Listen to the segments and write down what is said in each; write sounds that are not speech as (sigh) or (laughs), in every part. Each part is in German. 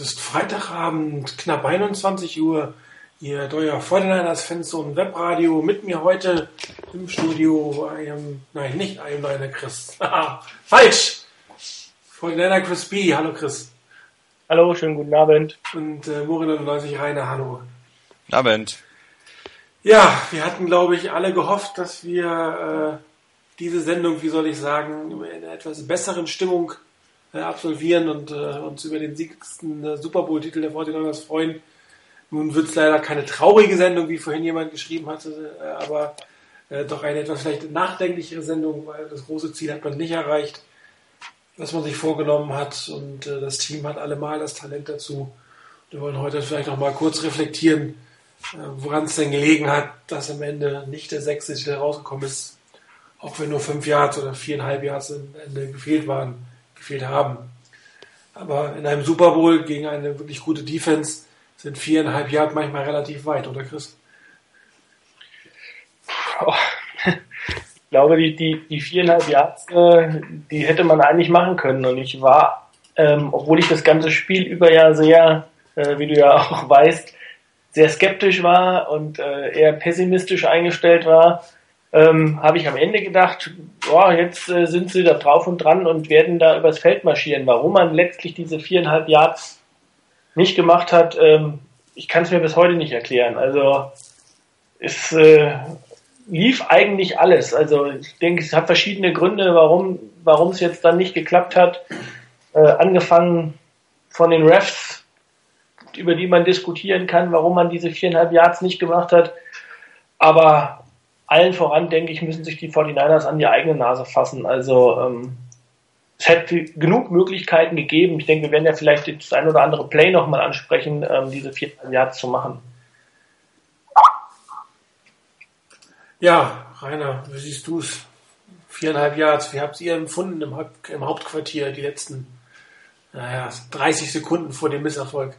Es ist Freitagabend, knapp 21 Uhr. Ihr Deuer Fortinanders Fanzone Webradio mit mir heute im Studio. Einem, nein, nicht einem Neiner Chris. (laughs) Falsch! Fortinander Chris B. Hallo Chris. Hallo, schönen guten Abend. Und äh, Morin 99 Rainer, hallo. Guten Abend. Ja, wir hatten, glaube ich, alle gehofft, dass wir äh, diese Sendung, wie soll ich sagen, in einer etwas besseren Stimmung absolvieren und äh, uns über den siegsten äh, Super Bowl-Titel der 49ers freuen. Nun wird es leider keine traurige Sendung, wie vorhin jemand geschrieben hatte, äh, aber äh, doch eine etwas vielleicht nachdenklichere Sendung, weil das große Ziel hat man nicht erreicht, was man sich vorgenommen hat und äh, das Team hat allemal das Talent dazu. Wir wollen heute vielleicht noch mal kurz reflektieren, äh, woran es denn gelegen hat, dass am Ende nicht der sechste Titel rausgekommen ist, auch wenn nur fünf Yards oder viereinhalb Yards am Ende gefehlt waren gefehlt haben. Aber in einem Super Bowl gegen eine wirklich gute Defense sind viereinhalb Jahre manchmal relativ weit, oder Chris? Oh, ich glaube, die, die, die viereinhalb Yards, äh, die hätte man eigentlich machen können. Und ich war, ähm, obwohl ich das ganze Spiel über ja sehr, äh, wie du ja auch (laughs) weißt, sehr skeptisch war und äh, eher pessimistisch eingestellt war, ähm, habe ich am Ende gedacht, boah, jetzt äh, sind sie da drauf und dran und werden da übers Feld marschieren. Warum man letztlich diese viereinhalb Yards nicht gemacht hat, ähm, ich kann es mir bis heute nicht erklären. Also es äh, lief eigentlich alles. Also ich denke, es hat verschiedene Gründe, warum warum es jetzt dann nicht geklappt hat. Äh, angefangen von den Refs, über die man diskutieren kann, warum man diese viereinhalb Yards nicht gemacht hat. Aber allen voran, denke ich, müssen sich die 49ers an die eigene Nase fassen. Also ähm, es hätte genug Möglichkeiten gegeben. Ich denke, wir werden ja vielleicht das ein oder andere Play nochmal ansprechen, ähm, diese viereinhalb Yards zu machen. Ja, Rainer, wie siehst du es? Viereinhalb Yards, wie habt ihr empfunden im, Haupt im Hauptquartier die letzten naja, 30 Sekunden vor dem Misserfolg?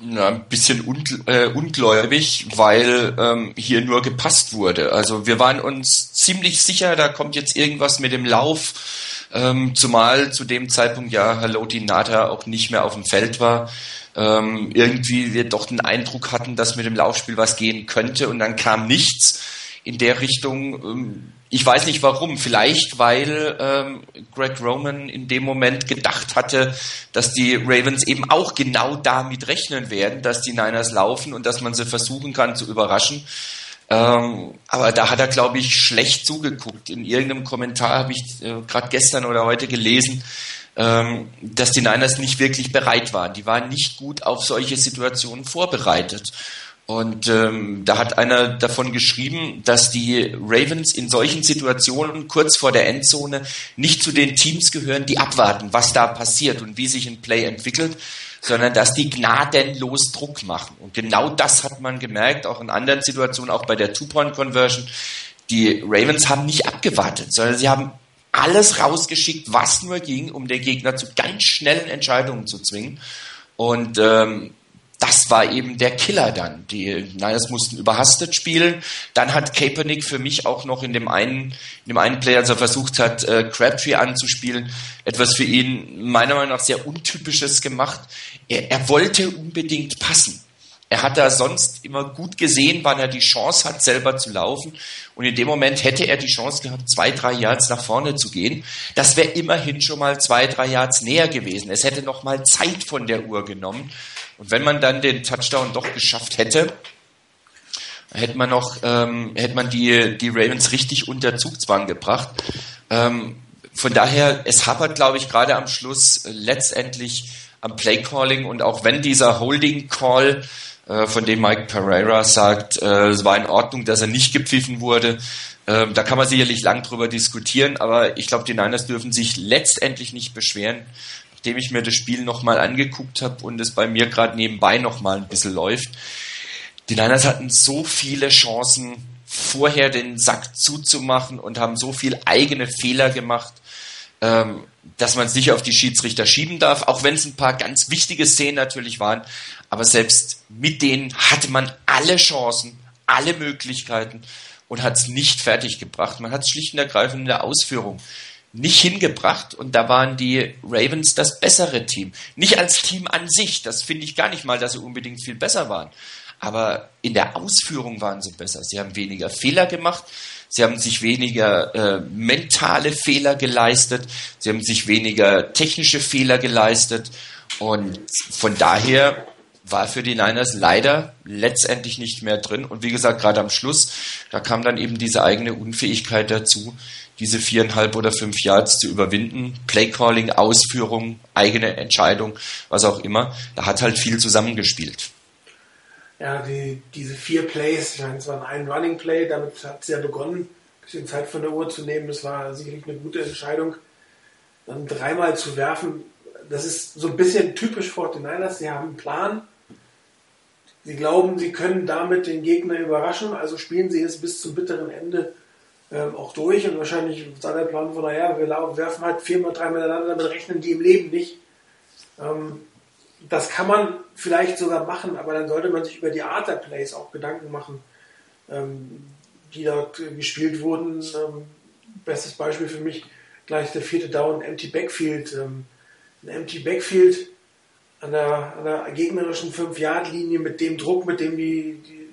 Ja, ein bisschen ungl äh, ungläubig, weil ähm, hier nur gepasst wurde. Also wir waren uns ziemlich sicher, da kommt jetzt irgendwas mit dem Lauf, ähm, zumal zu dem Zeitpunkt ja Haloti Nata auch nicht mehr auf dem Feld war. Ähm, irgendwie wir doch den Eindruck hatten, dass mit dem Laufspiel was gehen könnte und dann kam nichts in der Richtung. Ähm, ich weiß nicht warum. Vielleicht, weil ähm, Greg Roman in dem Moment gedacht hatte, dass die Ravens eben auch genau damit rechnen werden, dass die Niners laufen und dass man sie versuchen kann zu überraschen. Ähm, aber da hat er, glaube ich, schlecht zugeguckt. In irgendeinem Kommentar habe ich äh, gerade gestern oder heute gelesen, ähm, dass die Niners nicht wirklich bereit waren. Die waren nicht gut auf solche Situationen vorbereitet. Und ähm, da hat einer davon geschrieben, dass die Ravens in solchen Situationen kurz vor der Endzone nicht zu den Teams gehören, die abwarten, was da passiert und wie sich ein Play entwickelt, sondern dass die gnadenlos Druck machen. Und genau das hat man gemerkt, auch in anderen Situationen, auch bei der Two-Point-Conversion. Die Ravens haben nicht abgewartet, sondern sie haben alles rausgeschickt, was nur ging, um den Gegner zu ganz schnellen Entscheidungen zu zwingen. Und ähm, das war eben der Killer dann. Die Niners mussten überhastet spielen. Dann hat Kaepernick für mich auch noch in dem einen, in dem einen Play, als er versucht hat, äh, Crabtree anzuspielen, etwas für ihn meiner Meinung nach sehr untypisches gemacht. Er, er wollte unbedingt passen. Er hat da sonst immer gut gesehen, wann er die Chance hat, selber zu laufen. Und in dem Moment hätte er die Chance gehabt, zwei, drei Yards nach vorne zu gehen. Das wäre immerhin schon mal zwei, drei Yards näher gewesen. Es hätte noch mal Zeit von der Uhr genommen. Und wenn man dann den Touchdown doch geschafft hätte, hätte man noch, ähm, hätte man die, die Ravens richtig unter Zugzwang gebracht. Ähm, von daher, es hapert, glaube ich, gerade am Schluss letztendlich am Playcalling und auch wenn dieser Holding Call, äh, von dem Mike Pereira sagt, äh, es war in Ordnung, dass er nicht gepfiffen wurde, äh, da kann man sicherlich lang drüber diskutieren, aber ich glaube, die Niners dürfen sich letztendlich nicht beschweren nachdem ich mir das Spiel nochmal angeguckt habe und es bei mir gerade nebenbei nochmal ein bisschen läuft. Die Niners hatten so viele Chancen, vorher den Sack zuzumachen und haben so viel eigene Fehler gemacht, ähm, dass man es nicht auf die Schiedsrichter schieben darf, auch wenn es ein paar ganz wichtige Szenen natürlich waren. Aber selbst mit denen hatte man alle Chancen, alle Möglichkeiten und hat es nicht fertiggebracht. Man hat es schlicht und ergreifend in der Ausführung nicht hingebracht und da waren die Ravens das bessere Team. Nicht als Team an sich, das finde ich gar nicht mal, dass sie unbedingt viel besser waren. Aber in der Ausführung waren sie besser. Sie haben weniger Fehler gemacht, sie haben sich weniger äh, mentale Fehler geleistet, sie haben sich weniger technische Fehler geleistet und von daher war für die Niners leider letztendlich nicht mehr drin. Und wie gesagt, gerade am Schluss, da kam dann eben diese eigene Unfähigkeit dazu, diese viereinhalb oder fünf Yards zu überwinden. Playcalling, Ausführung, eigene Entscheidung, was auch immer. Da hat halt viel zusammengespielt. Ja, die, diese vier Plays, ich meine, es war ein Running Play, damit hat es ja begonnen, ein bisschen Zeit von der Uhr zu nehmen. Das war sicherlich eine gute Entscheidung. Dann dreimal zu werfen, das ist so ein bisschen typisch 49ers. Sie haben einen Plan. Sie glauben, sie können damit den Gegner überraschen, also spielen sie es bis zum bitteren Ende ähm, auch durch und wahrscheinlich sah der Plan von, naja, wir werfen halt viermal, dreimal miteinander, damit rechnen die im Leben nicht. Ähm, das kann man vielleicht sogar machen, aber dann sollte man sich über die Art der Plays auch Gedanken machen, ähm, die dort gespielt wurden. Ähm, bestes Beispiel für mich gleich der vierte Down, Empty Backfield. Ähm, ein Empty Backfield an der, an der gegnerischen 5-Yard-Linie mit dem Druck, mit dem die, die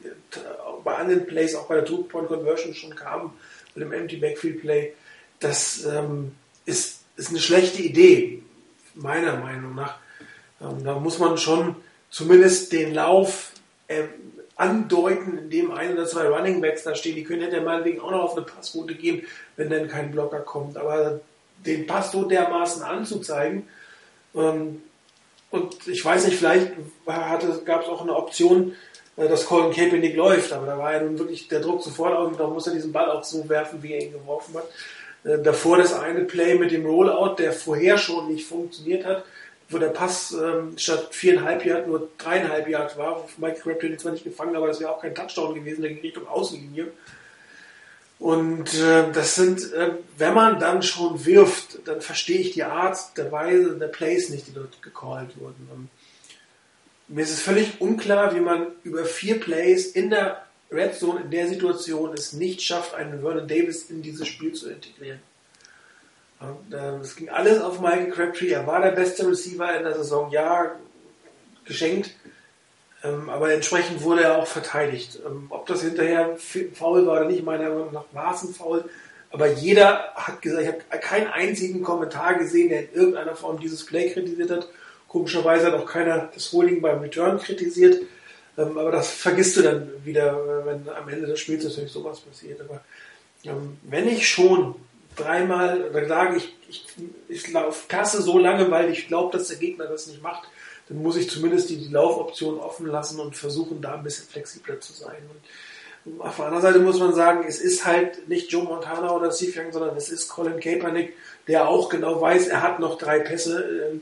bei anderen Plays, auch bei der Two-Point-Conversion schon kamen, mit dem Empty Backfield Play, das ähm, ist, ist eine schlechte Idee, meiner Meinung nach. Ähm, da muss man schon zumindest den Lauf äh, andeuten, indem ein oder zwei Running Backs da stehen. Die können hätte meinetwegen auch noch auf eine Passroute gehen, wenn dann kein Blocker kommt. Aber den Pass so dermaßen anzuzeigen, ähm, und ich weiß nicht, vielleicht gab es auch eine Option, dass Colin Kaepernick läuft, aber da war ja nun wirklich der Druck sofort auf und da muss er diesen Ball auch so werfen, wie er ihn geworfen hat. Äh, davor das eine Play mit dem Rollout, der vorher schon nicht funktioniert hat, wo der Pass ähm, statt viereinhalb Yard nur dreieinhalb Yard war, Mike Crabtree den zwar nicht gefangen, aber das wäre auch kein Touchdown gewesen, der ging Richtung Außenlinie. Und äh, das sind, äh, wenn man dann schon wirft, dann verstehe ich die Art der Weise der Plays nicht, die dort gecallt wurden. Mir ist es völlig unklar, wie man über vier Plays in der Red Zone in der Situation es nicht schafft, einen Vernon Davis in dieses Spiel zu integrieren. Ähm, es ging alles auf Michael Crabtree. Er war der beste Receiver in der Saison. Ja, geschenkt. Ähm, aber entsprechend wurde er auch verteidigt. Ähm, ob das hinterher faul war oder nicht, meiner Meinung nach war es ein Foul. Aber jeder hat gesagt, ich habe keinen einzigen Kommentar gesehen, der in irgendeiner Form dieses Play kritisiert hat. Komischerweise hat auch keiner das Holding beim Return kritisiert. Ähm, aber das vergisst du dann wieder, wenn am Ende des Spiels natürlich sowas passiert. Aber wenn ich schon dreimal, dann sage ich, ich, ich laufe Kasse so lange, weil ich glaube, dass der Gegner das nicht macht, dann muss ich zumindest die, die Laufoption offen lassen und versuchen, da ein bisschen flexibler zu sein. Und auf der anderen Seite muss man sagen, es ist halt nicht Joe Montana oder Steve sondern es ist Colin Kaepernick, der auch genau weiß, er hat noch drei Pässe. Ähm,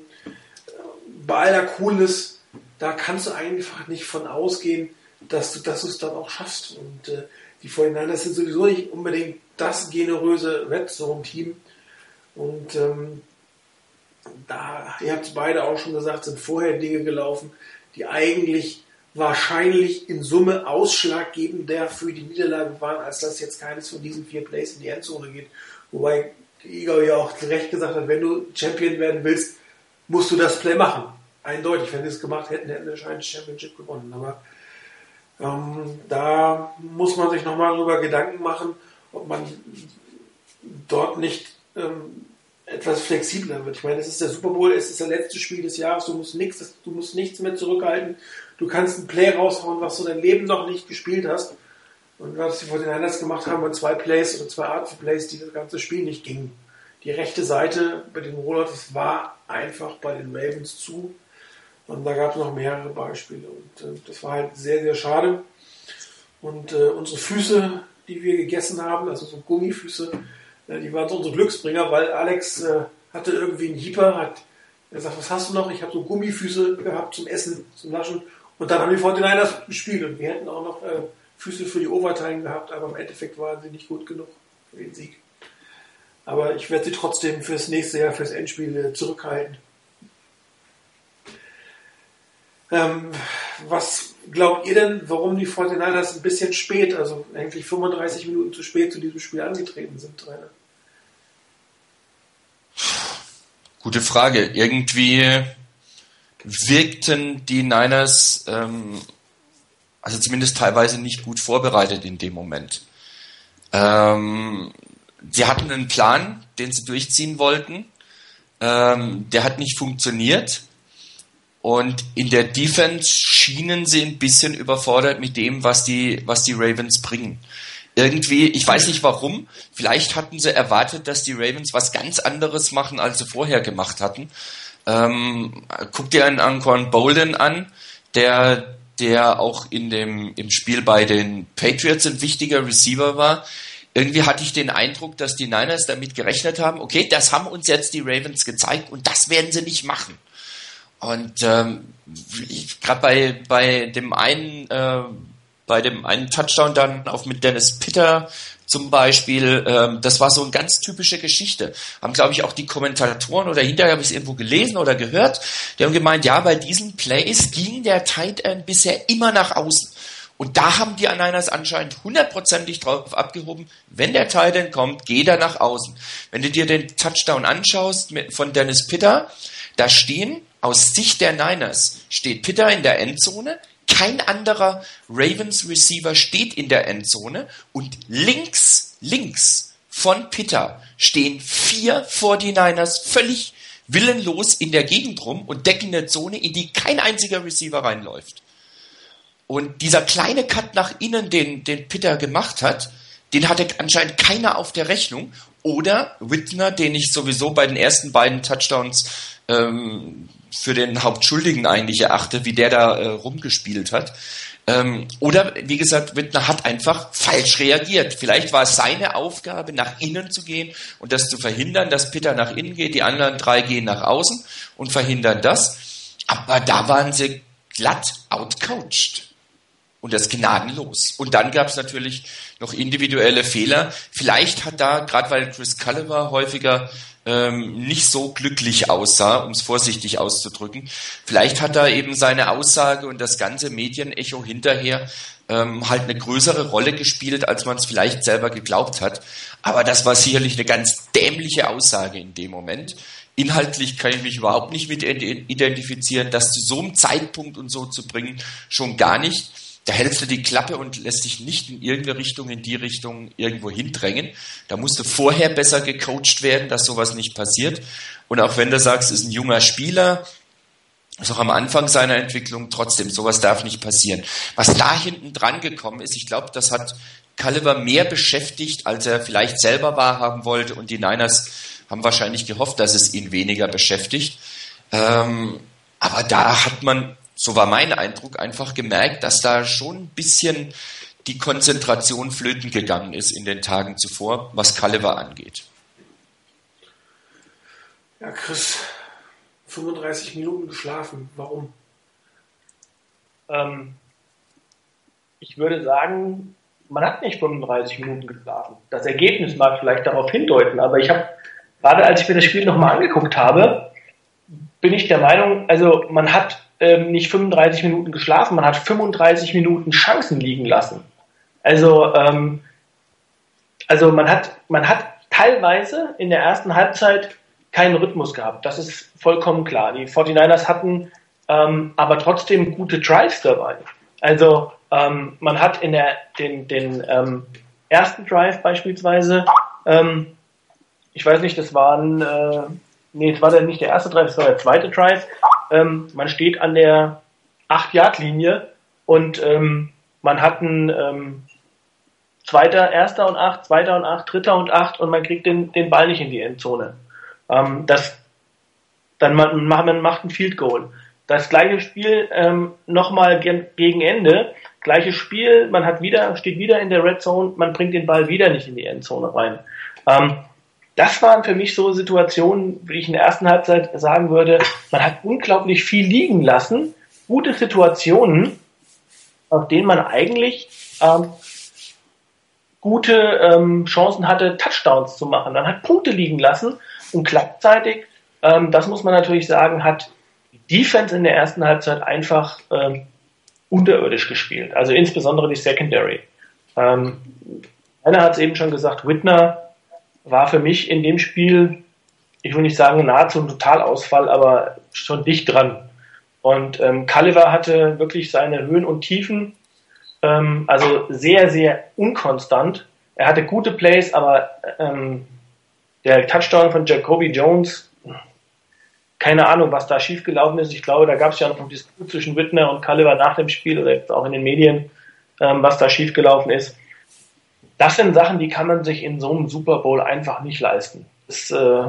bei aller Coolness, da kannst du einfach nicht von ausgehen, dass du, dass es dann auch schaffst. Und äh, die 49ers sind sowieso nicht unbedingt das generöse Red Zone Team. Und ähm, da, ihr habt es beide auch schon gesagt, sind vorher Dinge gelaufen, die eigentlich wahrscheinlich in Summe ausschlaggebender für die Niederlage waren, als dass jetzt keines von diesen vier Plays in die Endzone geht. Wobei Igor ja auch recht gesagt hat, wenn du Champion werden willst, musst du das Play machen. Eindeutig, wenn sie es gemacht hätten, hätten sie wahrscheinlich Championship gewonnen. Aber ähm, da muss man sich nochmal darüber Gedanken machen, ob man dort nicht ähm, etwas flexibler wird. Ich meine, es ist der Super Bowl, es ist das letzte Spiel des Jahres, du musst nichts, du musst nichts mehr zurückhalten. Du kannst ein Play raushauen, was du dein Leben noch nicht gespielt hast. Und was die 49ers gemacht haben, waren zwei Plays oder zwei Arten von Plays, die das ganze Spiel nicht gingen. Die rechte Seite bei den das war einfach bei den Ravens zu. Und da gab es noch mehrere Beispiele. Und äh, das war halt sehr, sehr schade. Und äh, unsere Füße, die wir gegessen haben, also so Gummifüße, äh, die waren so unsere Glücksbringer, weil Alex äh, hatte irgendwie einen Jeeper, hat er sagt, was hast du noch? Ich habe so Gummifüße gehabt zum Essen, zum Naschen. Und dann haben die 49ers gespielt und wir hätten auch noch äh, Füße für die Overtime gehabt, aber im Endeffekt waren sie nicht gut genug für den Sieg. Aber ich werde sie trotzdem fürs nächste Jahr, fürs Endspiel zurückhalten. Ähm, was glaubt ihr denn, warum die 49ers ein bisschen spät, also eigentlich 35 Minuten zu spät zu diesem Spiel angetreten sind, Trainer? Gute Frage. Irgendwie wirkten die Niners, ähm, also zumindest teilweise nicht gut vorbereitet in dem Moment. Ähm, sie hatten einen Plan, den sie durchziehen wollten. Ähm, der hat nicht funktioniert. Und in der Defense schienen sie ein bisschen überfordert mit dem, was die, was die Ravens bringen. Irgendwie, ich weiß nicht warum, vielleicht hatten sie erwartet, dass die Ravens was ganz anderes machen, als sie vorher gemacht hatten. Ähm, guck dir einen Anquan Bolden an, der, der auch in dem, im Spiel bei den Patriots ein wichtiger Receiver war. Irgendwie hatte ich den Eindruck, dass die Niners damit gerechnet haben, okay, das haben uns jetzt die Ravens gezeigt und das werden sie nicht machen. Und ähm, gerade bei, bei dem einen, äh, bei dem einen Touchdown dann auch mit Dennis Pitter zum Beispiel, ähm, das war so eine ganz typische Geschichte. Haben, glaube ich, auch die Kommentatoren oder hinterher habe ich es irgendwo gelesen oder gehört, die haben gemeint, ja, bei diesen Plays ging der Tight End bisher immer nach außen. Und da haben die Niners anscheinend hundertprozentig drauf abgehoben, wenn der Tight End kommt, geht er nach außen. Wenn du dir den Touchdown anschaust von Dennis Pitter, da stehen aus Sicht der Niners steht Pitter in der Endzone, kein anderer Ravens Receiver steht in der Endzone und links, links von Pitter stehen vier 49ers völlig willenlos in der Gegend rum und decken eine Zone, in die kein einziger Receiver reinläuft. Und dieser kleine Cut nach innen, den, den Pitter gemacht hat, den hatte anscheinend keiner auf der Rechnung. Oder Whitner, den ich sowieso bei den ersten beiden Touchdowns ähm, für den Hauptschuldigen eigentlich erachte, wie der da äh, rumgespielt hat. Ähm, oder wie gesagt, Wittner hat einfach falsch reagiert. Vielleicht war es seine Aufgabe, nach innen zu gehen und das zu verhindern, dass Peter nach innen geht, die anderen drei gehen nach außen und verhindern das. Aber da waren sie glatt outcoached. Und das gnadenlos. Und dann gab es natürlich noch individuelle Fehler. Vielleicht hat da, gerade weil Chris Culliver häufiger ähm, nicht so glücklich aussah, um es vorsichtig auszudrücken. Vielleicht hat da eben seine Aussage und das ganze Medienecho hinterher ähm, halt eine größere Rolle gespielt, als man es vielleicht selber geglaubt hat. Aber das war sicherlich eine ganz dämliche Aussage in dem Moment. Inhaltlich kann ich mich überhaupt nicht mit identifizieren, das zu so einem Zeitpunkt und so zu bringen, schon gar nicht da hältst du die Klappe und lässt dich nicht in irgendeine Richtung, in die Richtung irgendwo hindrängen. Da musst du vorher besser gecoacht werden, dass sowas nicht passiert. Und auch wenn du sagst, ist ein junger Spieler, ist auch am Anfang seiner Entwicklung, trotzdem, sowas darf nicht passieren. Was da hinten dran gekommen ist, ich glaube, das hat Culliver mehr beschäftigt, als er vielleicht selber wahrhaben wollte. Und die Niners haben wahrscheinlich gehofft, dass es ihn weniger beschäftigt. Ähm, aber da hat man so war mein Eindruck, einfach gemerkt, dass da schon ein bisschen die Konzentration flöten gegangen ist in den Tagen zuvor, was Kalever angeht. Ja, Chris, 35 Minuten geschlafen. Warum? Ähm, ich würde sagen, man hat nicht 35 Minuten geschlafen. Das Ergebnis mag vielleicht darauf hindeuten, aber ich habe, gerade als ich mir das Spiel nochmal angeguckt habe, bin ich der Meinung, also man hat ähm, nicht 35 Minuten geschlafen, man hat 35 Minuten Chancen liegen lassen. Also, ähm, also man hat, man hat teilweise in der ersten Halbzeit keinen Rhythmus gehabt. Das ist vollkommen klar. Die 49ers hatten ähm, aber trotzdem gute Drives dabei. Also ähm, man hat in der, den, den ähm, ersten Drive beispielsweise, ähm, ich weiß nicht, das waren, äh, nee, es war der, nicht der erste Drive, es war der zweite Drive, ähm, man steht an der 8-Yard-Linie und ähm, man hat einen ähm, zweiter, erster und acht, zweiter und acht, dritter und acht und man kriegt den, den Ball nicht in die Endzone. Ähm, das, dann man, man macht ein Field Goal. Das gleiche Spiel ähm, nochmal gegen Ende, gleiches Spiel, man hat wieder, steht wieder in der Red Zone, man bringt den Ball wieder nicht in die Endzone rein. Ähm, das waren für mich so Situationen, wie ich in der ersten Halbzeit sagen würde, man hat unglaublich viel liegen lassen, gute Situationen, auf denen man eigentlich ähm, gute ähm, Chancen hatte, Touchdowns zu machen. Man hat Punkte liegen lassen und gleichzeitig, ähm, das muss man natürlich sagen, hat die Defense in der ersten Halbzeit einfach ähm, unterirdisch gespielt. Also insbesondere die Secondary. Ähm, einer hat es eben schon gesagt, Whitner war für mich in dem Spiel ich will nicht sagen nahezu ein Totalausfall, aber schon dicht dran. Und ähm, Culliver hatte wirklich seine Höhen und Tiefen, ähm, also sehr, sehr unkonstant. Er hatte gute Plays, aber ähm, der Touchdown von Jacoby Jones, keine Ahnung, was da schiefgelaufen ist. Ich glaube, da gab es ja noch einen Disput zwischen Whitner und Culliver nach dem Spiel oder jetzt auch in den Medien, ähm, was da schiefgelaufen ist. Das sind Sachen, die kann man sich in so einem Super Bowl einfach nicht leisten. Das, äh,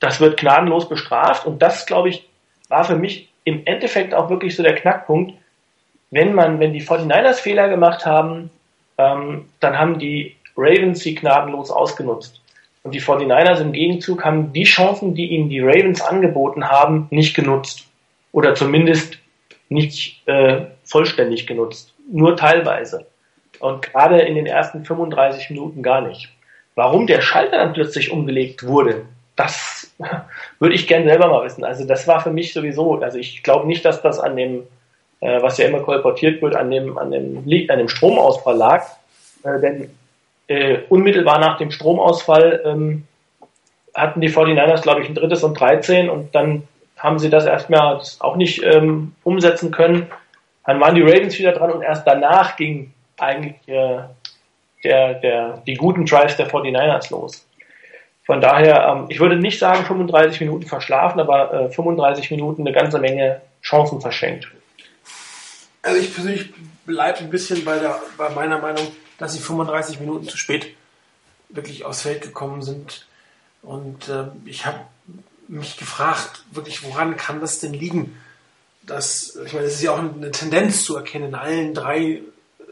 das wird gnadenlos bestraft und das, glaube ich, war für mich im Endeffekt auch wirklich so der Knackpunkt. Wenn man, wenn die 49ers Fehler gemacht haben, ähm, dann haben die Ravens sie gnadenlos ausgenutzt. Und die 49ers im Gegenzug haben die Chancen, die ihnen die Ravens angeboten haben, nicht genutzt. Oder zumindest nicht äh, vollständig genutzt. Nur teilweise. Und gerade in den ersten 35 Minuten gar nicht. Warum der Schalter dann plötzlich umgelegt wurde, das (laughs) würde ich gern selber mal wissen. Also das war für mich sowieso, also ich glaube nicht, dass das an dem, äh, was ja immer kolportiert wird, an dem, an dem, an dem Stromausfall lag. Äh, denn äh, unmittelbar nach dem Stromausfall ähm, hatten die 49ers, glaube ich, ein drittes und 13 und dann haben sie das erstmal auch nicht ähm, umsetzen können. Dann waren die Ravens wieder dran und erst danach ging eigentlich äh, der, der, die guten Drives der 49ers los. Von daher, ähm, ich würde nicht sagen 35 Minuten verschlafen, aber äh, 35 Minuten eine ganze Menge Chancen verschenkt. Also ich persönlich bleibe ein bisschen bei, der, bei meiner Meinung, dass sie 35 Minuten zu spät wirklich aufs Feld gekommen sind. Und äh, ich habe mich gefragt, wirklich, woran kann das denn liegen? Das, ich meine, es ist ja auch eine Tendenz zu erkennen. In allen drei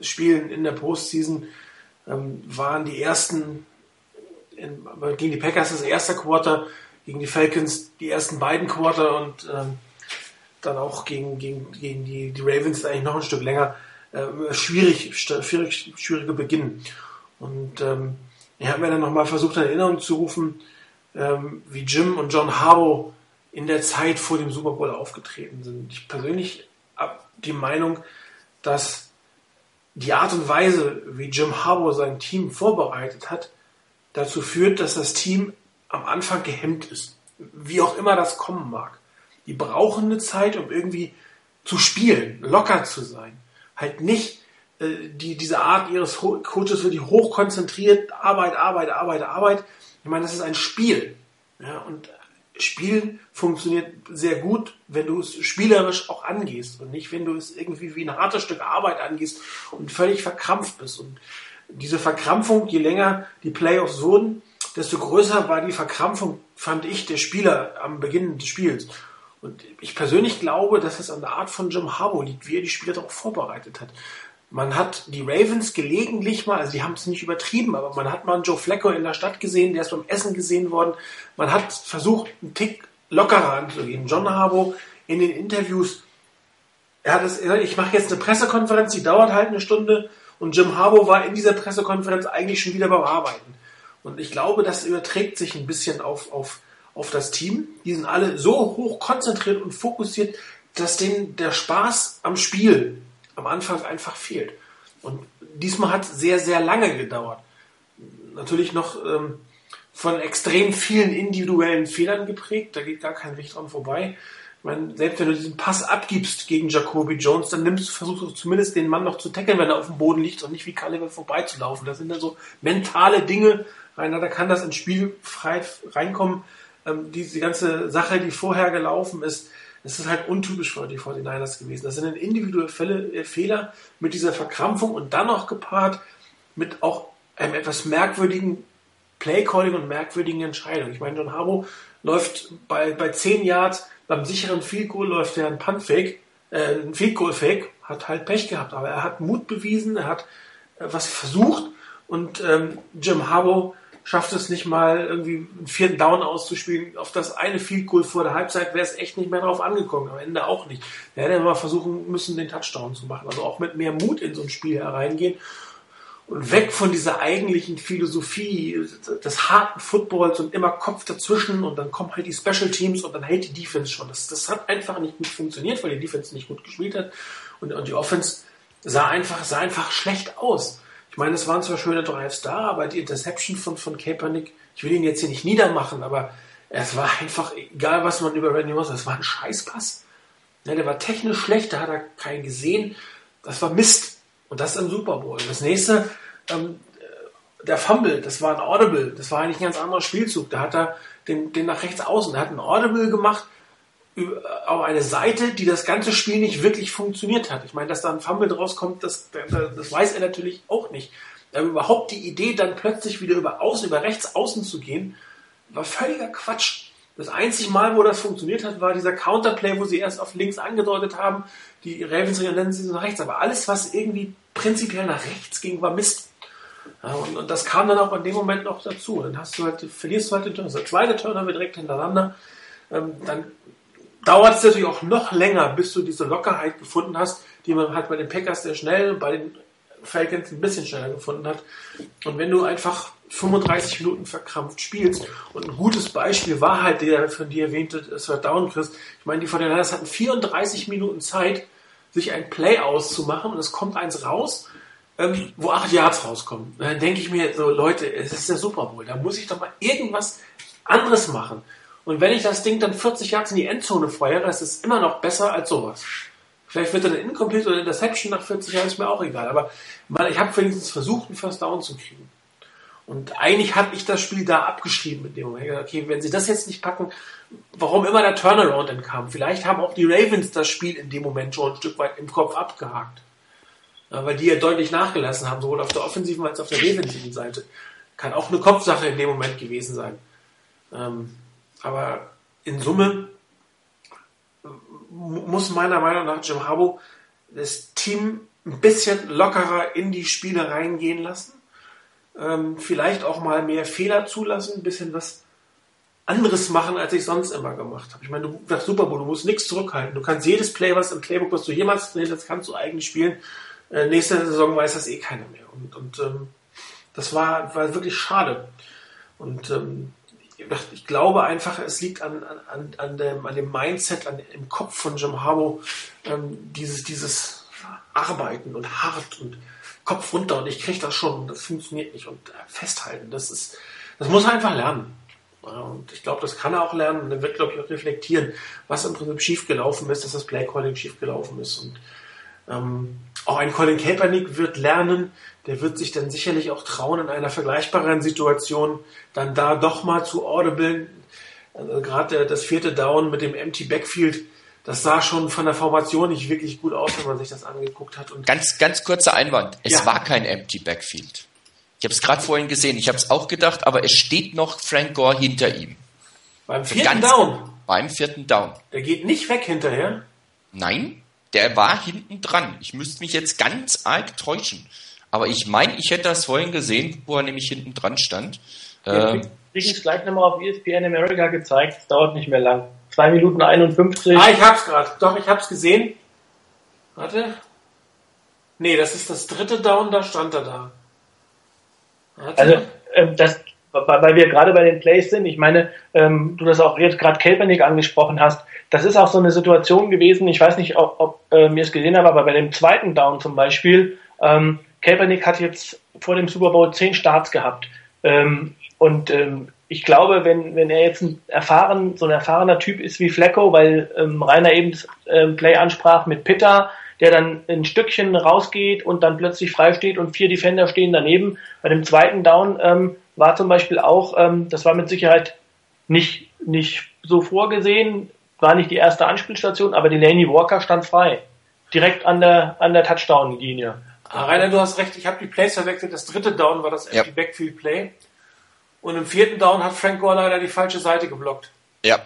Spielen in der Postseason ähm, waren die ersten in, gegen die Packers das erste Quarter, gegen die Falcons die ersten beiden Quarter und ähm, dann auch gegen, gegen, gegen die, die Ravens eigentlich noch ein Stück länger. Äh, schwierig, schwierig, schwierige Beginn. Und ähm, ich habe mir dann nochmal versucht, in Erinnerung zu rufen, ähm, wie Jim und John Harbaugh in der Zeit vor dem Super Bowl aufgetreten sind. Ich persönlich habe die Meinung, dass die Art und Weise, wie Jim Harbaugh sein Team vorbereitet hat, dazu führt, dass das Team am Anfang gehemmt ist. Wie auch immer das kommen mag. Die brauchen eine Zeit, um irgendwie zu spielen, locker zu sein. Halt nicht äh, die, diese Art ihres Coaches für die hochkonzentriert Arbeit, Arbeit, Arbeit, Arbeit. Ich meine, das ist ein Spiel. Ja, und Spielen funktioniert sehr gut, wenn du es spielerisch auch angehst und nicht, wenn du es irgendwie wie ein hartes Stück Arbeit angehst und völlig verkrampft bist. Und diese Verkrampfung, je länger die Playoffs wurden, desto größer war die Verkrampfung, fand ich, der Spieler am Beginn des Spiels. Und ich persönlich glaube, dass es an der Art von Jim Harbaugh liegt, wie er die Spieler darauf vorbereitet hat. Man hat die Ravens gelegentlich mal, also die haben es nicht übertrieben, aber man hat mal einen Joe Flacco in der Stadt gesehen, der ist beim Essen gesehen worden. Man hat versucht, einen Tick lockerer anzugehen. John Harbaugh in den Interviews, er hat es, ich mache jetzt eine Pressekonferenz, die dauert halt eine Stunde und Jim Harbaugh war in dieser Pressekonferenz eigentlich schon wieder beim Arbeiten. Und ich glaube, das überträgt sich ein bisschen auf, auf, auf das Team. Die sind alle so hoch konzentriert und fokussiert, dass denen der Spaß am Spiel am Anfang einfach fehlt. Und diesmal hat sehr, sehr lange gedauert. Natürlich noch ähm, von extrem vielen individuellen Fehlern geprägt, da geht gar kein Weg dran vorbei. Ich meine, selbst wenn du diesen Pass abgibst gegen Jacoby Jones, dann nimmst du, versuchst du zumindest den Mann noch zu tackeln, wenn er auf dem Boden liegt und nicht wie Caliber vorbeizulaufen. Das sind dann so mentale Dinge, da kann das ins Spiel frei reinkommen. Ähm, diese ganze Sache, die vorher gelaufen ist, das ist halt untypisch für die 49ers gewesen. Das sind individuelle Fälle, äh, Fehler mit dieser Verkrampfung und dann noch gepaart mit auch einem etwas merkwürdigen Playcalling und merkwürdigen Entscheidungen. Ich meine, John Harbaugh läuft bei, bei 10 Yards beim sicheren Field Goal läuft er ein Punt Fake, äh, ein Field Goal Fake, hat halt Pech gehabt, aber er hat Mut bewiesen, er hat äh, was versucht und ähm, Jim Harbaugh schafft es nicht mal irgendwie einen vierten Down auszuspielen. Auf das eine Field Goal vor der Halbzeit wäre es echt nicht mehr drauf angekommen, am Ende auch nicht. Er hätte mal versuchen müssen, den Touchdown zu machen. Also auch mit mehr Mut in so ein Spiel hereingehen und weg von dieser eigentlichen Philosophie des harten Footballs und immer Kopf dazwischen und dann kommen halt die Special Teams und dann hält die Defense schon. Das, das hat einfach nicht gut funktioniert, weil die Defense nicht gut gespielt hat und, und die Offense sah einfach, sah einfach schlecht aus. Ich meine, es waren zwar schöne Drives da, aber die Interception von, von Kaepernick, ich will ihn jetzt hier nicht niedermachen, aber Es war einfach, egal was man über Randy Moss, das war ein Scheißpass. Ja, der war technisch schlecht, da hat er keinen gesehen. Das war Mist. Und das im Super Bowl. Das nächste, ähm, der Fumble, das war ein Audible. Das war eigentlich ein ganz anderer Spielzug. Da hat er den, den nach rechts außen, der hat ein Audible gemacht auf eine Seite, die das ganze Spiel nicht wirklich funktioniert hat. Ich meine, dass da ein Fumble draus kommt, das, das weiß er natürlich auch nicht. Aber überhaupt die Idee, dann plötzlich wieder über außen, über rechts außen zu gehen, war völliger Quatsch. Das einzige Mal, wo das funktioniert hat, war dieser Counterplay, wo sie erst auf links angedeutet haben. Die Ravens nennen sie so nach rechts. Aber alles, was irgendwie prinzipiell nach rechts ging, war Mist. Und, und, das kam dann auch in dem Moment noch dazu. Dann hast du halt, verlierst du halt den Turn. Der zweite Turn haben wir direkt hintereinander. Ähm, dann dauert es natürlich auch noch länger, bis du diese Lockerheit gefunden hast, die man halt bei den Packers sehr schnell, bei den Falcons ein bisschen schneller gefunden hat. Und wenn du einfach 35 Minuten verkrampft spielst, und ein gutes Beispiel war halt der von dir erwähnte Third Down, Chris. Ich meine, die 49ers hatten 34 Minuten Zeit, sich ein Play auszumachen und es kommt eins raus, ähm, wo acht Yards rauskommen. dann denke ich mir so, Leute, es ist der Super Bowl, da muss ich doch mal irgendwas anderes machen. Und wenn ich das Ding dann 40 Yards in die Endzone feuere, ist es immer noch besser als sowas. Vielleicht wird dann ein Incomplete oder Interception nach 40 Jahren, ist mir auch egal. Aber ich habe wenigstens versucht, einen First Down zu kriegen. Und eigentlich habe ich das Spiel da abgeschrieben in dem Moment. Okay, wenn sie das jetzt nicht packen, warum immer der Turnaround entkam? Vielleicht haben auch die Ravens das Spiel in dem Moment schon ein Stück weit im Kopf abgehakt. weil die ja deutlich nachgelassen haben, sowohl auf der offensiven als auch auf der defensiven Seite. Kann auch eine Kopfsache in dem Moment gewesen sein. Ähm, aber in Summe muss meiner Meinung nach Jim Harbaugh das Team ein bisschen lockerer in die Spiele reingehen lassen. Ähm, vielleicht auch mal mehr Fehler zulassen, ein bisschen was anderes machen, als ich sonst immer gemacht habe. Ich meine, du sagst Super du musst nichts zurückhalten. Du kannst jedes Play, was im Playbook, was du jemals trainiert hast, kannst du eigentlich spielen. Äh, nächste Saison weiß das eh keiner mehr. Und, und ähm, das war, war wirklich schade. Und ähm, ich glaube einfach, es liegt an, an, an, dem, an dem Mindset, an, im Kopf von Jim Harbaugh, ähm, dieses, dieses Arbeiten und hart und Kopf runter und ich kriege das schon, das funktioniert nicht und äh, festhalten, das ist, das muss er einfach lernen. Und ich glaube, das kann er auch lernen und er wird, glaube ich, auch reflektieren, was im Prinzip schiefgelaufen ist, dass das Playcalling schiefgelaufen ist. Und ähm, auch ein Colin Kaepernick wird lernen, der wird sich dann sicherlich auch trauen, in einer vergleichbaren Situation dann da doch mal zu audiblen. Also gerade das vierte Down mit dem Empty Backfield, das sah schon von der Formation nicht wirklich gut aus, wenn man sich das angeguckt hat. Und ganz, ganz kurzer Einwand. Es ja. war kein Empty Backfield. Ich habe es gerade vorhin gesehen. Ich habe es auch gedacht, aber es steht noch Frank Gore hinter ihm. Beim vierten ganz, Down. Beim vierten Down. Der geht nicht weg hinterher. Nein, der war hinten dran. Ich müsste mich jetzt ganz arg täuschen. Aber ich meine, ich hätte das vorhin gesehen, wo er nämlich hinten dran stand. Ja, ähm, kriege ich gleich nochmal auf ESPN America gezeigt. Es dauert nicht mehr lang. 2 Minuten 51. Ah, ich hab's gerade. Doch, ich hab's gesehen. Warte. Nee, das ist das dritte Down, da stand er da. Warte. Also, ähm, das, weil wir gerade bei den Plays sind, ich meine, ähm, du das auch jetzt gerade Kelpernick angesprochen hast, das ist auch so eine Situation gewesen, ich weiß nicht, ob, ob äh, ihr es gesehen habt, aber bei dem zweiten Down zum Beispiel, ähm, Kaepernick hat jetzt vor dem Super Bowl zehn Starts gehabt. Ähm, und ähm, ich glaube, wenn, wenn er jetzt ein erfahren, so ein erfahrener Typ ist wie Flecko, weil ähm, Rainer eben ähm, Play ansprach mit Pitter, der dann ein Stückchen rausgeht und dann plötzlich frei steht und vier Defender stehen daneben. Bei dem zweiten Down ähm, war zum Beispiel auch, ähm, das war mit Sicherheit nicht, nicht so vorgesehen, war nicht die erste Anspielstation, aber Delaney Walker stand frei. Direkt an der, an der Touchdown-Linie. Ah, Rainer, du hast recht, ich habe die Plays verwechselt. Das dritte Down war das ja. Empty Backfield Play. Und im vierten Down hat Frank Gore leider die falsche Seite geblockt. Ja.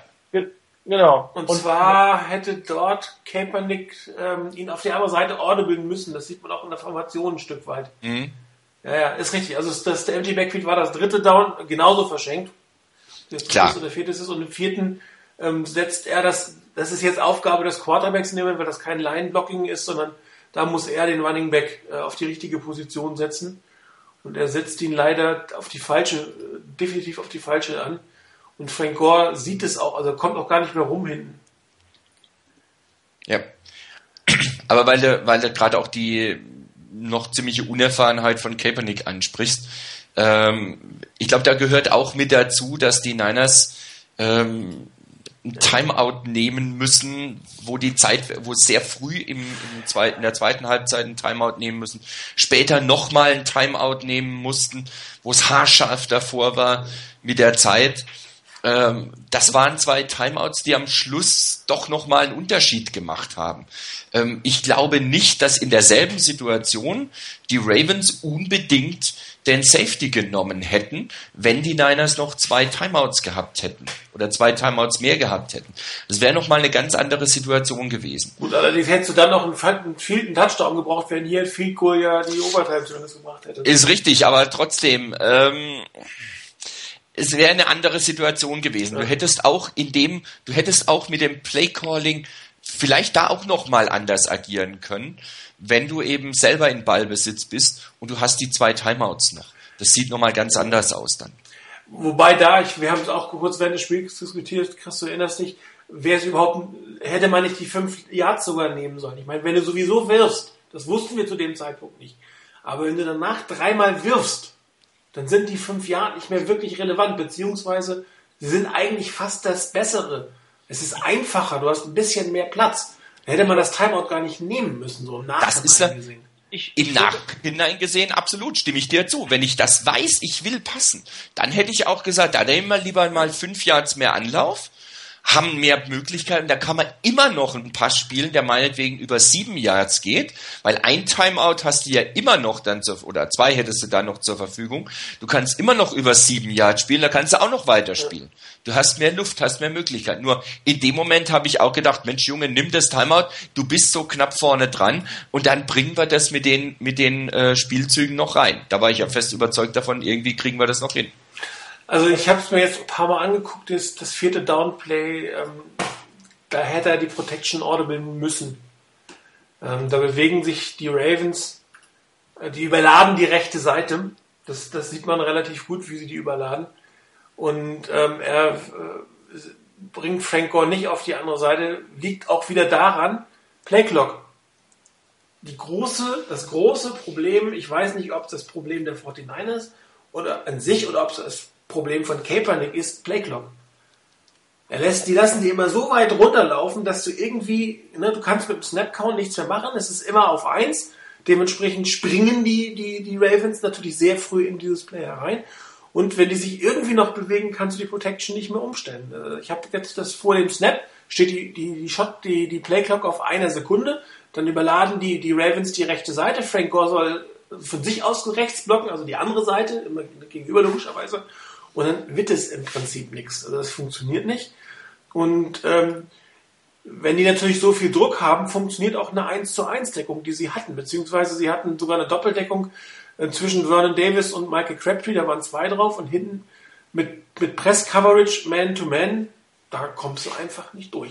Genau. Und, und zwar hätte dort Kaepernick ähm, ihn auf die andere Seite audiblen müssen. Das sieht man auch in der Formation ein Stück weit. Mhm. Ja, ja, ist richtig. Also das, der Empty Backfield war das dritte Down, genauso verschenkt. Das Klar. Oder vierte ist Und im vierten ähm, setzt er das, das ist jetzt Aufgabe des Quarterbacks nehmen, weil das kein Line-Blocking ist, sondern da muss er den Running Back äh, auf die richtige Position setzen. Und er setzt ihn leider auf die falsche, äh, definitiv auf die falsche an. Und Frank Gore sieht es auch, also kommt auch gar nicht mehr rum hinten. Ja. Aber weil du, weil du gerade auch die noch ziemliche Unerfahrenheit von Kaepernick ansprichst, ähm, ich glaube, da gehört auch mit dazu, dass die Niners ähm, ein Timeout nehmen müssen, wo die Zeit, wo sehr früh im, im zweiten, in der zweiten Halbzeit ein Timeout nehmen müssen, später nochmal ein Timeout nehmen mussten, wo es haarscharf davor war mit der Zeit. Ähm, das waren zwei Timeouts, die am Schluss doch nochmal einen Unterschied gemacht haben. Ähm, ich glaube nicht, dass in derselben Situation die Ravens unbedingt den Safety genommen hätten, wenn die Niners noch zwei Timeouts gehabt hätten oder zwei Timeouts mehr gehabt hätten. Das wäre nochmal eine ganz andere Situation gewesen. Gut, allerdings hättest du dann noch einen, einen, einen Touchdown gebraucht, wenn hier Field Goal ja die Overtime zumindest gemacht hätte. Ist richtig, aber trotzdem, ähm, es wäre eine andere Situation gewesen. Du hättest auch in dem, du hättest auch mit dem Play Calling vielleicht da auch nochmal anders agieren können wenn du eben selber in Ballbesitz bist und du hast die zwei Timeouts noch. Das sieht nochmal ganz anders aus dann. Wobei da, ich, wir haben es auch kurz während des Spiels diskutiert, Chris, du erinnerst dich, wäre es überhaupt, hätte man nicht die fünf Yards sogar nehmen sollen. Ich meine, wenn du sowieso wirfst, das wussten wir zu dem Zeitpunkt nicht, aber wenn du danach dreimal wirfst, dann sind die fünf Yards nicht mehr wirklich relevant, beziehungsweise sie sind eigentlich fast das Bessere. Es ist einfacher, du hast ein bisschen mehr Platz. Hätte man das Timeout gar nicht nehmen müssen, so im Nachhinein das ist gesehen. Ich, Im Nachhinein gesehen, absolut, stimme ich dir zu. Wenn ich das weiß, ich will passen, dann hätte ich auch gesagt, da nehmen wir lieber mal fünf Yards mehr Anlauf, haben mehr Möglichkeiten, da kann man immer noch einen Pass spielen, der meinetwegen über sieben Yards geht, weil ein Timeout hast du ja immer noch dann zur, oder zwei hättest du da noch zur Verfügung. Du kannst immer noch über sieben Yards spielen, da kannst du auch noch weiterspielen. Du hast mehr Luft, hast mehr Möglichkeiten. Nur in dem Moment habe ich auch gedacht, Mensch Junge, nimm das Timeout, du bist so knapp vorne dran und dann bringen wir das mit den, mit den äh, Spielzügen noch rein. Da war ich ja fest überzeugt davon, irgendwie kriegen wir das noch hin. Also ich habe es mir jetzt ein paar Mal angeguckt, das, das vierte Downplay, ähm, da hätte er die Protection Audible müssen. Ähm, da bewegen sich die Ravens, äh, die überladen die rechte Seite. Das, das sieht man relativ gut, wie sie die überladen. Und ähm, er äh, bringt Frank Gore nicht auf die andere Seite, liegt auch wieder daran, Playclock. Die große, das große Problem, ich weiß nicht, ob das Problem der 49ers oder an sich oder ob es Problem von Kaepernick ist Playclock. Er lässt, die lassen die immer so weit runterlaufen, dass du irgendwie, ne, du kannst mit dem Snap-Count nichts mehr machen, es ist immer auf eins. Dementsprechend springen die, die, die Ravens natürlich sehr früh in dieses Play herein. Und wenn die sich irgendwie noch bewegen, kannst du die Protection nicht mehr umstellen. Äh, ich habe jetzt das vor dem Snap, steht die, die, die Shot, die, die Playclock auf einer Sekunde, dann überladen die, die Ravens die rechte Seite, Frank Gore soll von sich aus rechts blocken, also die andere Seite, immer gegenüber logischerweise. Und dann wird es im Prinzip nichts. Also das funktioniert nicht. Und ähm, wenn die natürlich so viel Druck haben, funktioniert auch eine 1 zu 1 Deckung, die sie hatten. Beziehungsweise sie hatten sogar eine Doppeldeckung äh, zwischen Vernon Davis und Michael Crabtree, da waren zwei drauf und hinten mit, mit Press Coverage, Man to Man, da kommst du einfach nicht durch.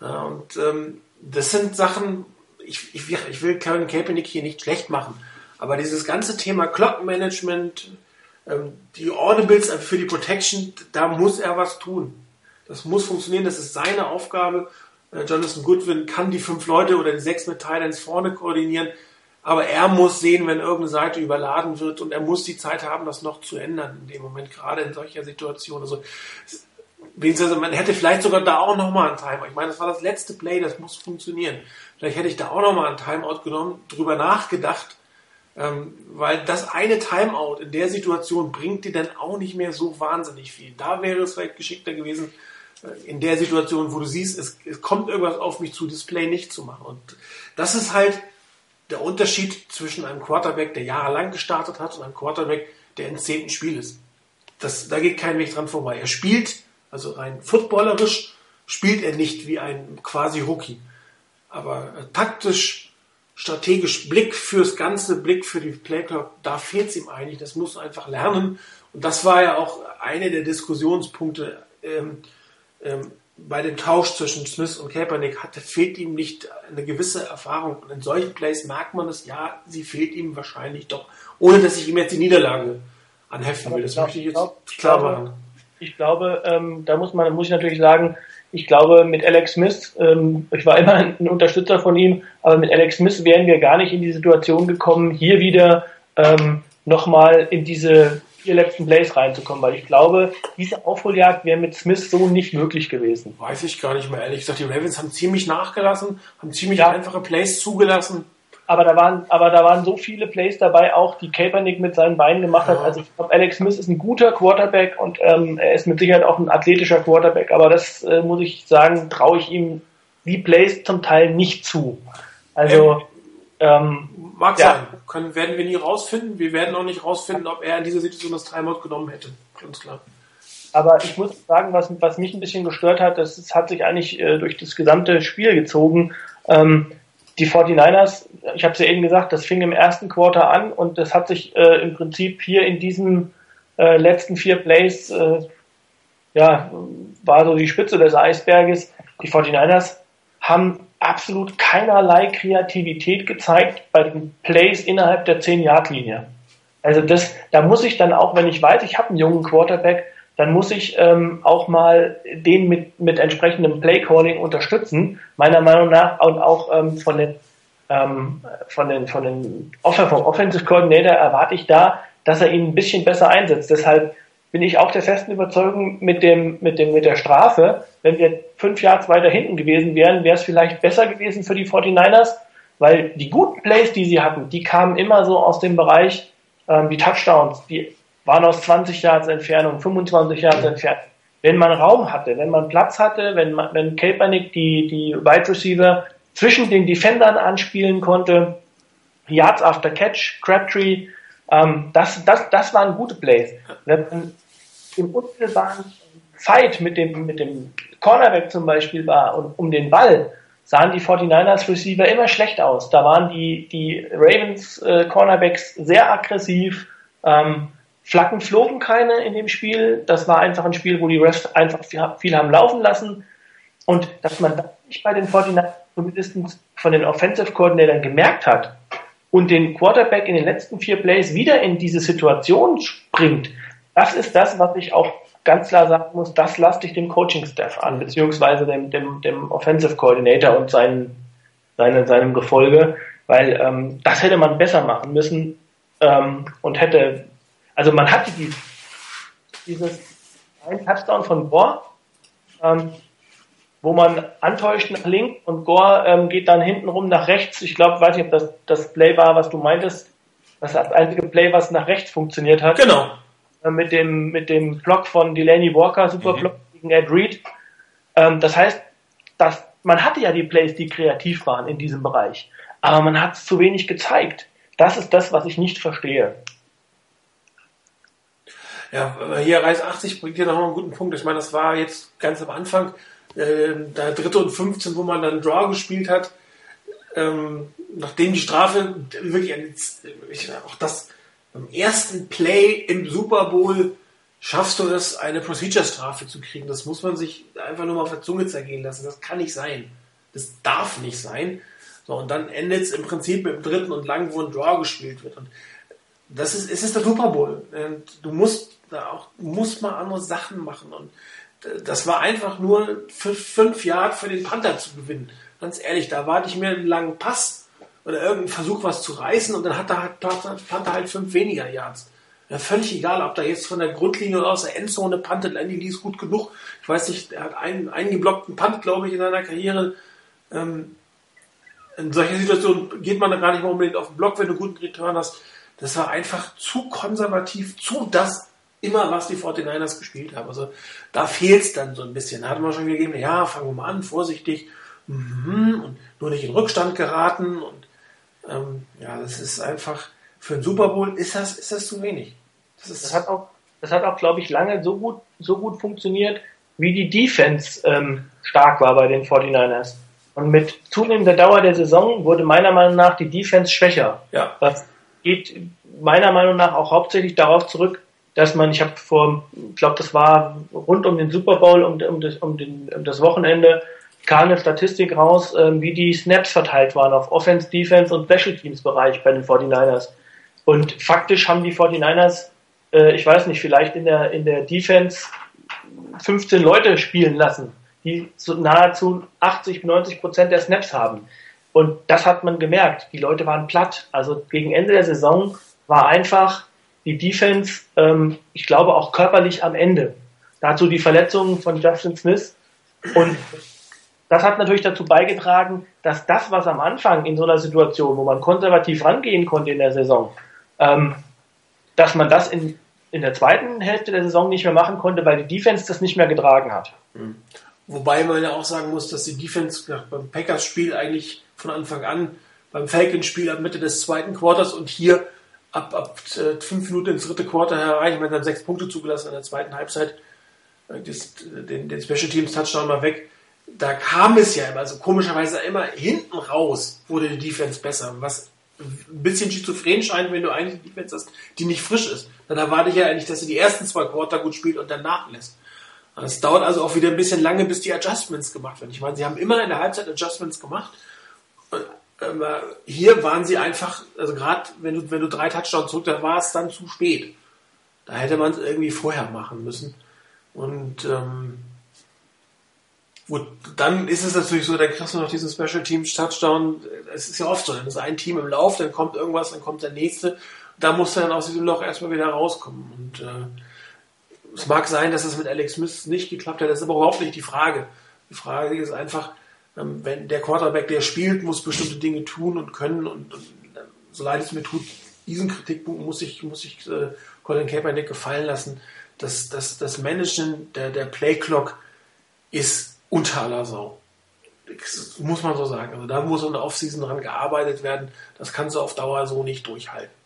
Und ähm, das sind Sachen, ich, ich, ich will Kevin Kaepernick hier nicht schlecht machen, aber dieses ganze Thema Clock Management, ähm, die Audibles für die Protection, da muss er was tun. Das muss funktionieren, das ist seine Aufgabe. Äh, Jonathan Goodwin kann die fünf Leute oder die sechs mit Titans vorne koordinieren, aber er muss sehen, wenn irgendeine Seite überladen wird und er muss die Zeit haben, das noch zu ändern in dem Moment, gerade in solcher Situation. Also, man hätte vielleicht sogar da auch nochmal einen Timeout. Ich meine, das war das letzte Play, das muss funktionieren. Vielleicht hätte ich da auch nochmal einen Timeout genommen, drüber nachgedacht, ähm, weil das eine Timeout in der Situation bringt dir dann auch nicht mehr so wahnsinnig viel. Da wäre es vielleicht geschickter gewesen, äh, in der Situation, wo du siehst, es, es kommt irgendwas auf mich zu, Display nicht zu machen. Und das ist halt der Unterschied zwischen einem Quarterback, der jahrelang gestartet hat, und einem Quarterback, der im zehnten Spiel ist. Das, da geht kein Weg dran vorbei. Er spielt, also rein footballerisch, spielt er nicht wie ein quasi Rookie. Aber äh, taktisch strategisch Blick fürs Ganze, Blick für die Playclock, da fehlt es ihm eigentlich. Das muss einfach lernen. Und das war ja auch eine der Diskussionspunkte ähm, ähm, bei dem Tausch zwischen Smith und Kaepernick. Hat, fehlt ihm nicht eine gewisse Erfahrung. Und in solchen Plays merkt man es, ja, sie fehlt ihm wahrscheinlich doch. Ohne dass ich ihm jetzt die Niederlage anheften will. Das möchte ich jetzt klar machen. Ich glaube, ähm, da muss man, muss ich natürlich sagen, ich glaube, mit Alex Smith, ähm, ich war immer ein Unterstützer von ihm, aber mit Alex Smith wären wir gar nicht in die Situation gekommen, hier wieder ähm, nochmal in diese vier letzten Plays reinzukommen, weil ich glaube, diese Aufholjagd wäre mit Smith so nicht möglich gewesen. Weiß ich gar nicht mehr, ehrlich gesagt. Die Ravens haben ziemlich nachgelassen, haben ziemlich ja. einfache Plays zugelassen. Aber da waren, aber da waren so viele Plays dabei, auch die Kaepernick mit seinen Beinen gemacht hat. Also ich glaube, Alex Smith ist ein guter Quarterback und ähm, er ist mit Sicherheit auch ein athletischer Quarterback. Aber das äh, muss ich sagen, traue ich ihm die Plays zum Teil nicht zu. Also ähm, Mag ja. sein. Können, werden wir nie rausfinden. Wir werden auch nicht rausfinden, ob er in dieser Situation das Timeout genommen hätte. Ganz klar. Aber ich muss sagen, was, was mich ein bisschen gestört hat, das, das hat sich eigentlich äh, durch das gesamte Spiel gezogen. Ähm, die 49ers, ich habe es ja eben gesagt, das fing im ersten Quarter an und das hat sich äh, im Prinzip hier in diesen äh, letzten vier Plays, äh, ja, war so die Spitze des Eisberges. Die 49ers haben absolut keinerlei Kreativität gezeigt bei den Plays innerhalb der 10-Yard-Linie. Also das, da muss ich dann auch, wenn ich weiß, ich habe einen jungen Quarterback, dann muss ich ähm, auch mal den mit, mit entsprechendem Play-Calling unterstützen, meiner Meinung nach, und auch ähm, von den ähm, von den von den vom Offensive Coordinator erwarte ich da, dass er ihn ein bisschen besser einsetzt. Deshalb bin ich auch der festen Überzeugung mit dem, mit dem, mit der Strafe. Wenn wir fünf Yards weiter hinten gewesen wären, wäre es vielleicht besser gewesen für die 49ers, weil die guten Plays, die sie hatten, die kamen immer so aus dem Bereich, ähm, die Touchdowns, die waren aus 20 Yards Entfernung, 25 Yards Entfernung. Wenn man Raum hatte, wenn man Platz hatte, wenn man, wenn Kaepernick die, die Wide Receiver zwischen den Defendern anspielen konnte, Yards after Catch, Crabtree, ähm, das, das, das waren gute Plays. Wenn man im unmittelbaren Fight mit dem, mit dem Cornerback zum Beispiel war und um den Ball, sahen die 49ers Receiver immer schlecht aus. Da waren die, die Ravens äh, Cornerbacks sehr aggressiv. Ähm, Flacken flogen keine in dem Spiel. Das war einfach ein Spiel, wo die Refs einfach viel haben laufen lassen. Und dass man das nicht bei den 49ers zumindest von den Offensive Coordinatoren gemerkt hat, und den Quarterback in den letzten vier Plays wieder in diese Situation springt, das ist das, was ich auch ganz klar sagen muss, das lasse ich dem Coaching-Staff an, beziehungsweise dem, dem, dem Offensive Coordinator und seinen, seine, seinem Gefolge, weil ähm, das hätte man besser machen müssen ähm, und hätte, also man hatte die, dieses ein Touchdown von Bohr, ähm, wo man antäuscht nach links und Gore ähm, geht dann hintenrum nach rechts. Ich glaube, weiß nicht, ob das das Play war, was du meintest. Das ist das einzige Play, was nach rechts funktioniert hat. Genau. Äh, mit dem, mit dem Block von Delaney Walker, super mhm. Gegen Ed Reed. Ähm, das heißt, dass, man hatte ja die Plays, die kreativ waren in diesem Bereich. Aber man hat es zu wenig gezeigt. Das ist das, was ich nicht verstehe. Ja, hier Reis 80 bringt hier noch einen guten Punkt. Ich meine, das war jetzt ganz am Anfang äh, da dritte und 15, wo man dann Draw gespielt hat, ähm, nachdem die Strafe wirklich ich, auch das beim ersten Play im Super Bowl schaffst du es, eine Procedure-Strafe zu kriegen. Das muss man sich einfach nur mal auf der Zunge zergehen lassen. Das kann nicht sein. Das darf nicht sein. So, und dann endet es im Prinzip mit dem dritten und lang, wo ein Draw gespielt wird. Und das ist, es ist der Super Bowl. Und du musst da auch, musst mal andere Sachen machen. Und das war einfach nur für fünf Jahre für den Panther zu gewinnen. Ganz ehrlich, da warte ich mir einen langen Pass oder irgendeinen Versuch, was zu reißen und dann hat der Panther halt fünf weniger Yards. Ja, völlig egal, ob da jetzt von der Grundlinie oder aus der Endzone pantet, Andy Lee ist gut genug. Ich weiß nicht, er hat einen eingeblockten Punt, glaube ich, in seiner Karriere. Ähm, in solcher Situation geht man da gar nicht mal unbedingt auf den Block, wenn du guten Return hast. Das war einfach zu konservativ, zu das immer, was die 49ers gespielt haben. Also da fehlt es dann so ein bisschen. Da hat man schon gegeben, ja, fangen wir mal an, vorsichtig mhm, und nur nicht in Rückstand geraten. Und ähm, ja, das ist einfach, für einen Super Bowl ist das, ist das zu wenig. Das, ist das hat auch, das hat auch, glaube ich, lange so gut, so gut funktioniert, wie die Defense ähm, stark war bei den 49ers. Und mit zunehmender Dauer der Saison wurde meiner Meinung nach die Defense schwächer. Ja. Das geht meiner Meinung nach auch hauptsächlich darauf zurück, dass man, ich habe vor, ich glaube, das war rund um den Super Bowl, um, um, das, um, den, um das Wochenende, kam eine Statistik raus, äh, wie die Snaps verteilt waren auf Offense, Defense und Special Teams Bereich bei den 49ers. Und faktisch haben die 49ers, äh, ich weiß nicht, vielleicht in der, in der Defense 15 Leute spielen lassen, die so nahezu 80, 90 Prozent der Snaps haben. Und das hat man gemerkt. Die Leute waren platt. Also gegen Ende der Saison war einfach die Defense, ähm, ich glaube auch körperlich am Ende. Dazu die Verletzungen von Justin Smith und das hat natürlich dazu beigetragen, dass das, was am Anfang in so einer Situation, wo man konservativ rangehen konnte in der Saison, ähm, dass man das in, in der zweiten Hälfte der Saison nicht mehr machen konnte, weil die Defense das nicht mehr getragen hat. Mhm. Wobei man ja auch sagen muss, dass die Defense beim Packers-Spiel eigentlich von Anfang an, beim Falcons-Spiel ab Mitte des zweiten Quarters und hier ab, ab äh, fünf Minuten ins dritte Quarter ich meine, dann sechs Punkte zugelassen in der zweiten Halbzeit, äh, das, den, den Special Teams Touchdown mal weg. Da kam es ja immer, also komischerweise immer hinten raus wurde die Defense besser, was ein bisschen schizophren scheint, wenn du eigentlich eine Defense hast, die nicht frisch ist. Dann erwarte ich ja eigentlich, dass sie die ersten zwei Quarter gut spielt und dann nachlässt. Es dauert also auch wieder ein bisschen lange, bis die Adjustments gemacht werden. Ich meine, sie haben immer in der Halbzeit Adjustments gemacht. Ähm, hier waren sie einfach, also gerade wenn du, wenn du drei Touchdowns zurück, da war es dann zu spät. Da hätte man es irgendwie vorher machen müssen. Und ähm, gut, dann ist es natürlich so, dann kriegst du noch diesen Special Teams Touchdown. Es ist ja oft so, dann ist ein Team im Lauf, dann kommt irgendwas, dann kommt der nächste. Da musst du dann aus diesem Loch erstmal wieder rauskommen. Und äh, es mag sein, dass es mit Alex Smith nicht geklappt hat, das ist aber überhaupt nicht die Frage. Die Frage ist einfach, wenn der Quarterback, der spielt, muss bestimmte Dinge tun und können und, und so leid es mir tut, diesen Kritikpunkt muss ich, muss ich äh, Colin Kaepernick gefallen lassen. Das, das, das Managen der, der Playclock ist unter aller Sau. Das muss man so sagen. Also da muss in der Offseason dran gearbeitet werden. Das kannst du auf Dauer so nicht durchhalten.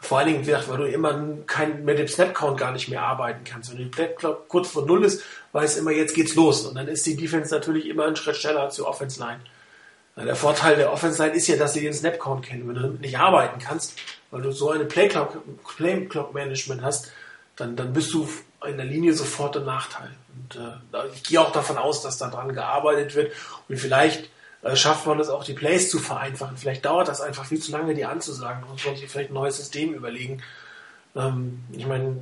Vor allen Dingen, gesagt, weil du immer kein, mit dem Snap-Count gar nicht mehr arbeiten kannst. Wenn die Play-Clock kurz vor Null ist, weiß immer, jetzt geht's los. Und dann ist die Defense natürlich immer einen Schritt schneller als die Offense-Line. Der Vorteil der Offense-Line ist ja, dass sie den Snap-Count kennen. Wenn du damit nicht arbeiten kannst, weil du so eine Play-Clock-Management hast, dann, dann bist du in der Linie sofort im Nachteil. Und äh, ich gehe auch davon aus, dass daran gearbeitet wird. Und vielleicht schafft man es auch, die Plays zu vereinfachen. Vielleicht dauert das einfach viel zu lange, die anzusagen. Und man sich vielleicht ein neues System überlegen. Ähm, ich meine,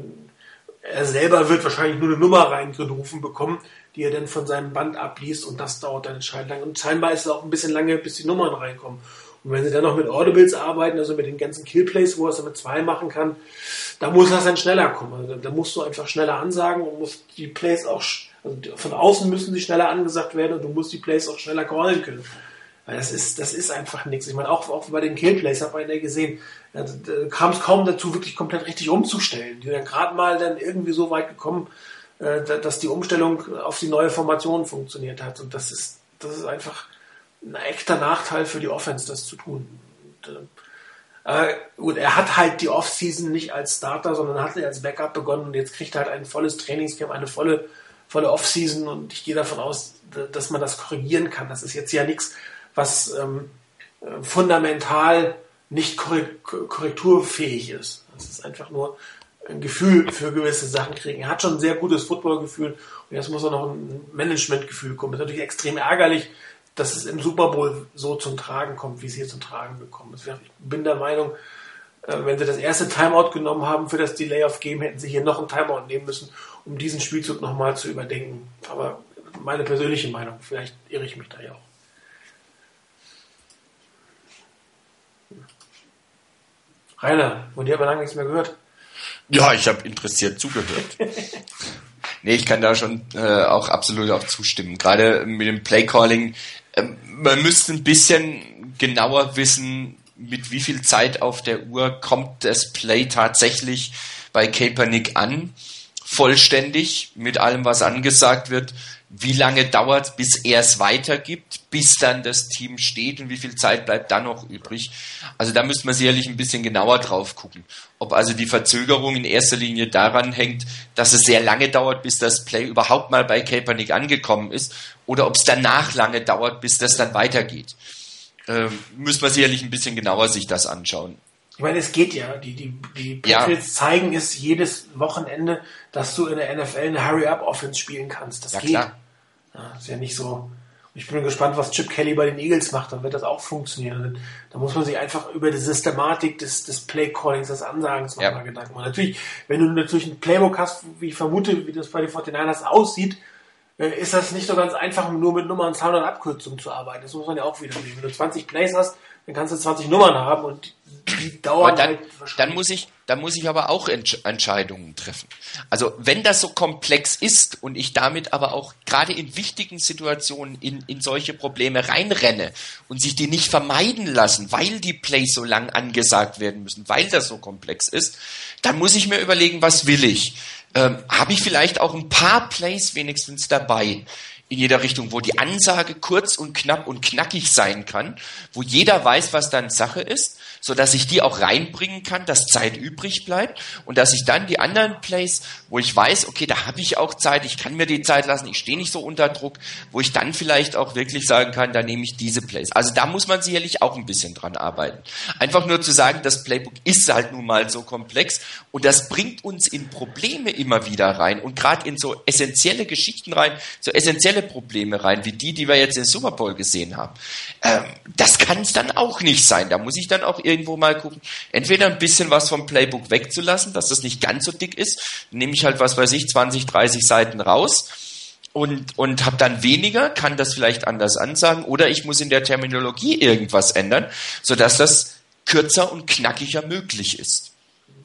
er selber wird wahrscheinlich nur eine Nummer reingerufen bekommen, die er dann von seinem Band abliest und das dauert dann entscheidend lang. Und scheinbar ist es auch ein bisschen lange, bis die Nummern reinkommen. Und wenn sie dann noch mit Audibles arbeiten, also mit den ganzen Killplays, wo er es mit zwei machen kann, da muss das dann schneller kommen. Also da musst du einfach schneller ansagen und musst die Plays auch also von außen müssen sie schneller angesagt werden und du musst die Plays auch schneller callen können. Weil das ist, das ist einfach nichts. Ich meine, auch, auch bei den Killplays hat man ja gesehen, da, kam es kaum dazu, wirklich komplett richtig umzustellen. Die sind gerade mal dann irgendwie so weit gekommen, äh, dass die Umstellung auf die neue Formation funktioniert hat. Und das ist, das ist einfach ein echter Nachteil für die Offense, das zu tun. Und, äh, gut, er hat halt die Offseason nicht als Starter, sondern hat als Backup begonnen und jetzt kriegt er halt ein volles Trainingscamp, eine volle volle Offseason und ich gehe davon aus, dass man das korrigieren kann. Das ist jetzt ja nichts, was ähm, äh, fundamental nicht korrekturfähig ist. Das ist einfach nur ein Gefühl für gewisse Sachen kriegen. Er hat schon ein sehr gutes Footballgefühl und jetzt muss er noch ein Managementgefühl kommen. Das ist natürlich extrem ärgerlich, dass es im Super Bowl so zum Tragen kommt, wie es hier zum Tragen gekommen ist. Ich bin der Meinung, äh, wenn sie das erste Timeout genommen haben für das Delay of Game, hätten sie hier noch ein Timeout nehmen müssen, um diesen Spielzug nochmal zu überdenken. Aber meine persönliche Meinung, vielleicht irre ich mich da ja auch. Rainer, von dir aber lange nichts mehr gehört. Ja, ich habe interessiert zugehört. (laughs) nee, ich kann da schon äh, auch absolut auch zustimmen. Gerade mit dem Playcalling, äh, man müsste ein bisschen genauer wissen, mit wie viel Zeit auf der Uhr kommt das Play tatsächlich bei Kaepernick an, vollständig, mit allem, was angesagt wird. Wie lange dauert es, bis er es weitergibt, bis dann das Team steht und wie viel Zeit bleibt dann noch übrig? Also da müsste man sicherlich ein bisschen genauer drauf gucken. Ob also die Verzögerung in erster Linie daran hängt, dass es sehr lange dauert, bis das Play überhaupt mal bei Kaepernick angekommen ist, oder ob es danach lange dauert, bis das dann weitergeht ähm, müssen wir sicherlich ein bisschen genauer sich das anschauen. Ich meine, es geht ja. Die, die, die Patriots ja. zeigen es jedes Wochenende, dass du in der NFL eine Hurry-Up-Offense spielen kannst. Das ja, geht. Klar. Ja, ist ja nicht so. Ich bin gespannt, was Chip Kelly bei den Eagles macht. Dann wird das auch funktionieren. Da muss man sich einfach über die Systematik des, des Play-Callings, des Ansagens nochmal ja. Gedanken machen. Natürlich, wenn du natürlich ein Playbook hast, wie ich vermute, wie das bei den 49ers aussieht, äh, ist das nicht so ganz einfach, nur mit Nummern, Zahlen und Abkürzungen zu arbeiten. Das muss man ja auch wieder nehmen. Wenn du 20 Plays hast, dann kannst du 20 Nummern haben und die dauern dann, halt dann muss ich, dann muss ich aber auch Entsch Entscheidungen treffen. Also wenn das so komplex ist und ich damit aber auch gerade in wichtigen Situationen in, in solche Probleme reinrenne und sich die nicht vermeiden lassen, weil die Plays so lang angesagt werden müssen, weil das so komplex ist, dann muss ich mir überlegen, was will ich? Ähm, Habe ich vielleicht auch ein paar Plays wenigstens daby, in jeder Richtung, wo die Ansage kurz und knapp und knackig sein kann, wo jeder weiß, was dann Sache ist, so dass ich die auch reinbringen kann, dass Zeit übrig bleibt und dass ich dann die anderen Plays, wo ich weiß, okay, da habe ich auch Zeit, ich kann mir die Zeit lassen, ich stehe nicht so unter Druck, wo ich dann vielleicht auch wirklich sagen kann, da nehme ich diese Plays. Also da muss man sicherlich auch ein bisschen dran arbeiten. Einfach nur zu sagen, das Playbook ist halt nun mal so komplex und das bringt uns in Probleme immer wieder rein und gerade in so essentielle Geschichten rein, so essentielle Probleme rein, wie die, die wir jetzt in Super Bowl gesehen haben. Ähm, das kann es dann auch nicht sein. Da muss ich dann auch irgendwo mal gucken, entweder ein bisschen was vom Playbook wegzulassen, dass das nicht ganz so dick ist, nehme ich halt, was weiß ich, 20, 30 Seiten raus und, und habe dann weniger, kann das vielleicht anders ansagen oder ich muss in der Terminologie irgendwas ändern, sodass das kürzer und knackiger möglich ist.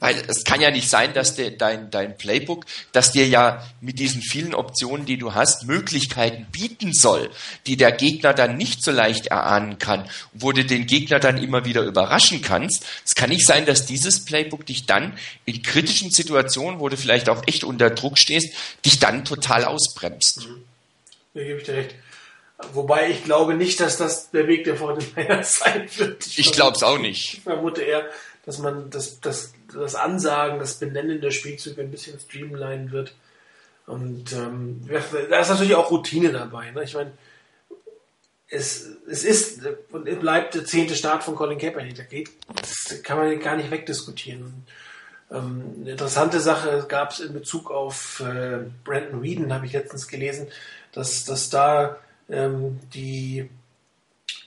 Weil es kann ja nicht sein, dass der, dein, dein Playbook, das dir ja mit diesen vielen Optionen, die du hast, Möglichkeiten bieten soll, die der Gegner dann nicht so leicht erahnen kann, wo du den Gegner dann immer wieder überraschen kannst. Es kann nicht sein, dass dieses Playbook dich dann in kritischen Situationen, wo du vielleicht auch echt unter Druck stehst, dich dann total ausbremst. Mhm. Da gebe ich dir recht. Wobei ich glaube nicht, dass das der Weg der Fortnite (laughs) sein wird. Ich, ich glaube es auch nicht. Ich vermute eher, dass man das, das, das Ansagen, das Benennen der Spielzüge ein bisschen streamline wird. Und ähm, da ist natürlich auch Routine dabei. Ne? Ich meine, es, es ist und bleibt der zehnte Start von Colin Kaepernick. Da geht, das kann man gar nicht wegdiskutieren. ähm, eine interessante Sache gab es in Bezug auf äh, Brandon Whedon, habe ich letztens gelesen, dass, dass da ähm, die,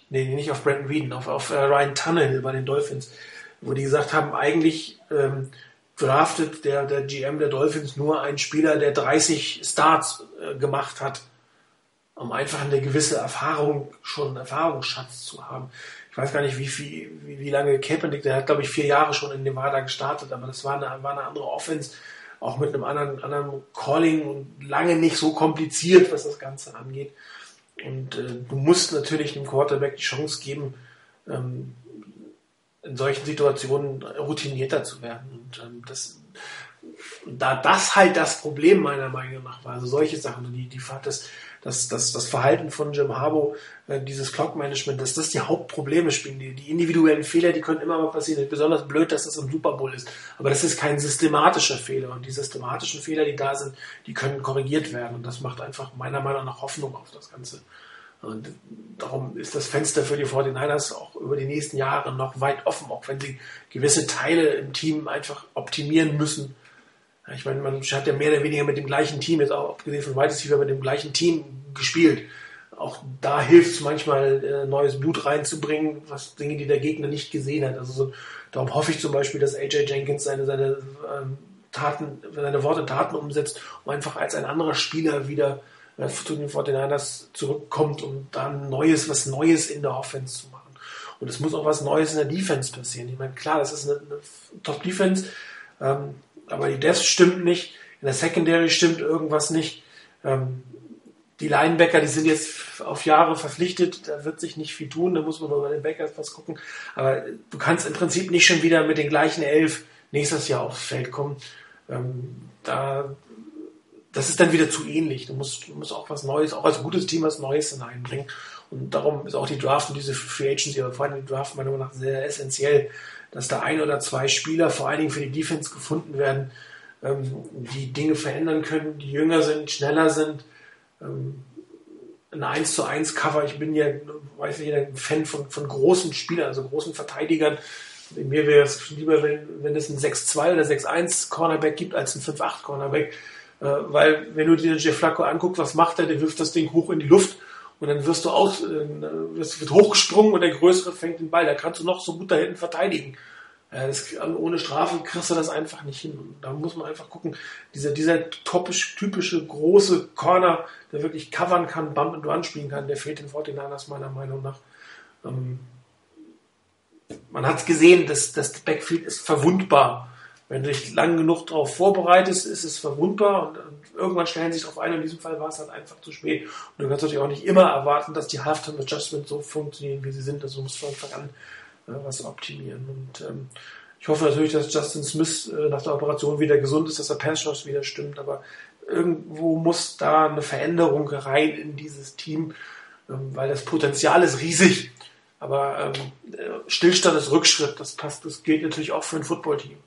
nee, nicht auf Brandon Whedon, auf, auf äh, Ryan Tannehill bei den Dolphins, wo die gesagt haben, eigentlich ähm, draftet der, der GM der Dolphins nur einen Spieler, der 30 Starts äh, gemacht hat, um einfach eine gewisse Erfahrung, schon einen Erfahrungsschatz zu haben. Ich weiß gar nicht, wie, viel, wie, wie lange Kaepernick, der hat, glaube ich, vier Jahre schon in Nevada gestartet, aber das war eine, war eine andere Offense, auch mit einem anderen, anderen Calling und lange nicht so kompliziert, was das Ganze angeht. Und äh, du musst natürlich dem Quarterback die Chance geben, ähm, in solchen Situationen routinierter zu werden. Und ähm, das, da das halt das Problem meiner Meinung nach war, also solche Sachen, die, die das, das, das, das Verhalten von Jim Harbo, äh, dieses Clock-Management, dass das die Hauptprobleme spielen. Die, die individuellen Fehler, die können immer mal passieren. Besonders blöd, dass das im Super Bowl ist. Aber das ist kein systematischer Fehler. Und die systematischen Fehler, die da sind, die können korrigiert werden. Und das macht einfach meiner Meinung nach Hoffnung auf das Ganze. Und darum ist das Fenster für die 49ers auch über die nächsten Jahre noch weit offen, auch wenn sie gewisse Teile im Team einfach optimieren müssen. Ich meine, man hat ja mehr oder weniger mit dem gleichen Team, jetzt auch abgesehen von White Receiver, mit dem gleichen Team gespielt. Auch da hilft es manchmal, äh, neues Blut reinzubringen, was Dinge, die der Gegner nicht gesehen hat. Also so, darum hoffe ich zum Beispiel, dass AJ Jenkins seine, seine ähm, Taten, seine Worte Taten umsetzt, um einfach als ein anderer Spieler wieder äh, zu den 49ers zurückkommt, um dann Neues, was Neues in der Offense zu machen. Und es muss auch was Neues in der Defense passieren. Ich meine, klar, das ist eine, eine Top-Defense, ähm, aber die Death stimmt nicht. In der Secondary stimmt irgendwas nicht. Ähm, die Linebacker, die sind jetzt auf Jahre verpflichtet, da wird sich nicht viel tun, da muss man nur bei den Backers was gucken. Aber du kannst im Prinzip nicht schon wieder mit den gleichen elf nächstes Jahr aufs Feld kommen. Ähm, da das ist dann wieder zu ähnlich. Du musst, du musst auch was Neues, auch als gutes Team was Neues hineinbringen. Und darum ist auch die Draft und diese Free Agency, aber vor allem die Draft meiner Meinung nach sehr essentiell, dass da ein oder zwei Spieler, vor allen Dingen für die Defense, gefunden werden, ähm, die Dinge verändern können, die jünger sind, schneller sind. Ähm, ein 1 zu 1 Cover, ich bin ja, weiß nicht, ein Fan von, von großen Spielern, also großen Verteidigern. Mir wäre es lieber, wenn, wenn es ein 6-2 oder 6-1 Cornerback gibt, als ein 5-8 Cornerback äh, weil wenn du dir Jeff Flacco anguckst, was macht er? Der wirft das Ding hoch in die Luft und dann wirst du aus, äh, wirst, wird hochgesprungen und der Größere fängt den Ball. Da kannst du noch so gut da hinten verteidigen. Das, ohne Strafe kriegst du das einfach nicht hin. Und da muss man einfach gucken, dieser, dieser topisch, typische große Corner, der wirklich covern kann, Bump und Run spielen kann, der fehlt den 49ers meiner Meinung nach. Ähm, man hat gesehen, dass das Backfield ist verwundbar. Wenn du dich lang genug darauf vorbereitest, ist es verwundbar und, und irgendwann stellen sich darauf ein. In diesem Fall war es halt einfach zu spät. Und du kannst natürlich auch nicht immer erwarten, dass die Halftime Adjustments so funktionieren, wie sie sind. Also musst du von Anfang an äh, was optimieren. Und ähm, ich hoffe natürlich, dass Justin Smith äh, nach der Operation wieder gesund ist, dass der Pass wieder stimmt. Aber irgendwo muss da eine Veränderung rein in dieses Team, ähm, weil das Potenzial ist riesig. Aber ähm, Stillstand ist Rückschritt. Das passt. Das gilt natürlich auch für ein Footballteam.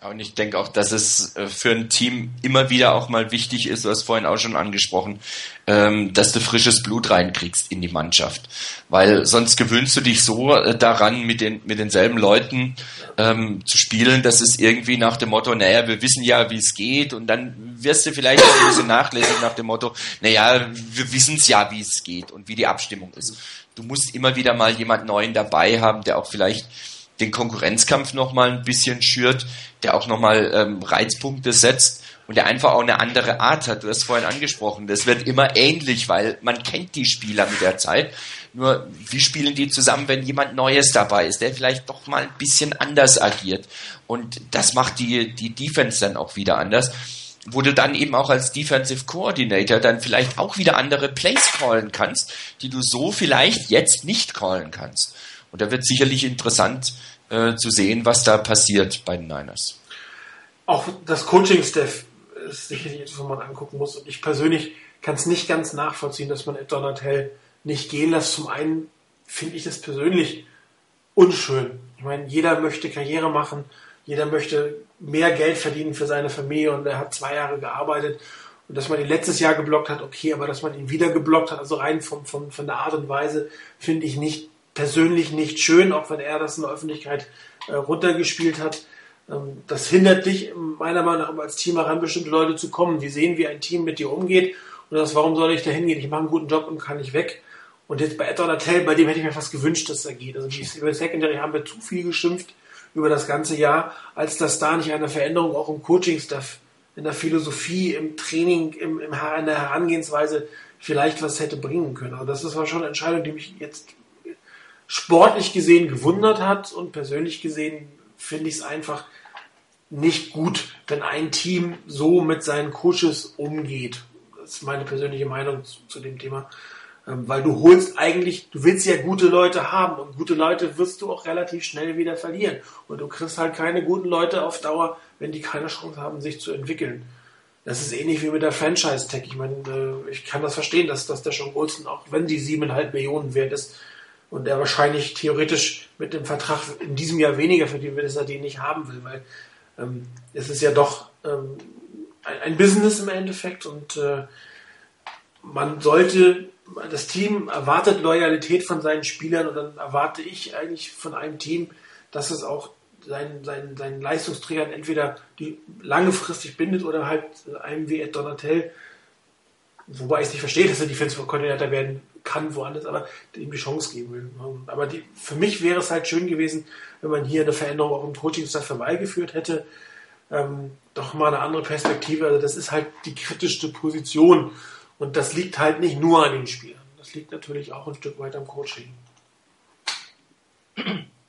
Und ich denke auch, dass es äh, für ein Team immer wieder auch mal wichtig ist, du hast vorhin auch schon angesprochen, ähm, dass du frisches Blut reinkriegst in die Mannschaft. Weil sonst gewöhnst du dich so äh, daran, mit, den, mit denselben Leuten ähm, zu spielen, dass es irgendwie nach dem Motto, naja, wir wissen ja, wie es geht und dann wirst du vielleicht auch ein bisschen nachlässig nach dem Motto, naja, wir wissen es ja, wie es geht und wie die Abstimmung ist. Du musst immer wieder mal jemand Neuen dabei haben, der auch vielleicht den Konkurrenzkampf nochmal ein bisschen schürt, der auch nochmal ähm, Reizpunkte setzt und der einfach auch eine andere Art hat. Du hast vorhin angesprochen, das wird immer ähnlich, weil man kennt die Spieler mit der Zeit. Nur, wie spielen die zusammen, wenn jemand Neues dabei ist, der vielleicht doch mal ein bisschen anders agiert? Und das macht die, die Defense dann auch wieder anders wo du dann eben auch als Defensive Coordinator dann vielleicht auch wieder andere Plays callen kannst, die du so vielleicht jetzt nicht callen kannst. Und da wird sicherlich interessant äh, zu sehen, was da passiert bei den Niners. Auch das Coaching-Staff ist sicherlich etwas, was man angucken muss. Und ich persönlich kann es nicht ganz nachvollziehen, dass man Ed Donatel nicht gehen lässt. Zum einen finde ich das persönlich unschön. Ich meine, jeder möchte Karriere machen, jeder möchte mehr Geld verdienen für seine Familie und er hat zwei Jahre gearbeitet. Und dass man ihn letztes Jahr geblockt hat, okay, aber dass man ihn wieder geblockt hat, also rein von, von, von der Art und Weise, finde ich nicht persönlich nicht schön, auch wenn er das in der Öffentlichkeit äh, runtergespielt hat. Ähm, das hindert dich meiner Meinung nach als Team heran, bestimmte Leute zu kommen. Die sehen, wie ein Team mit dir umgeht und das, warum soll ich da hingehen? Ich mache einen guten Job und kann nicht weg. Und jetzt bei Edward Attell, bei dem hätte ich mir fast gewünscht, dass er geht. Also die, über Secondary haben wir zu viel geschimpft über das ganze Jahr, als dass da nicht eine Veränderung auch im Coaching-Staff, in der Philosophie, im Training, im, im, in der Herangehensweise vielleicht was hätte bringen können. Also das war schon eine Entscheidung, die mich jetzt sportlich gesehen gewundert hat und persönlich gesehen finde ich es einfach nicht gut, wenn ein Team so mit seinen Coaches umgeht. Das ist meine persönliche Meinung zu, zu dem Thema. Ähm, weil du holst eigentlich, du willst ja gute Leute haben und gute Leute wirst du auch relativ schnell wieder verlieren. Und du kriegst halt keine guten Leute auf Dauer, wenn die keine Chance haben, sich zu entwickeln. Das ist ähnlich wie mit der Franchise-Tech. Ich meine, äh, ich kann das verstehen, dass, dass der Sean Golson, auch wenn die siebeneinhalb Millionen wert ist, und der wahrscheinlich theoretisch mit dem Vertrag in diesem Jahr weniger verdienen will, dass er den nicht haben will, weil ähm, es ist ja doch ähm, ein, ein, Business im Endeffekt und äh, man sollte, das Team erwartet Loyalität von seinen Spielern und dann erwarte ich eigentlich von einem Team, dass es auch seinen, seinen, seinen Leistungsträgern entweder die langfristig bindet oder halt einem wie Ed Donatel, wobei ich es nicht verstehe, dass er Defensive Coordinator werden kann woanders, aber ihm die Chance geben will. Aber die, für mich wäre es halt schön gewesen, wenn man hier eine Veränderung auch im Coaching-Staff herbeigeführt hätte. Ähm, doch mal eine andere Perspektive. Also das ist halt die kritischste Position. Und das liegt halt nicht nur an den Spielern. Das liegt natürlich auch ein Stück weit am Coaching.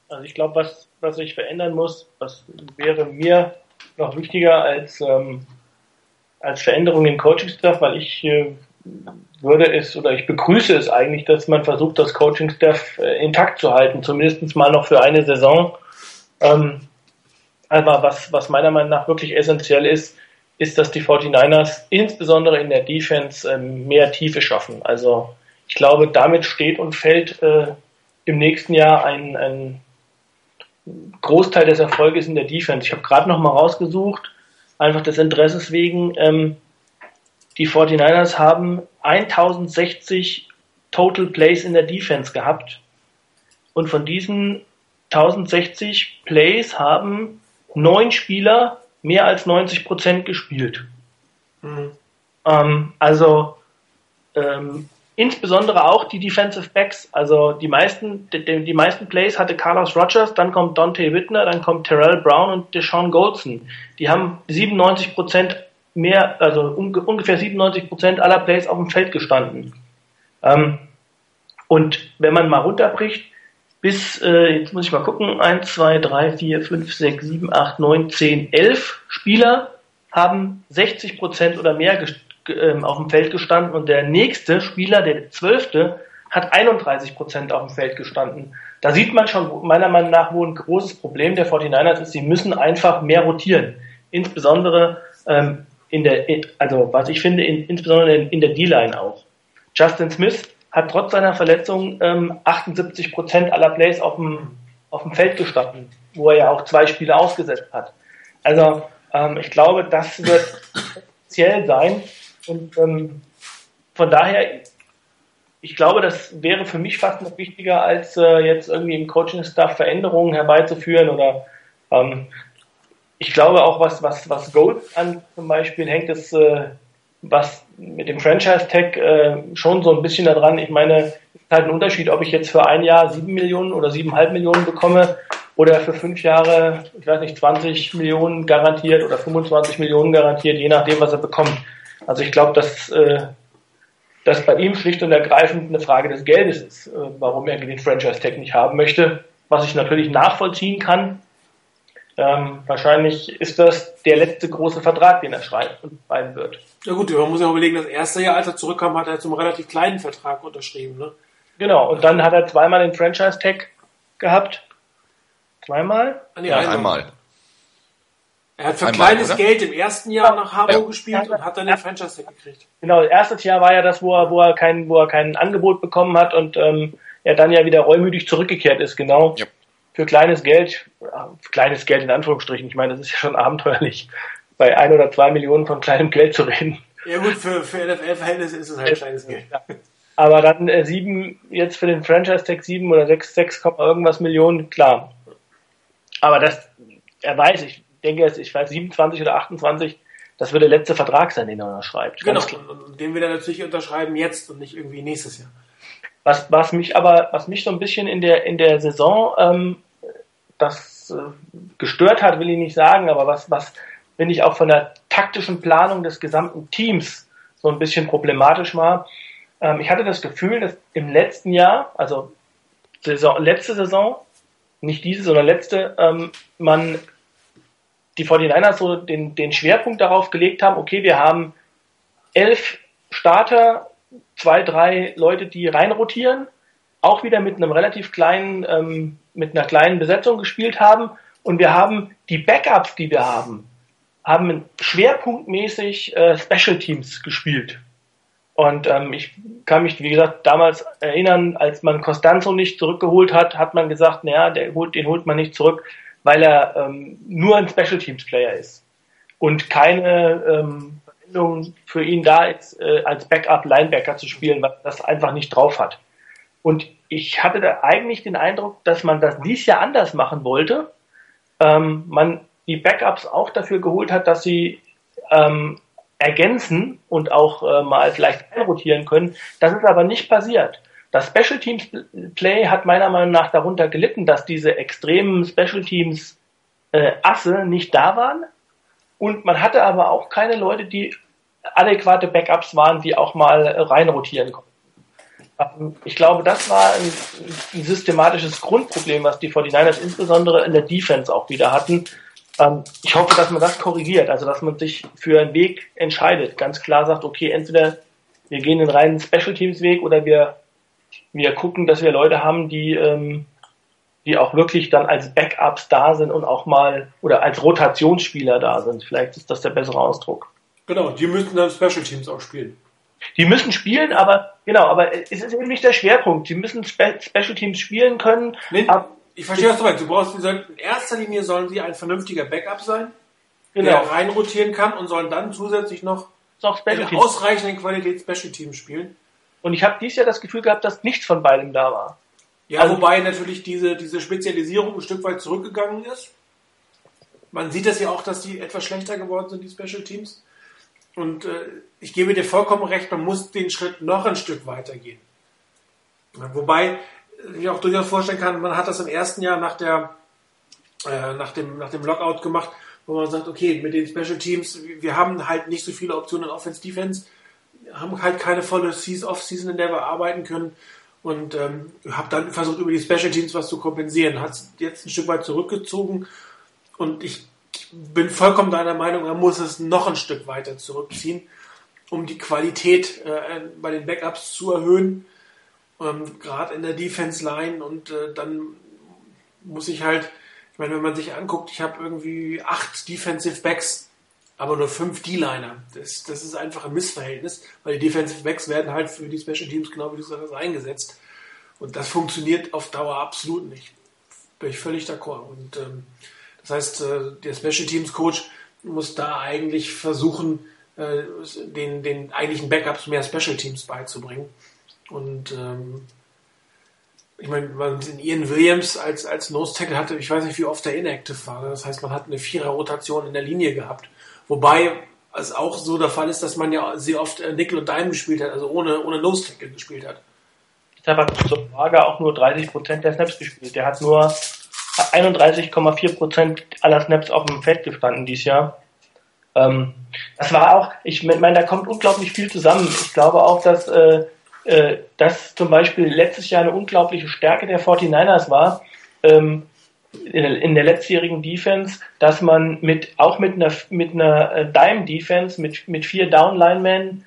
Also ich glaube, was, was sich verändern muss, was wäre mir noch wichtiger als, ähm, als Veränderung im Coaching-Staff, weil ich äh, würde es oder ich begrüße es eigentlich, dass man versucht, das Coaching-Staff äh, intakt zu halten, zumindest mal noch für eine Saison. Ähm, aber was, was meiner Meinung nach wirklich essentiell ist, ist, dass die 49ers insbesondere in der Defense ähm, mehr Tiefe schaffen. Also ich glaube, damit steht und fällt äh, im nächsten Jahr ein, ein Großteil des Erfolges in der Defense. Ich habe gerade noch mal rausgesucht, einfach des Interesses wegen, ähm, die 49ers haben 1060 Total Plays in der Defense gehabt. Und von diesen 1060 Plays haben neun Spieler mehr als 90 Prozent gespielt. Mhm. Ähm, also ähm, insbesondere auch die Defensive Backs. Also die meisten, die, die, meisten Plays hatte Carlos Rogers, dann kommt Dante Whitner, dann kommt Terrell Brown und Deshaun Goldson. Die haben 97 Prozent mehr, also un ungefähr 97 Prozent aller Plays auf dem Feld gestanden. Ähm, und wenn man mal runterbricht, bis, äh, jetzt muss ich mal gucken, 1, 2, 3, 4, 5, 6, 7, 8, 9, 10, 11 Spieler haben 60 Prozent oder mehr ähm, auf dem Feld gestanden und der nächste Spieler, der zwölfte, hat 31 Prozent auf dem Feld gestanden. Da sieht man schon meiner Meinung nach, wo ein großes Problem der 49ers ist. Sie müssen einfach mehr rotieren. Insbesondere ähm, in der, also was ich finde, in, insbesondere in, in der D-Line auch. Justin Smith hat trotz seiner Verletzung ähm, 78 Prozent aller Plays auf dem, auf dem Feld gestanden, wo er ja auch zwei Spiele ausgesetzt hat. Also ähm, ich glaube, das wird speziell sein und ähm, von daher, ich glaube, das wäre für mich fast noch wichtiger, als äh, jetzt irgendwie im Coaching-Staff Veränderungen herbeizuführen oder ähm, ich glaube auch, was, was, was Gold an zum Beispiel hängt, ist, äh, was mit dem Franchise-Tag äh, schon so ein bisschen daran. Ich meine, es ist halt ein Unterschied, ob ich jetzt für ein Jahr sieben Millionen oder siebeneinhalb Millionen bekomme oder für fünf Jahre, ich weiß nicht, 20 Millionen garantiert oder 25 Millionen garantiert, je nachdem, was er bekommt. Also ich glaube, dass äh, das bei ihm schlicht und ergreifend eine Frage des Geldes ist, äh, warum er den Franchise-Tag nicht haben möchte, was ich natürlich nachvollziehen kann. Ähm, wahrscheinlich ist das der letzte große Vertrag, den er schreiben wird. Ja gut, man muss ja überlegen, das erste Jahr, als er zurückkam, hat er zum relativ kleinen Vertrag unterschrieben. Ne? Genau, und dann hat er zweimal den Franchise-Tag gehabt. Zweimal? Ah, nee, ja, einmal. Er hat für einmal, kleines oder? Geld im ersten Jahr nach Harbour ja. gespielt und hat dann den Franchise-Tag gekriegt. Genau, das erste Jahr war ja das, wo er, wo er, kein, wo er kein Angebot bekommen hat und ähm, er dann ja wieder reumütig zurückgekehrt ist, genau. Ja für kleines Geld, kleines Geld in Anführungsstrichen, ich meine, das ist ja schon (laughs) abenteuerlich, bei ein oder zwei Millionen von kleinem Geld zu reden. Ja gut, für, für NFL-Verhältnisse ist es halt kleines Geld. Aber dann äh, sieben, jetzt für den Franchise-Tag sieben oder sechs, sechs irgendwas Millionen, klar. Aber das, er weiß, ich denke, ich weiß, 27 oder 28, das wird der letzte Vertrag sein, den er unterschreibt. Genau, und den wir dann natürlich unterschreiben jetzt und nicht irgendwie nächstes Jahr. Was, was mich aber, was mich so ein bisschen in der, in der Saison ähm, das äh, gestört hat, will ich nicht sagen, aber was, was finde ich auch von der taktischen Planung des gesamten Teams so ein bisschen problematisch war. Ähm, ich hatte das Gefühl, dass im letzten Jahr, also Saison, letzte Saison, nicht diese, sondern letzte, ähm, man die 49ers so den, den Schwerpunkt darauf gelegt haben, okay, wir haben elf Starter, zwei, drei Leute, die reinrotieren auch wieder mit einem relativ kleinen, ähm, mit einer kleinen Besetzung gespielt haben. Und wir haben die Backups, die wir haben, haben schwerpunktmäßig äh, Special Teams gespielt. Und ähm, ich kann mich, wie gesagt, damals erinnern, als man Costanzo nicht zurückgeholt hat, hat man gesagt, naja, der holt, den holt man nicht zurück, weil er ähm, nur ein Special Teams Player ist und keine ähm, Verbindung für ihn da ist, äh, als Backup Linebacker zu spielen, weil das einfach nicht drauf hat. Und ich hatte da eigentlich den Eindruck, dass man das dies Jahr anders machen wollte. Ähm, man die Backups auch dafür geholt hat, dass sie ähm, ergänzen und auch äh, mal vielleicht einrotieren können. Das ist aber nicht passiert. Das Special Teams Play hat meiner Meinung nach darunter gelitten, dass diese extremen Special Teams äh, Asse nicht da waren. Und man hatte aber auch keine Leute, die adäquate Backups waren, die auch mal reinrotieren konnten. Ich glaube, das war ein, ein, systematisches Grundproblem, was die 49ers insbesondere in der Defense auch wieder hatten. Ähm, ich hoffe, dass man das korrigiert, also dass man sich für einen Weg entscheidet, ganz klar sagt, okay, entweder wir gehen den reinen Special Teams Weg oder wir, wir gucken, dass wir Leute haben, die, ähm, die auch wirklich dann als Backups da sind und auch mal oder als Rotationsspieler da sind. Vielleicht ist das der bessere Ausdruck. Genau, die müssen dann Special Teams auch spielen. Die müssen spielen, aber genau, aber es ist eben nicht der Schwerpunkt. Sie müssen Spe Special Teams spielen können. Nee, ich verstehe, was du meinst. Du brauchst, in erster Linie sollen sie ein vernünftiger Backup sein, genau. der reinrotieren kann und sollen dann zusätzlich noch in ausreichenden Qualität Special Teams spielen. Und ich habe dieses Jahr das Gefühl gehabt, dass nichts von beidem da war. Ja, also, wobei natürlich diese, diese Spezialisierung ein Stück weit zurückgegangen ist. Man sieht das ja auch, dass die etwas schlechter geworden sind, die Special Teams. Und äh, ich gebe dir vollkommen recht, man muss den Schritt noch ein Stück weitergehen. Wobei ich auch durchaus vorstellen kann, man hat das im ersten Jahr nach der äh, nach dem nach dem Lockout gemacht, wo man sagt, okay, mit den Special Teams, wir haben halt nicht so viele Optionen in Offense Defense, haben halt keine volle Off-Season, in der wir arbeiten können. und ähm, habe dann versucht, über die Special Teams was zu kompensieren. Hat jetzt ein Stück weit zurückgezogen und ich bin vollkommen deiner Meinung, er muss es noch ein Stück weiter zurückziehen, um die Qualität äh, bei den Backups zu erhöhen, ähm, gerade in der Defense Line und äh, dann muss ich halt, ich meine, wenn man sich anguckt, ich habe irgendwie acht Defensive Backs, aber nur fünf D-Liner. Das, das ist einfach ein Missverhältnis, weil die Defensive Backs werden halt für die Special Teams genau wie du sagst eingesetzt. Und das funktioniert auf Dauer absolut nicht. Bin ich völlig d'accord. Und ähm, das heißt, äh, der Special Teams Coach muss da eigentlich versuchen, äh, den, den eigentlichen Backups mehr Special Teams beizubringen. Und ähm, ich meine, man in Ian Williams als, als Nose Tackle hatte, ich weiß nicht, wie oft er inactive war. Das heißt, man hat eine Vierer-Rotation in der Linie gehabt. Wobei es auch so der Fall ist, dass man ja sehr oft äh, Nickel und Dime gespielt hat, also ohne, ohne Nose Tackle gespielt hat. Ich habe zur Frage auch nur 30% der Snaps gespielt. Der hat nur 31,4% aller Snaps auf dem Feld gestanden dieses Jahr. Ähm, das war auch, ich meine, da kommt unglaublich viel zusammen. Ich glaube auch, dass äh, äh, das zum Beispiel letztes Jahr eine unglaubliche Stärke der 49ers war, ähm, in, in, der letztjährigen Defense, dass man mit auch mit einer mit einer äh, Dime Defense mit mit vier Down Linemen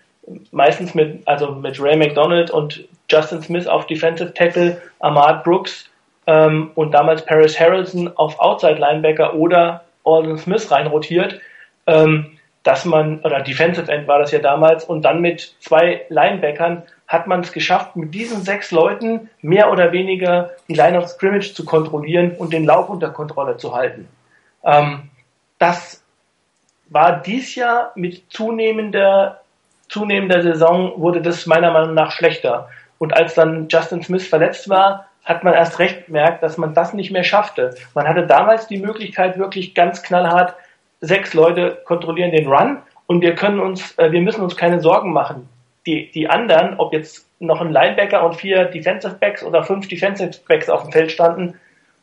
meistens mit also mit Ray McDonald und Justin Smith auf Defensive Tackle, Ahmad Brooks ähm, und damals Paris Harrelson auf Outside Linebacker oder Alden Smith reinrotiert, ähm, dass man oder Defensive End war das ja damals und dann mit zwei Linebackern hat man es geschafft, mit diesen sechs Leuten mehr oder weniger die Line of Scrimmage zu kontrollieren und den Lauf unter Kontrolle zu halten. Ähm, das war dies Jahr mit zunehmender, zunehmender Saison wurde das meiner Meinung nach schlechter. Und als dann Justin Smith verletzt war, hat man erst recht gemerkt, dass man das nicht mehr schaffte. Man hatte damals die Möglichkeit, wirklich ganz knallhart, sechs Leute kontrollieren den Run und wir können uns, äh, wir müssen uns keine Sorgen machen die, die anderen, ob jetzt noch ein Linebacker und vier Defensive Backs oder fünf Defensive Backs auf dem Feld standen,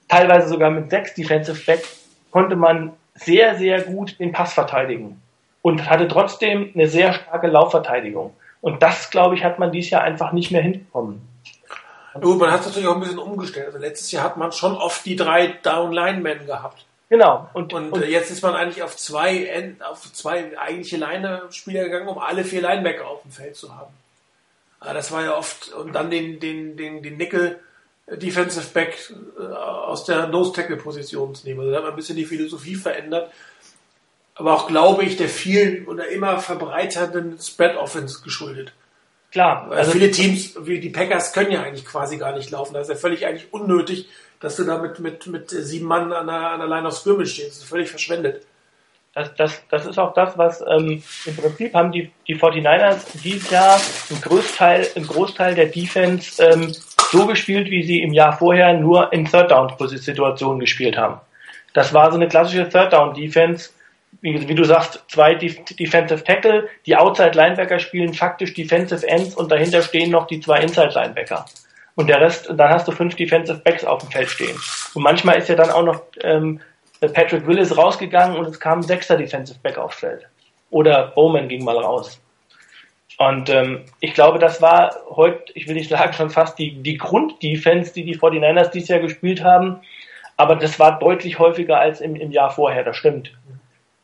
teilweise sogar mit sechs Defensive Backs, konnte man sehr, sehr gut den Pass verteidigen und hatte trotzdem eine sehr starke Laufverteidigung. Und das, glaube ich, hat man dieses Jahr einfach nicht mehr hinbekommen. Gut, man hat es natürlich auch ein bisschen umgestellt. Also letztes Jahr hat man schon oft die drei Down-Linemen gehabt. Genau. Und, und, und, jetzt ist man eigentlich auf zwei, auf zwei eigentliche Line-Spieler gegangen, um alle vier Linebacker auf dem Feld zu haben. Aber das war ja oft, und dann den, den, den, den Nickel Defensive Back äh, aus der Nose-Tackle-Position zu nehmen. Also da hat man ein bisschen die Philosophie verändert. Aber auch, glaube ich, der vielen oder immer verbreiterten Spread-Offense geschuldet. Klar. Also viele Teams, wie die Packers, können ja eigentlich quasi gar nicht laufen. Das ist ja völlig eigentlich unnötig, dass du da mit, mit, mit sieben Mann an der, an der Line of Scrimmage stehst. Das ist völlig verschwendet. Das, das, das ist auch das, was ähm, im Prinzip haben die, die 49ers dieses Jahr im Großteil, im Großteil der Defense ähm, so gespielt, wie sie im Jahr vorher nur in Third-Down-Situationen gespielt haben. Das war so eine klassische Third-Down-Defense, wie, wie, du sagst, zwei Defensive Tackle, die Outside Linebacker spielen faktisch Defensive Ends und dahinter stehen noch die zwei Inside Linebacker und der Rest, dann hast du fünf Defensive Backs auf dem Feld stehen. Und manchmal ist ja dann auch noch ähm, Patrick Willis rausgegangen und es kam ein sechster Defensive Back aufs Feld. Oder Bowman ging mal raus. Und ähm, ich glaube, das war heute, ich will nicht sagen, (laughs) schon fast die, die Grunddefense, die die 49ers dieses Jahr gespielt haben. Aber das war deutlich häufiger als im, im Jahr vorher, das stimmt.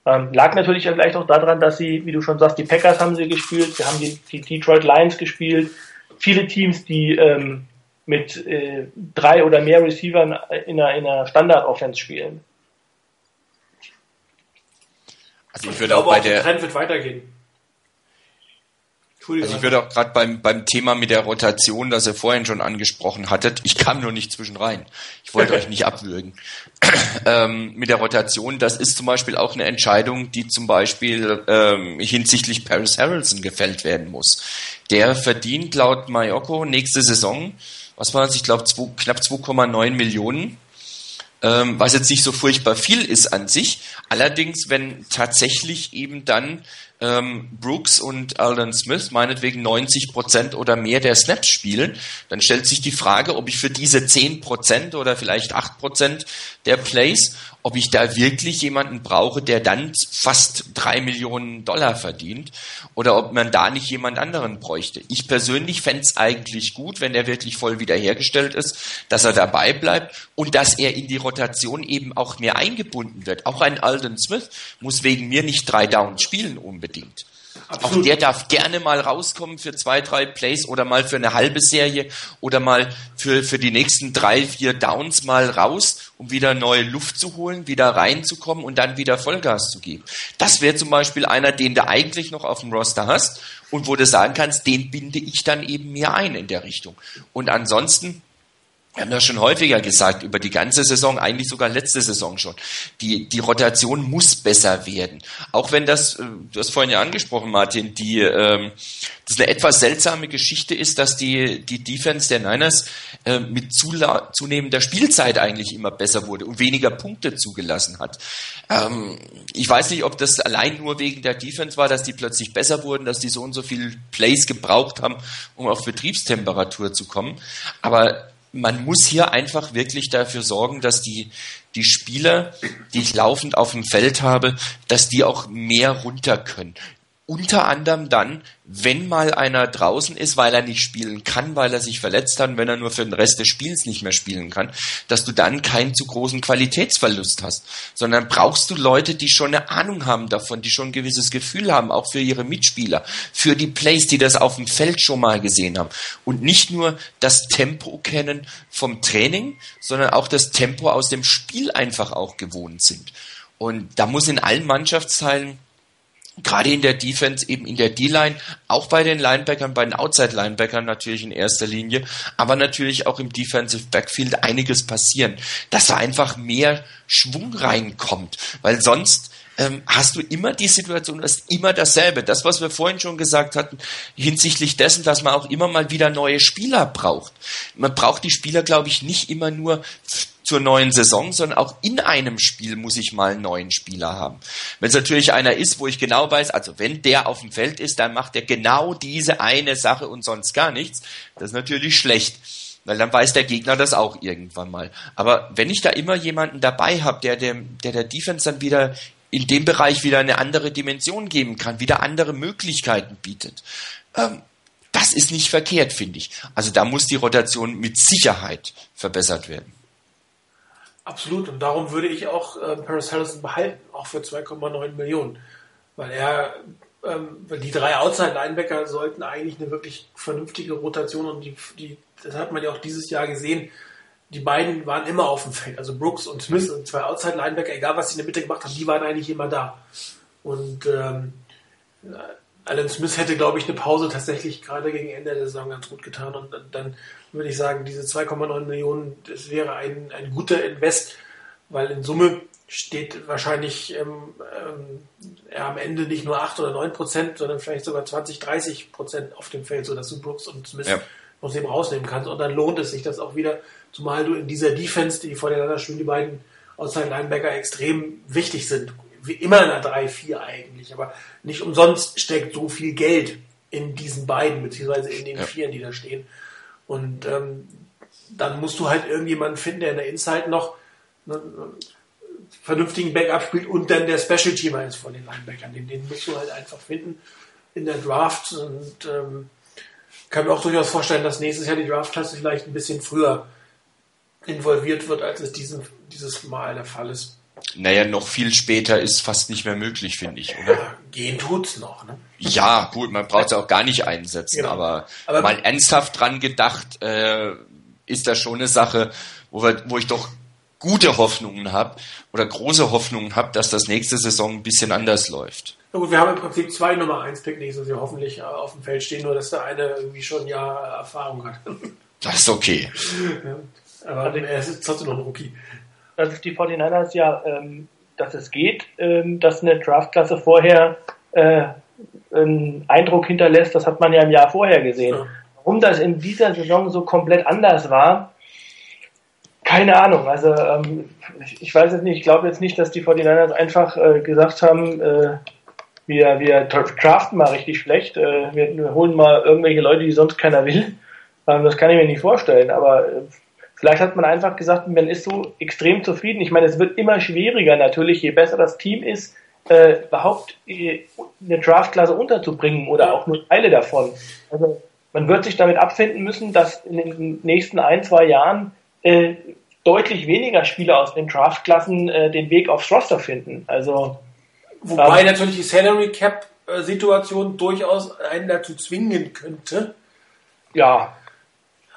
Ähm, lag natürlich ja vielleicht auch daran, dass sie, wie du schon sagst, die Packers haben sie gespielt, wir haben die, die Detroit Lions gespielt. Viele Teams, die ähm, mit äh, drei oder mehr Receivern in einer, in einer Standard-Offense spielen. Also ich würde auch bei der Trend wird weitergehen. Also ich würde auch gerade beim, beim Thema mit der Rotation, das ihr vorhin schon angesprochen hattet, ich kam nur nicht zwischen rein. Ich wollte euch nicht abwürgen. (clears throat) ähm, mit der Rotation, das ist zum Beispiel auch eine Entscheidung, die zum Beispiel ähm, hinsichtlich Paris Harrelson gefällt werden muss. Der verdient laut Mayoko nächste Saison was war es, ich glaube knapp 2,9 Millionen, ähm, was jetzt nicht so furchtbar viel ist an sich. Allerdings, wenn tatsächlich eben dann ähm, Brooks und Alden Smith meinetwegen 90 Prozent oder mehr der Snaps spielen, dann stellt sich die Frage, ob ich für diese 10 Prozent oder vielleicht 8 Prozent der Plays, ob ich da wirklich jemanden brauche, der dann fast drei Millionen Dollar verdient oder ob man da nicht jemand anderen bräuchte. Ich persönlich fände es eigentlich gut, wenn er wirklich voll wiederhergestellt ist, dass er dabei bleibt und dass er in die Rotation eben auch mehr eingebunden wird. Auch ein Alden Smith muss wegen mir nicht drei Downs spielen unbedingt. Absolut. Auch der darf gerne mal rauskommen für zwei, drei Plays oder mal für eine halbe Serie oder mal für, für die nächsten drei, vier Downs mal raus, um wieder neue Luft zu holen, wieder reinzukommen und dann wieder Vollgas zu geben. Das wäre zum Beispiel einer, den du eigentlich noch auf dem Roster hast und wo du sagen kannst, den binde ich dann eben mehr ein in der Richtung. Und ansonsten wir haben das schon häufiger gesagt, über die ganze Saison, eigentlich sogar letzte Saison schon. Die, die Rotation muss besser werden. Auch wenn das, äh, du hast vorhin ja angesprochen, Martin, die, ähm, das eine etwas seltsame Geschichte ist, dass die, die Defense der Niners äh, mit zula zunehmender Spielzeit eigentlich immer besser wurde und weniger Punkte zugelassen hat. Ähm, ich weiß nicht, ob das allein nur wegen der Defense war, dass die plötzlich besser wurden, dass die so und so viel Plays gebraucht haben, um auf Betriebstemperatur zu kommen. Aber man muss hier einfach wirklich dafür sorgen, dass die, die Spieler, die ich laufend auf dem Feld habe, dass die auch mehr runter können. Unter anderem dann, wenn mal einer draußen ist, weil er nicht spielen kann, weil er sich verletzt hat, wenn er nur für den Rest des Spiels nicht mehr spielen kann, dass du dann keinen zu großen Qualitätsverlust hast, sondern brauchst du Leute, die schon eine Ahnung haben davon, die schon ein gewisses Gefühl haben, auch für ihre Mitspieler, für die Plays, die das auf dem Feld schon mal gesehen haben und nicht nur das Tempo kennen vom Training, sondern auch das Tempo aus dem Spiel einfach auch gewohnt sind. Und da muss in allen Mannschaftsteilen gerade in der Defense, eben in der D-Line, auch bei den Linebackern, bei den Outside-Linebackern natürlich in erster Linie, aber natürlich auch im Defensive Backfield einiges passieren, dass da einfach mehr Schwung reinkommt, weil sonst ähm, hast du immer die Situation, du immer dasselbe. Das, was wir vorhin schon gesagt hatten, hinsichtlich dessen, dass man auch immer mal wieder neue Spieler braucht. Man braucht die Spieler, glaube ich, nicht immer nur zur neuen Saison, sondern auch in einem Spiel muss ich mal einen neuen Spieler haben. Wenn es natürlich einer ist, wo ich genau weiß, also wenn der auf dem Feld ist, dann macht er genau diese eine Sache und sonst gar nichts. Das ist natürlich schlecht. Weil dann weiß der Gegner das auch irgendwann mal. Aber wenn ich da immer jemanden dabei habe, der, der der der Defense dann wieder in dem Bereich wieder eine andere Dimension geben kann, wieder andere Möglichkeiten bietet, ähm, das ist nicht verkehrt, finde ich. Also da muss die Rotation mit Sicherheit verbessert werden. Absolut. Und darum würde ich auch äh, Paris Harrison behalten, auch für 2,9 Millionen. Weil er, ähm, weil die drei Outside-Linebacker sollten eigentlich eine wirklich vernünftige Rotation und die, die, das hat man ja auch dieses Jahr gesehen. Die beiden waren immer auf dem Feld. Also Brooks und Smith und zwei Outside-Linebacker, egal was sie in der Mitte gemacht haben, die waren eigentlich immer da. Und ähm, Alan Smith hätte, glaube ich, eine Pause tatsächlich gerade gegen Ende der Saison ganz gut getan. Und dann würde ich sagen, diese 2,9 Millionen, das wäre ein, ein guter Invest, weil in Summe steht wahrscheinlich ähm, ähm, er am Ende nicht nur 8 oder 9 Prozent, sondern vielleicht sogar 20, 30 Prozent auf dem Feld, sodass du Brooks und Smith ja. aus dem rausnehmen kannst. Und dann lohnt es sich das auch wieder, zumal du in dieser Defense, die voneinander spielen, die beiden Outside Linebacker extrem wichtig sind wie immer in der 3-4 eigentlich, aber nicht umsonst steckt so viel Geld in diesen beiden, beziehungsweise in den ja. Vieren, die da stehen. Und ähm, dann musst du halt irgendjemanden finden, der in der Inside noch einen vernünftigen Backup spielt und dann der Special Teamer ist von den Linebackern. Den, den musst du halt einfach finden in der Draft und ähm, kann mir auch durchaus vorstellen, dass nächstes Jahr die Draftklasse vielleicht ein bisschen früher involviert wird, als es diesen, dieses Mal der Fall ist. Naja, noch viel später ist fast nicht mehr möglich, finde ich, oder? Ja, (laughs) gehen tut's noch, ne? Ja, gut, man braucht es auch gar nicht einsetzen, genau. aber, aber, mal ernsthaft dran gedacht, äh, ist das schon eine Sache, wo, wir, wo ich doch gute Hoffnungen habe oder große Hoffnungen habe, dass das nächste Saison ein bisschen anders läuft. Na gut, wir haben im Prinzip zwei Nummer 1 Pick nächstes Jahr hoffentlich äh, auf dem Feld stehen, nur dass der eine irgendwie schon ein Jahr Erfahrung hat. (laughs) Das ist okay. Ja, aber er ist trotzdem noch ein Rookie dass es die 49ers ja, ähm, dass es geht, ähm, dass eine Draftklasse vorher äh, einen Eindruck hinterlässt, das hat man ja im Jahr vorher gesehen. Ja. Warum das in dieser Saison so komplett anders war, keine Ahnung. Also ähm, ich, ich, weiß jetzt nicht, ich glaube jetzt nicht, dass die 49ers einfach äh, gesagt haben, äh, wir, wir draften mal richtig schlecht, äh, wir, wir holen mal irgendwelche Leute, die sonst keiner will. Ähm, das kann ich mir nicht vorstellen, aber äh, vielleicht hat man einfach gesagt, man ist so extrem zufrieden. Ich meine, es wird immer schwieriger natürlich, je besser das Team ist, äh, überhaupt äh, eine Draftklasse unterzubringen oder auch nur Teile davon. Also man wird sich damit abfinden müssen, dass in den nächsten ein, zwei Jahren äh, deutlich weniger Spieler aus den Draftklassen äh, den Weg aufs Roster finden. Also Wobei ähm, natürlich die Salary Cap Situation durchaus einen dazu zwingen könnte. Ja.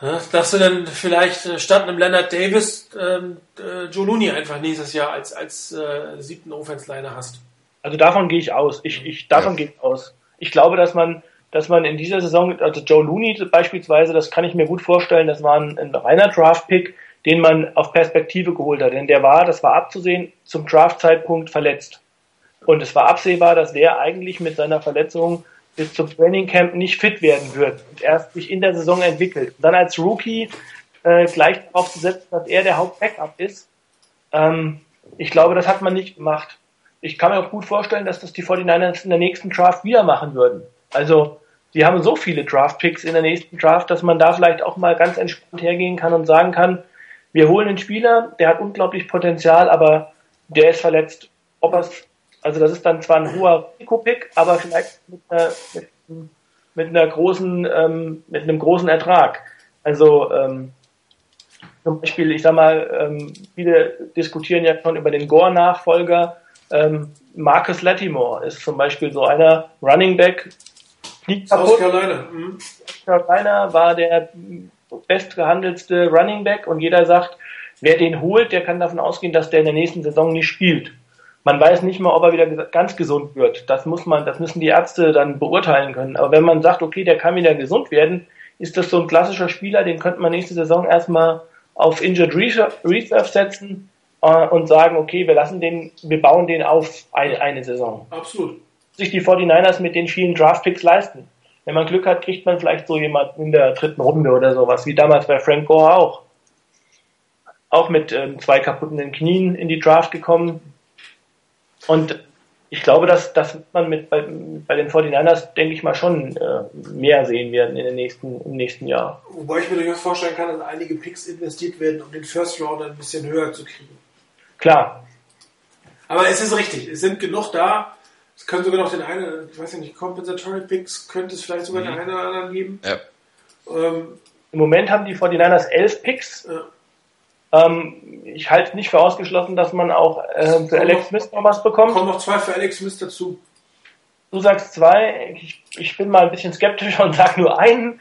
Dass du dann vielleicht äh, statt einem Leonard Davis ähm, äh, Joe Looney einfach nächstes Jahr als, als äh, siebten Offense-Liner hast. Also davon gehe ich aus. Ich, ich davon ja. gehe ich aus. Ich glaube, dass man, dass man in dieser Saison, also Joe Looney beispielsweise, das kann ich mir gut vorstellen, das war ein, ein reiner Draft-Pick, den man auf Perspektive geholt hat. Denn der war, das war abzusehen, zum Draft-Zeitpunkt verletzt. Und es war absehbar, dass der eigentlich mit seiner Verletzung bis zum Trainingcamp nicht fit werden wird und erst sich in der Saison entwickelt. Und dann als Rookie äh, gleich darauf zu setzen, dass er der Hauptbackup ist, ähm, ich glaube, das hat man nicht gemacht. Ich kann mir auch gut vorstellen, dass das die 49ers in der nächsten Draft wieder machen würden. Also, die haben so viele Draft-Picks in der nächsten Draft, dass man da vielleicht auch mal ganz entspannt hergehen kann und sagen kann, wir holen einen Spieler, der hat unglaublich Potenzial, aber der ist verletzt. Ob er also das ist dann zwar ein hoher Risikopick, aber vielleicht mit einer, mit, mit einer großen, ähm, mit einem großen Ertrag. Also ähm, zum Beispiel, ich sag mal, ähm, viele diskutieren ja schon über den Gore-Nachfolger. Ähm, Marcus Latimore ist zum Beispiel so einer Running Back. South Carolina. Mhm. Carolina war der bestgehandelste Running Back und jeder sagt, wer den holt, der kann davon ausgehen, dass der in der nächsten Saison nicht spielt. Man weiß nicht mal, ob er wieder ganz gesund wird. Das muss man, das müssen die Ärzte dann beurteilen können. Aber wenn man sagt, okay, der kann wieder gesund werden, ist das so ein klassischer Spieler, den könnte man nächste Saison erstmal auf Injured Reserve setzen äh, und sagen, okay, wir lassen den, wir bauen den auf eine, eine Saison. Absolut. Sich die 49ers mit den vielen Draftpicks leisten. Wenn man Glück hat, kriegt man vielleicht so jemanden in der dritten Runde oder sowas, wie damals bei Frank Gore auch. Auch mit ähm, zwei kaputten Knien in die Draft gekommen. Und ich glaube, dass, dass man mit bei, bei den 49ers, denke ich mal, schon äh, mehr sehen werden in den nächsten, im nächsten Jahr. Wobei ich mir durchaus vorstellen kann, dass einige Picks investiert werden, um den First Round ein bisschen höher zu kriegen. Klar. Aber es ist richtig, es sind genug da, es können sogar noch den einen, ich weiß nicht, Compensatory Picks könnte es vielleicht sogar mhm. den einen oder anderen geben. Ja. Ähm, Im Moment haben die 49ers elf Picks. Ja. Ähm, ich halte nicht für ausgeschlossen, dass man auch äh, für Alex noch, Smith noch was bekommt. Kommen noch zwei für Alex Smith dazu. Du sagst zwei, ich, ich bin mal ein bisschen skeptisch und sage nur einen.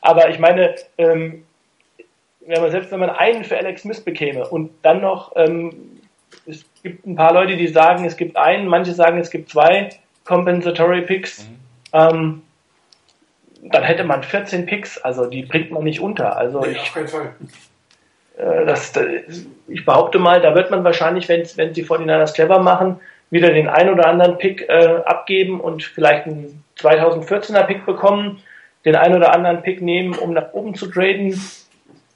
Aber ich meine, ähm, wenn man, selbst wenn man einen für Alex Smith bekäme und dann noch ähm, es gibt ein paar Leute, die sagen, es gibt einen, manche sagen, es gibt zwei Compensatory Picks. Mhm. Ähm, dann hätte man 14 Picks, also die bringt man nicht unter. Also nee, ich, auf keinen Fall. Äh, das, ich behaupte mal, da wird man wahrscheinlich, wenn, wenn die 49ers clever machen, wieder den ein oder anderen Pick äh, abgeben und vielleicht einen 2014er Pick bekommen, den ein oder anderen Pick nehmen, um nach oben zu traden.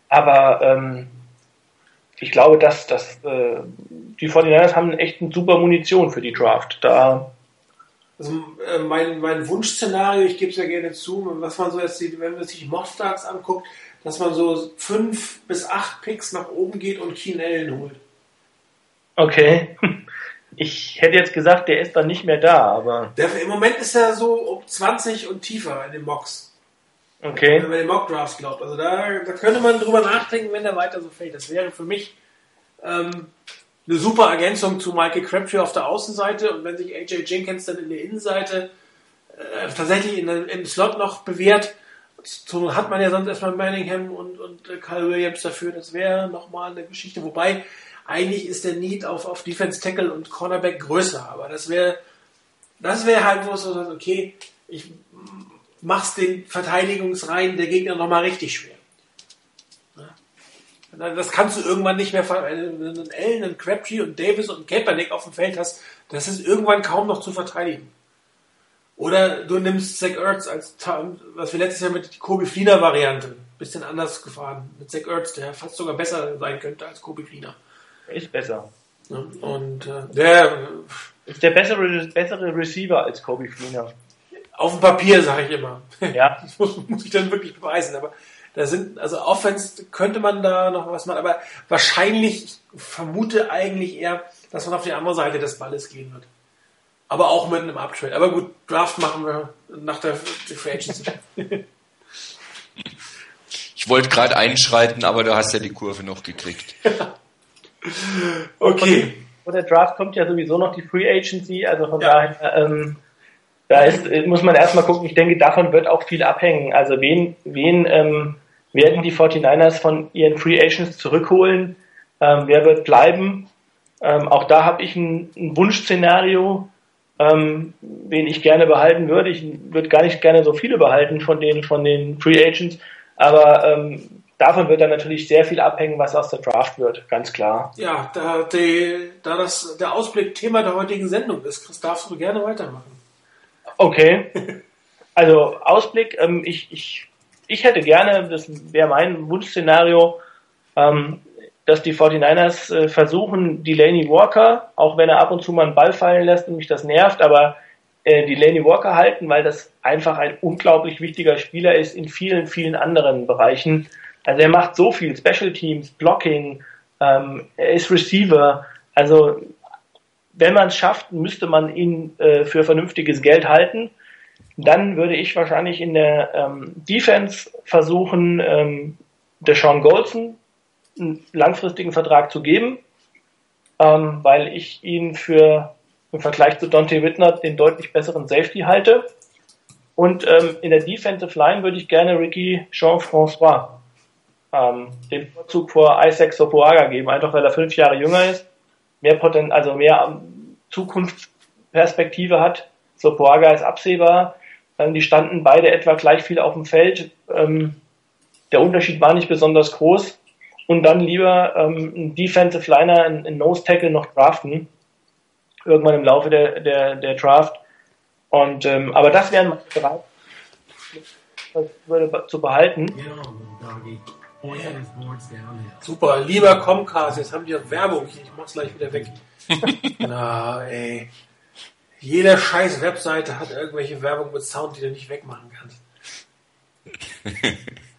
Aber ähm, ich glaube, dass, dass äh, die 49ers haben echt eine super Munition für die Draft. Da also äh, mein, mein Wunschszenario, ich gebe es ja gerne zu, was man so jetzt wenn man sich Mockstars anguckt, dass man so fünf bis acht Picks nach oben geht und Keen Allen holt. Okay. (laughs) Ich hätte jetzt gesagt, der ist dann nicht mehr da, aber. Der, Im Moment ist er so um 20 und tiefer in den Mocks. Okay. Wenn man den Mock Drafts glaubt. Also da, da könnte man drüber nachdenken, wenn der weiter so fällt. Das wäre für mich ähm, eine super Ergänzung zu Michael Crabtree auf der Außenseite und wenn sich AJ Jenkins dann in der Innenseite äh, tatsächlich in, im Slot noch bewährt, so hat man ja sonst erstmal Manningham und, und äh, Kyle Williams dafür. Das wäre nochmal eine Geschichte. Wobei, eigentlich ist der Need auf, auf Defense Tackle und Cornerback größer. Aber das wäre, das wäre halt, wo es so sagt, okay, ich machst den Verteidigungsreihen der Gegner nochmal richtig schwer. Das kannst du irgendwann nicht mehr, wenn du einen Allen, einen Crabtree und Davis und einen Kaepernick auf dem Feld hast, das ist irgendwann kaum noch zu verteidigen. Oder du nimmst Zach Ertz als, was wir letztes Jahr mit Kobe Fliener Variante, bisschen anders gefahren, mit Zach Ertz, der fast sogar besser sein könnte als Kobe Fliener. Ist besser. Und äh, der ist der bessere, bessere Receiver als Kobe Fleener. Auf dem Papier, sage ich immer. (laughs) Ja. Das muss, muss ich dann wirklich beweisen. Aber da sind, also Offense könnte man da noch was machen, aber wahrscheinlich, ich vermute eigentlich eher, dass man auf die andere Seite des Balles gehen wird. Aber auch mit einem Uptrade. Aber gut, Draft machen wir nach der Free Agency. Ich wollte gerade einschreiten, aber du hast ja die Kurve noch gekriegt. okay. Vor der Draft kommt ja sowieso noch die Free Agency, also von ja. daher, ähm, da ist, muss man erstmal gucken, ich denke, davon wird auch viel abhängen. Also wen, wen ähm, werden die 49ers von ihren Free Agents zurückholen? Ähm, wer wird bleiben? Ähm, auch da habe ich ein, ein Wunschszenario, ähm, wen ich gerne behalten würde. Ich würde gar nicht gerne so viele behalten von den, von den Free Agents, aber ähm, davon wird dann natürlich sehr viel abhängen, was aus der Draft wird, ganz klar. Ja, da, die, da das der Ausblick Thema der heutigen Sendung ist, Chris, darfst du gerne weitermachen. Okay. (laughs) Also Ausblick, ähm, ich, ich, ich hätte gerne, das wäre mein Wunschszenario, ähm, dass die 49ers äh, versuchen, Delaney Walker, auch wenn er ab und zu mal einen Ball fallen lässt und mich das nervt, aber äh, Delaney Walker halten, weil das einfach ein unglaublich wichtiger Spieler ist in vielen, vielen anderen Bereichen. Also er macht so viel, Special Teams, Blocking, ähm, er ist Receiver. Also wenn man es schafft, müsste man ihn äh, für vernünftiges Geld halten. Dann würde ich wahrscheinlich in der ähm, Defense versuchen, ähm, Deshaun Golson einen langfristigen Vertrag zu geben, ähm, weil ich ihn für im Vergleich zu Dante Whitner den deutlich besseren Safety halte. Und ähm, in der Defensive Line würde ich gerne Ricky Jean-François ähm, den Vorzug vor Isaac Sopoaga geben, einfach weil er fünf Jahre jünger ist, mehr Poten also mehr ähm, Zukunftsperspektive hat. Sopoaga ist absehbar. Ähm, die standen beide etwa gleich viel auf dem Feld. Ähm, der Unterschied war nicht besonders groß. Und dann lieber ähm, einen Defensive Liner, einen Nose Tackle noch draften. Irgendwann im Laufe der, der, der Draft. Und, ähm, aber das wären meine drei, das würde zu behalten. Super, lieber Comcast, jetzt haben die ja Werbung. Ich mach's gleich wieder weg. (laughs) Na, ey. Jede scheiß Webseite hat irgendwelche Werbung mit Sound, die du nicht wegmachen kannst. (laughs)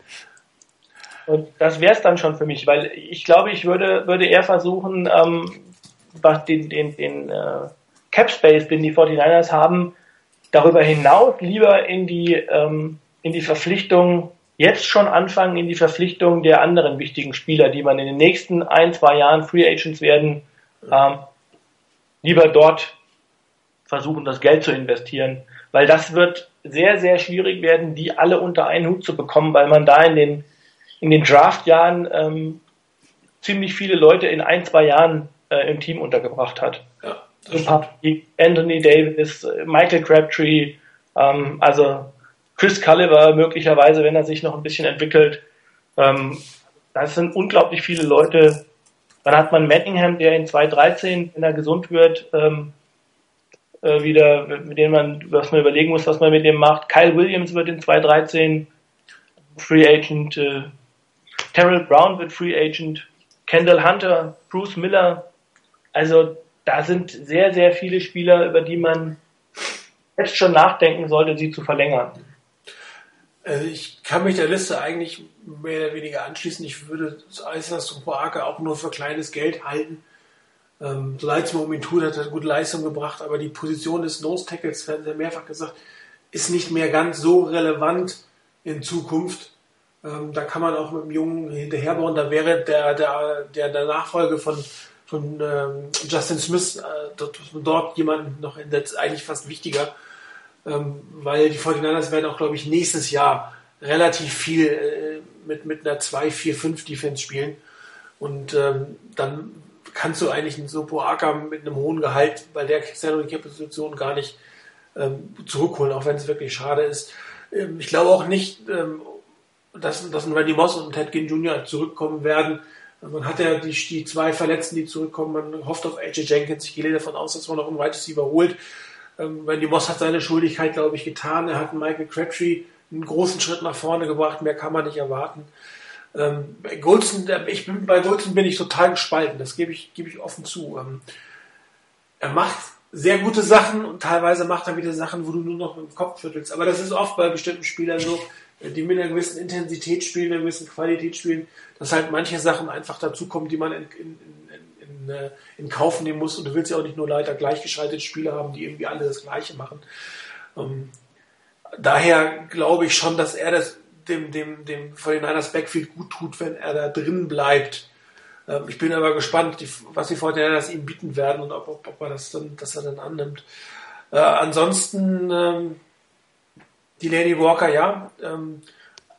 Und das wäre es dann schon für mich, weil ich glaube, ich würde, würde eher versuchen, ähm, den, den, den äh, Cap Space, den die 49ers haben, darüber hinaus lieber in die, ähm, in die Verpflichtung, jetzt schon anfangen, in die Verpflichtung der anderen wichtigen Spieler, die man in den nächsten ein, zwei Jahren Free Agents werden, ähm, lieber dort versuchen, das Geld zu investieren. Weil das wird sehr, sehr schwierig werden, die alle unter einen Hut zu bekommen, weil man da in den, in den Draftjahren ähm, ziemlich viele Leute in ein, zwei Jahren äh, im Team untergebracht hat. Ja, ein paar wie Anthony Davis, Michael Crabtree, ähm, also Chris Culliver möglicherweise, wenn er sich noch ein bisschen entwickelt. Ähm, das sind unglaublich viele Leute. Dann hat man Manningham, der in 2013, wenn er gesund wird, ähm, äh, wieder, mit dem man, was man überlegen muss, was man mit dem macht. Kyle Williams wird in 2013 Free Agent. Äh, Terrell Brown wird Free Agent. Kendall Hunter, Bruce Miller. Also da sind sehr, sehr viele Spieler, über die man jetzt schon nachdenken sollte, sie zu verlängern. Also ich kann mich der Liste eigentlich mehr oder weniger anschließen. Ich würde Islas Sopoaka auch nur für kleines Geld halten. Ähm, so leid es mir um ihn tut, hat er gute Leistung gebracht, aber die Position des Nose Tackles, werden Sie mehrfach gesagt, ist nicht mehr ganz so relevant in Zukunft. Ähm, da kann man auch mit dem Jungen hinterherbauen. Da wäre der, der, der, der Nachfolge von, von ähm, Justin Smith, äh, dort, dort jemanden noch entdeckt, eigentlich fast wichtiger ähm, weil die 49ers werden auch, glaube ich, nächstes Jahr relativ viel äh, mit, mit einer 2-4-5 Defense spielen. Und ähm, dann kannst du eigentlich einen Sopoaka mit einem hohen Gehalt bei der Salary Cap Position gar nicht ähm, zurückholen, auch wenn es wirklich schade ist. Ähm, ich glaube auch nicht, dass, dass ein Randy Moss und ein Ted Ginn Jr. zurückkommen werden. Man hat ja die, die zwei Verletzten, die zurückkommen. Man hofft auf AJ Jenkins. Ich gehe davon aus, dass man noch einen Wide Receiver holt. Ähm, Randy Moss hat seine Schuldigkeit, glaube ich, getan. Er hat Michael Crabtree einen großen Schritt nach vorne gebracht. Mehr kann man nicht erwarten. Ähm, Goldson, ich bin, bei Goldson bin ich total gespalten, das gebe ich, gebe ich offen zu. Ähm, er macht sehr gute Sachen und teilweise macht er wieder Sachen, wo du nur noch im Kopf schüttelst. Aber das ist oft bei bestimmten Spielern so, die mit einer gewissen Intensität spielen, einer gewissen Qualität spielen, dass halt manche Sachen einfach dazukommen, die man in, in, in, äh, in Kauf nehmen muss. Und du willst ja auch nicht nur leider gleichgeschaltete Spieler haben, die irgendwie alle das Gleiche machen. Ähm, daher glaube ich schon, dass er das dem, dem, dem 49ers Backfield gut tut, wenn er da drin bleibt. Ähm, ich bin aber gespannt, was die 49ers ihm bieten werden und ob, ob, ob er das dann, dass er dann annimmt. Äh, ansonsten, ähm, die Lady Walker, ja, ähm,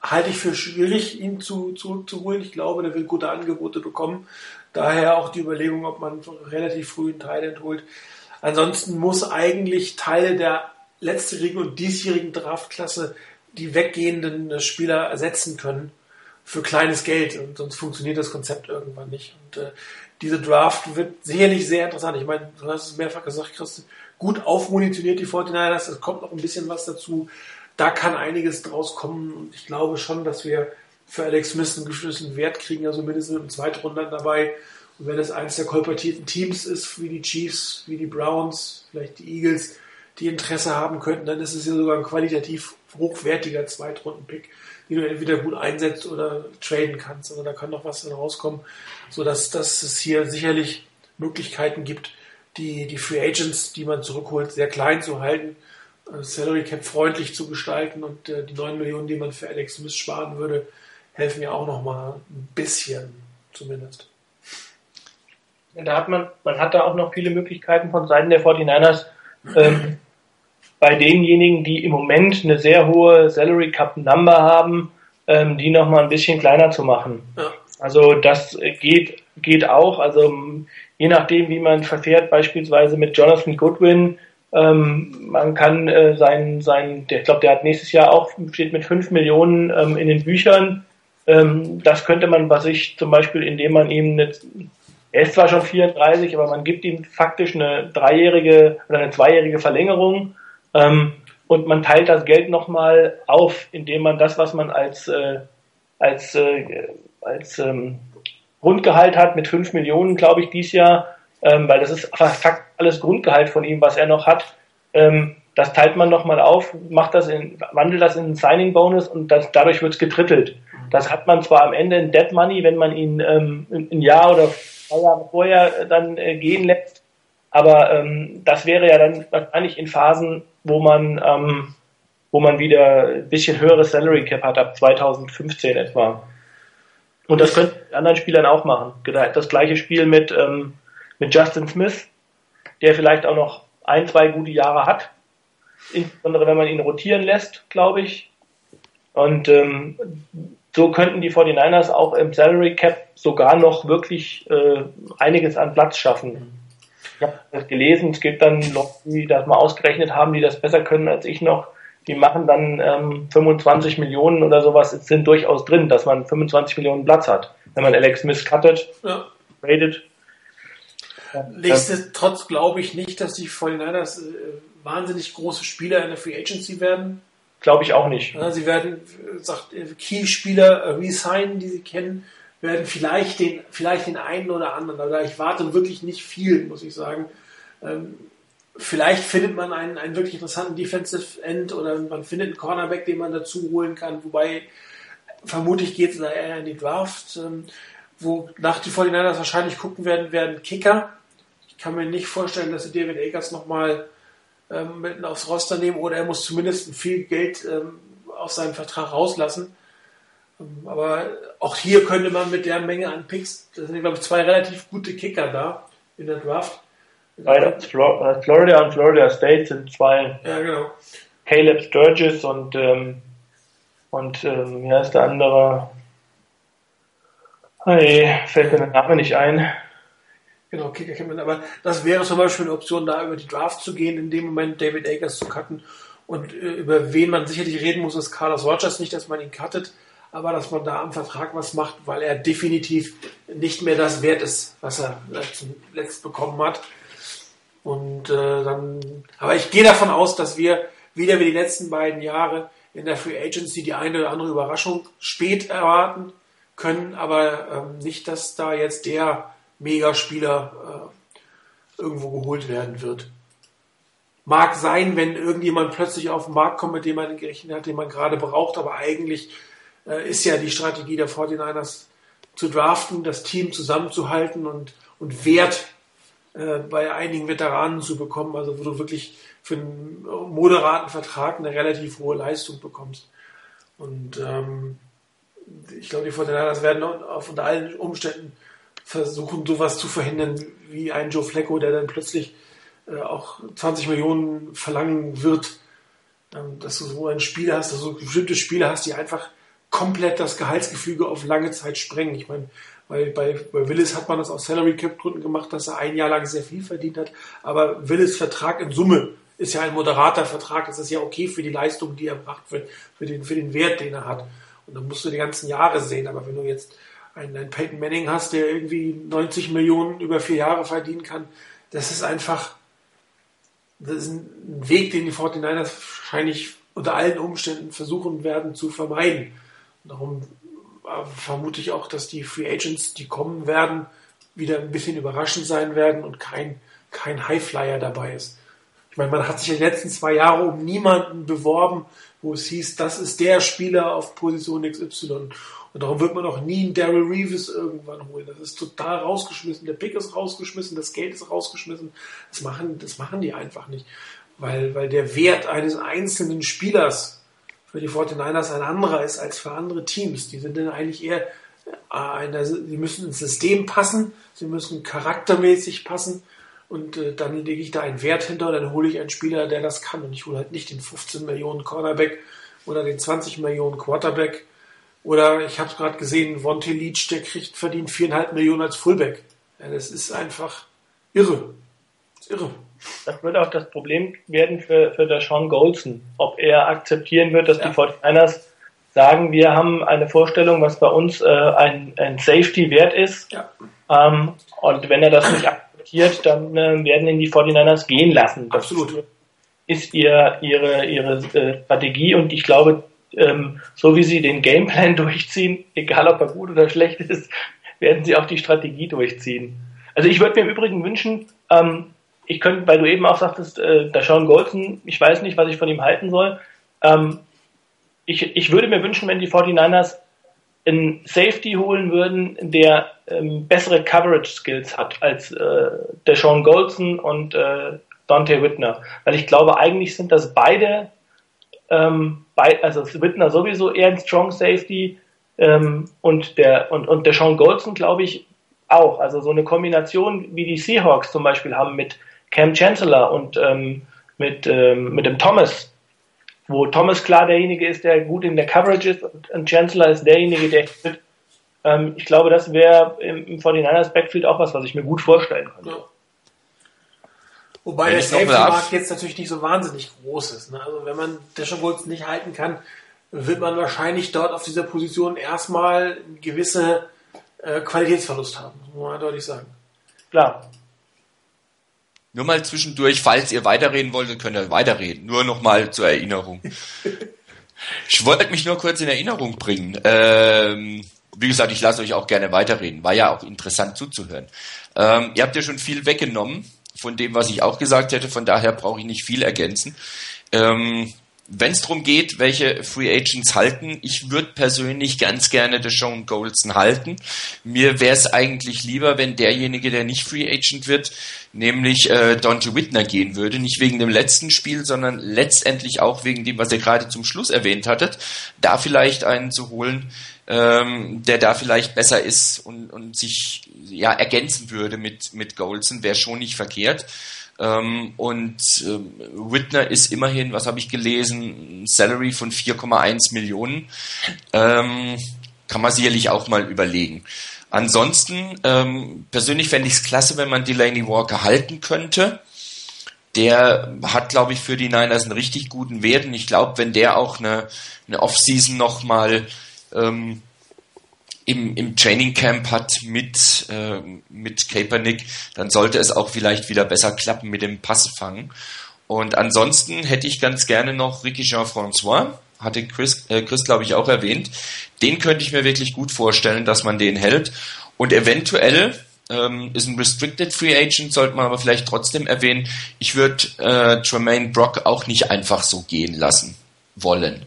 halte ich für schwierig, ihn zu, zurückzuholen. Ich glaube, der will gute Angebote bekommen. Daher auch die Überlegung, ob man relativ früh einen Teil holt. Ansonsten muss eigentlich Teile der letztjährigen und diesjährigen Draftklasse die weggehenden Spieler ersetzen können für kleines Geld und sonst funktioniert das Konzept irgendwann nicht. Und äh, diese Draft wird sicherlich sehr interessant. Ich meine, du hast es mehrfach gesagt, Christian, gut aufmunitioniert die 49ers, es kommt noch ein bisschen was dazu. Da kann einiges draus kommen und ich glaube schon, dass wir für Alex Smith einen geschlossenen Wert kriegen, also mindestens mit einem Zweitrunder dabei. Und wenn es eines der kolportierten Teams ist, wie die Chiefs, wie die Browns, vielleicht die Eagles, die Interesse haben könnten, dann ist es ja sogar ein qualitativ hochwertiger Zweitrunden-Pick, den du entweder gut einsetzt oder traden kannst. Also da kann noch was rauskommen, sodass dass es hier sicherlich Möglichkeiten gibt, die, die Free Agents, die man zurückholt, sehr klein zu halten, Salary Cap freundlich zu gestalten und äh, die 9 Millionen, die man für Alex Smith sparen würde, helfen ja auch noch mal ein bisschen zumindest. Da hat man, man hat da auch noch viele Möglichkeiten von Seiten der 49ers, ähm, bei denjenigen, die im Moment eine sehr hohe Salary Cap Number haben, ähm, die noch mal ein bisschen kleiner zu machen. Ja. Also das geht, geht auch. Also je nachdem, wie man verfährt, beispielsweise mit Jonathan Goodwin, ähm, man kann äh, sein, sein, der, ich glaube, der hat nächstes Jahr auch, steht mit 5 Millionen ähm, in den Büchern. Ähm, das könnte man, was ich zum Beispiel, indem man ihm eine, er ist zwar schon 34, aber man gibt ihm faktisch eine dreijährige oder eine zweijährige Verlängerung ähm, und man teilt das Geld nochmal auf, indem man das, was man als, äh, als, äh, als ähm, Grundgehalt hat mit 5 Millionen, glaube ich, dieses Jahr, ähm, weil das ist fast alles Grundgehalt von ihm, was er noch hat. Ähm, das teilt man nochmal auf, macht das in, wandelt das in einen Signing-Bonus und das, dadurch wird es getrittelt. Das hat man zwar am Ende in Dead Money, wenn man ihn ähm, ein Jahr oder zwei Jahre vorher dann äh, gehen lässt, aber ähm, das wäre ja dann wahrscheinlich in Phasen, wo man, ähm, wo man wieder ein bisschen höheres Salary Cap hat, ab 2015 etwa. Und das könnten anderen Spielern auch machen. Das gleiche Spiel mit, ähm, mit Justin Smith, der vielleicht auch noch ein, zwei gute Jahre hat. Insbesondere wenn man ihn rotieren lässt, glaube ich. Und ähm, so könnten die 49ers auch im Salary Cap sogar noch wirklich äh, einiges an Platz schaffen. Ich habe das gelesen, es gibt dann noch, die das mal ausgerechnet haben, die das besser können als ich noch. Die machen dann ähm, 25 Millionen oder sowas, sind durchaus drin, dass man 25 Millionen Platz hat. Wenn man Alex Smith cuttet, ja. rated. Nichtsdestotrotz glaube ich nicht, dass die 49ers äh, wahnsinnig große Spieler in der Free Agency werden. Glaube ich auch nicht. Sie werden, sagt, Key-Spieler äh, resignen, die sie kennen werden vielleicht den, vielleicht den einen oder anderen, aber ich warte wirklich nicht viel, muss ich sagen. Ähm, vielleicht findet man einen, einen wirklich interessanten Defensive End oder man findet einen Cornerback, den man dazu holen kann, wobei vermutlich geht es da eher in die Draft, ähm, wo nach die 49ers wahrscheinlich gucken werden, werden Kicker. Ich kann mir nicht vorstellen, dass sie David Akers nochmal ähm, mitten aufs Roster nehmen oder er muss zumindest viel Geld ähm, aus seinem Vertrag rauslassen. Aber auch hier könnte man mit der Menge an Picks, das sind glaube ich zwei relativ gute Kicker da in der Draft. Äh, Florida und Florida State sind zwei. Ja, genau. Caleb Sturgis und, ähm, und ähm, wie heißt der andere? Hey, fällt mir der Name nicht ein. Genau, Kicker kennt man. Aber das wäre zum Beispiel eine Option, da über die Draft zu gehen, in dem Moment David Akers zu cutten. Und äh, über wen man sicherlich reden muss, ist Carlos Rogers. Nicht, dass man ihn cuttet, aber dass man da am Vertrag was macht, weil er definitiv nicht mehr das wert ist, was er zuletzt bekommen hat. Und äh, dann, aber ich gehe davon aus, dass wir wieder wie die letzten beiden Jahre in der Free Agency die eine oder andere Überraschung spät erwarten können, aber ähm, nicht, dass da jetzt der Megaspieler äh, irgendwo geholt werden wird. Mag sein, wenn irgendjemand plötzlich auf den Markt kommt, mit dem man gerechnet hat, den man gerade braucht, aber eigentlich äh, ist ja die Strategie der 49ers zu draften, das Team zusammenzuhalten und, und Wert äh, bei einigen Veteranen zu bekommen, also wo du wirklich für einen moderaten Vertrag eine relativ hohe Leistung bekommst. Und ähm, ich glaube, die 49ers werden unter allen Umständen versuchen, sowas zu verhindern wie ein Joe Flacco, der dann plötzlich äh, auch 20 Millionen verlangen wird, ähm, dass du so ein Spiel hast, dass du bestimmte Spiele hast, die einfach komplett das Gehaltsgefüge auf lange Zeit sprengen. Ich meine, weil bei, bei Willis hat man das aus Salary Cap Gründen gemacht, dass er ein Jahr lang sehr viel verdient hat, aber Willis Vertrag in Summe ist ja ein moderater Vertrag, das ist ja okay für die Leistung, die er bracht, für, für, den, für den Wert, den er hat. Und dann musst du die ganzen Jahre sehen, aber wenn du jetzt einen, einen Peyton Manning hast, der irgendwie 90 Millionen über vier Jahre verdienen kann, das ist einfach, das ist ein Weg, den die 49ers wahrscheinlich unter allen Umständen versuchen werden zu vermeiden. Darum äh, vermute ich auch, dass die Free Agents, die kommen werden, wieder ein bisschen überraschend sein werden und kein, kein Highflyer dabei ist. Ich meine, man hat sich in den letzten zwei Jahren um niemanden beworben, wo es hieß, das ist der Spieler auf Position XY. Und darum wird man auch nie einen Daryl Reeves irgendwann holen. Das ist total rausgeschmissen. Der Pick ist rausgeschmissen, das Geld ist rausgeschmissen. Das machen, das machen die einfach nicht. Weil, weil der Wert eines einzelnen Spielers für die 49ers ein anderer ist als für andere Teams. Die sind dann eigentlich eher äh, eine, sie müssen ins System passen, sie müssen charaktermäßig passen und äh, dann lege ich da einen Wert hinter, dann hole ich einen Spieler, der das kann und ich hole halt nicht den 15 Millionen Cornerback oder den 20 Millionen Quarterback oder ich habe es gerade gesehen, Vontae Leach, der kriegt verdient viereinhalb Millionen als Fullback. Ja, das ist einfach irre. Das ist irre. Das wird auch das Problem werden für, für der Sean Golson, ob er akzeptieren wird, dass ja. die 49ers sagen, wir haben eine Vorstellung, was bei uns äh, ein, ein Safety wert ist. Ja. Ähm, und wenn er das nicht akzeptiert, dann äh, werden ihn die 49ers gehen lassen. Das Absolut. ist ihr, ihre, ihre äh, Strategie und ich glaube, ähm, so wie sie den Gameplan (laughs) durchziehen, egal ob er gut oder schlecht ist, werden sie auch die Strategie durchziehen. Also ich würde mir im Übrigen wünschen, ähm, ich könnte, weil du eben auch sagtest, äh, der Sean Golson, ich weiß nicht, was ich von ihm halten soll. Ähm, ich, ich würde mir wünschen, wenn die 49ers einen Safety holen würden, der ähm, bessere Coverage Skills hat als äh, der Sean Golson und äh, Dante Whitner. Weil ich glaube, eigentlich sind das beide, ähm, bei, also Whitner sowieso eher ein Strong Safety ähm, und der und, und der Sean Golson, glaube ich, auch. Also so eine Kombination, wie die Seahawks zum Beispiel haben mit Cam Chancellor und ähm, mit, ähm, mit dem Thomas, wo Thomas klar derjenige ist, der gut in der Coverage ist und Chancellor ist derjenige, der ähm, ich glaube, das wäre im, im 49ers Backfield auch was, was ich mir gut vorstellen könnte. Ja. Wobei wenn der Safety-Markt jetzt natürlich nicht so wahnsinnig groß ist. Ne? Also wenn man Deshaun Woods nicht halten kann, wird man wahrscheinlich dort auf dieser Position erstmal gewisse äh, Qualitätsverlust haben, muss man deutlich sagen. Klar. Nur mal zwischendurch, falls ihr weiterreden wollt, könnt ihr weiterreden. Nur noch mal zur Erinnerung. (laughs) ich wollte mich nur kurz in Erinnerung bringen. Ähm, wie gesagt, ich lasse euch auch gerne weiterreden. War ja auch interessant zuzuhören. Ähm, ihr habt ja schon viel weggenommen von dem, was ich auch gesagt hätte. Von daher brauche ich nicht viel ergänzen. Ähm, wenn es darum geht, welche Free Agents halten, ich würde persönlich ganz gerne Deshaun Golson halten. Mir wäre es eigentlich lieber, wenn derjenige, der nicht Free Agent wird, nämlich äh, Dante Whitner gehen würde. Nicht wegen dem letzten Spiel, sondern letztendlich auch wegen dem, was ihr gerade zum Schluss erwähnt hattet. Da vielleicht einen zu holen, ähm, der da vielleicht besser ist und, und sich ja ergänzen würde mit, mit Golson, wäre schon nicht verkehrt. Ähm, und ähm, Whitner ist immerhin, was habe ich gelesen, ein Salary von 4,1 Millionen. Ähm, kann man sicherlich auch mal überlegen. Ansonsten, ähm, persönlich fände ich es klasse, wenn man Delaney Walker halten könnte. Der hat, glaube ich, für die Niners einen richtig guten Wert. Und ich glaube, wenn der auch eine, eine Offseason nochmal ähm, im, im Training Camp hat mit, äh, mit Kaepernick, dann sollte es auch vielleicht wieder besser klappen mit dem Passfangen. Und ansonsten hätte ich ganz gerne noch Ricky Jean-François hatte Chris, äh, Chris glaube ich, auch erwähnt. Den könnte ich mir wirklich gut vorstellen, dass man den hält. Und eventuell ähm, ist ein Restricted Free Agent, sollte man aber vielleicht trotzdem erwähnen. Ich würde äh, Tremaine Brock auch nicht einfach so gehen lassen wollen.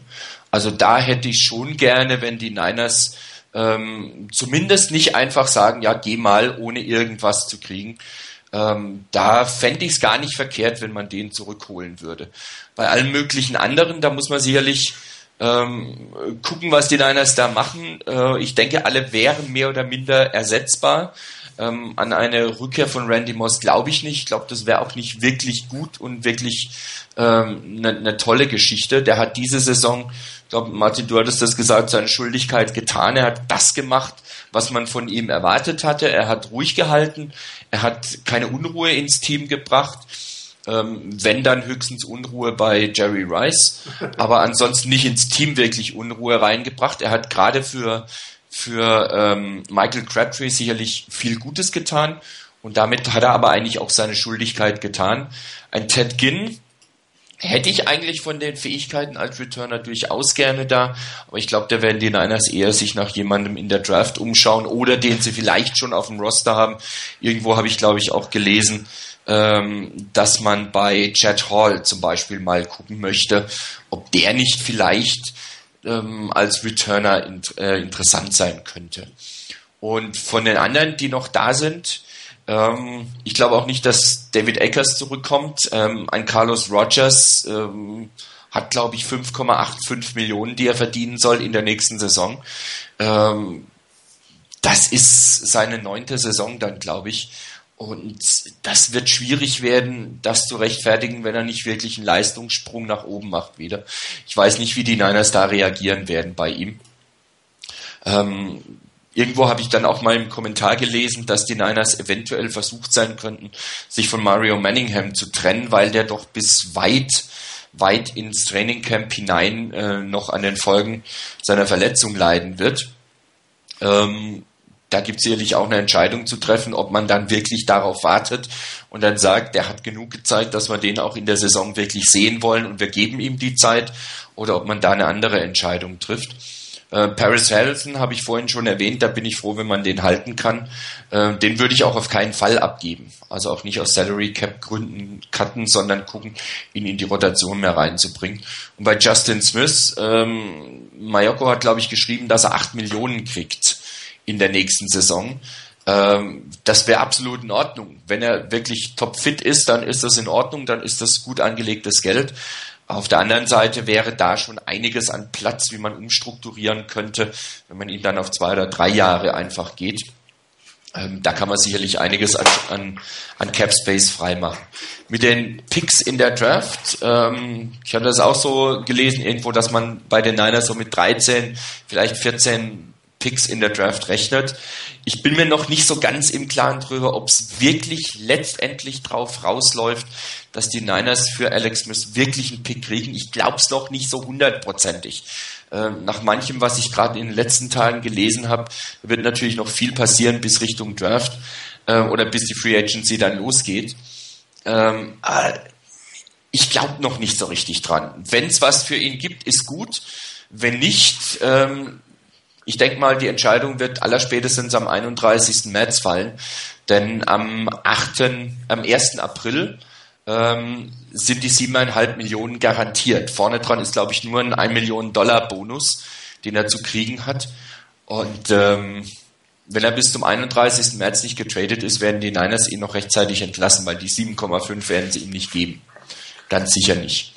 Also da hätte ich schon gerne, wenn die Niners ähm, zumindest nicht einfach sagen, ja, geh mal, ohne irgendwas zu kriegen. Ähm, da fände ich es gar nicht verkehrt, wenn man den zurückholen würde. Bei allen möglichen anderen, da muss man sicherlich ähm, gucken, was die Niners da machen. Äh, ich denke, alle wären mehr oder minder ersetzbar. Ähm, an eine Rückkehr von Randy Moss glaube ich nicht. Ich glaube, das wäre auch nicht wirklich gut und wirklich eine ähm, ne, ne tolle Geschichte. Der hat diese Saison, ich glaube, Martin, du hattest das gesagt, seine Schuldigkeit getan. Er hat das gemacht, was man von ihm erwartet hatte. Er hat ruhig gehalten. Er hat keine Unruhe ins Team gebracht. Ähm, wenn dann höchstens Unruhe bei Jerry Rice, (laughs) aber ansonsten nicht ins Team wirklich Unruhe reingebracht. Er hat gerade für für ähm, Michael Crabtree sicherlich viel Gutes getan und damit hat er aber eigentlich auch seine Schuldigkeit getan. Ein Ted Ginn hätte ich eigentlich von den Fähigkeiten als Returner durchaus gerne da, aber ich glaube, da werden die Niners eher sich nach jemandem in der Draft umschauen oder den sie vielleicht schon auf dem Roster haben. Irgendwo habe ich, glaube ich, auch gelesen, ähm, dass man bei Chad Hall zum Beispiel mal gucken möchte, ob der nicht vielleicht ähm, als Returner in, äh, interessant sein könnte. Und von den anderen, die noch da sind, ähm, ich glaube auch nicht, dass David Eckers zurückkommt. Ähm, ein Carlos Rogers ähm, hat, glaube ich, 5,85 Millionen, die er verdienen soll in der nächsten Saison. Ähm, das ist seine neunte Saison dann, glaube ich. Und das wird schwierig werden, das zu rechtfertigen, wenn er nicht wirklich einen Leistungssprung nach oben macht wieder. Ich weiß nicht, wie die Niners da reagieren werden bei ihm. Ähm, irgendwo habe ich dann auch mal im Kommentar gelesen, dass die Niners eventuell versucht sein könnten, sich von Mario Manningham zu trennen, weil der doch bis weit weit ins Trainingcamp hinein äh, noch an den Folgen seiner Verletzung leiden wird. Ähm, da gibt es sicherlich auch eine Entscheidung zu treffen, ob man dann wirklich darauf wartet und dann sagt, der hat genug gezeigt, dass wir den auch in der Saison wirklich sehen wollen und wir geben ihm die Zeit oder ob man da eine andere Entscheidung trifft. Äh, Paris Harrison habe ich vorhin schon erwähnt, da bin ich froh, wenn man den halten kann. Äh, den würde ich auch auf keinen Fall abgeben. Also auch nicht aus Salary Cap Gründen cutten, sondern gucken, ihn in die Rotation mehr reinzubringen. Und bei Justin Smith, ähm, Mayoko hat glaube ich geschrieben, dass er acht Millionen kriegt in der nächsten Saison. Ähm, das wäre absolut in Ordnung. Wenn er wirklich topfit ist, dann ist das in Ordnung, dann ist das gut angelegtes Geld. Auf der anderen Seite wäre da schon einiges an Platz, wie man umstrukturieren könnte, wenn man ihn dann auf zwei oder drei Jahre einfach geht. Ähm, da kann man sicherlich einiges an, an, an Cap Space freimachen. Mit den Picks in der Draft, ähm, ich habe das auch so gelesen irgendwo, dass man bei den Niners so mit 13, vielleicht 14 Picks in der Draft rechnet. Ich bin mir noch nicht so ganz im Klaren drüber, ob es wirklich letztendlich drauf rausläuft, dass die Niners für Alex Smith wirklich einen Pick kriegen. Ich glaube es noch nicht so hundertprozentig. Ähm, nach manchem, was ich gerade in den letzten Tagen gelesen habe, wird natürlich noch viel passieren bis Richtung Draft äh, oder bis die Free Agency dann losgeht. Ähm, ich glaube noch nicht so richtig dran. Wenn es was für ihn gibt, ist gut. Wenn nicht, ähm, ich denke mal, die Entscheidung wird allerspätestens am 31. März fallen, denn am 8., am 1. April ähm, sind die 7,5 Millionen garantiert. Vorne dran ist, glaube ich, nur ein 1 Millionen Dollar Bonus, den er zu kriegen hat. Und ähm, wenn er bis zum 31. März nicht getradet ist, werden die Niners ihn noch rechtzeitig entlassen, weil die 7,5 werden sie ihm nicht geben. Ganz sicher nicht.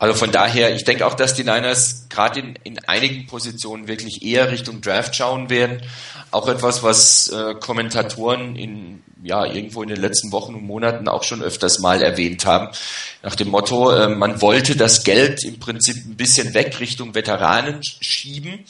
Also von daher, ich denke auch, dass die Niners gerade in, in einigen Positionen wirklich eher Richtung Draft schauen werden. Auch etwas, was äh, Kommentatoren in ja irgendwo in den letzten Wochen und Monaten auch schon öfters mal erwähnt haben. Nach dem Motto, äh, man wollte das Geld im Prinzip ein bisschen weg Richtung Veteranen schieben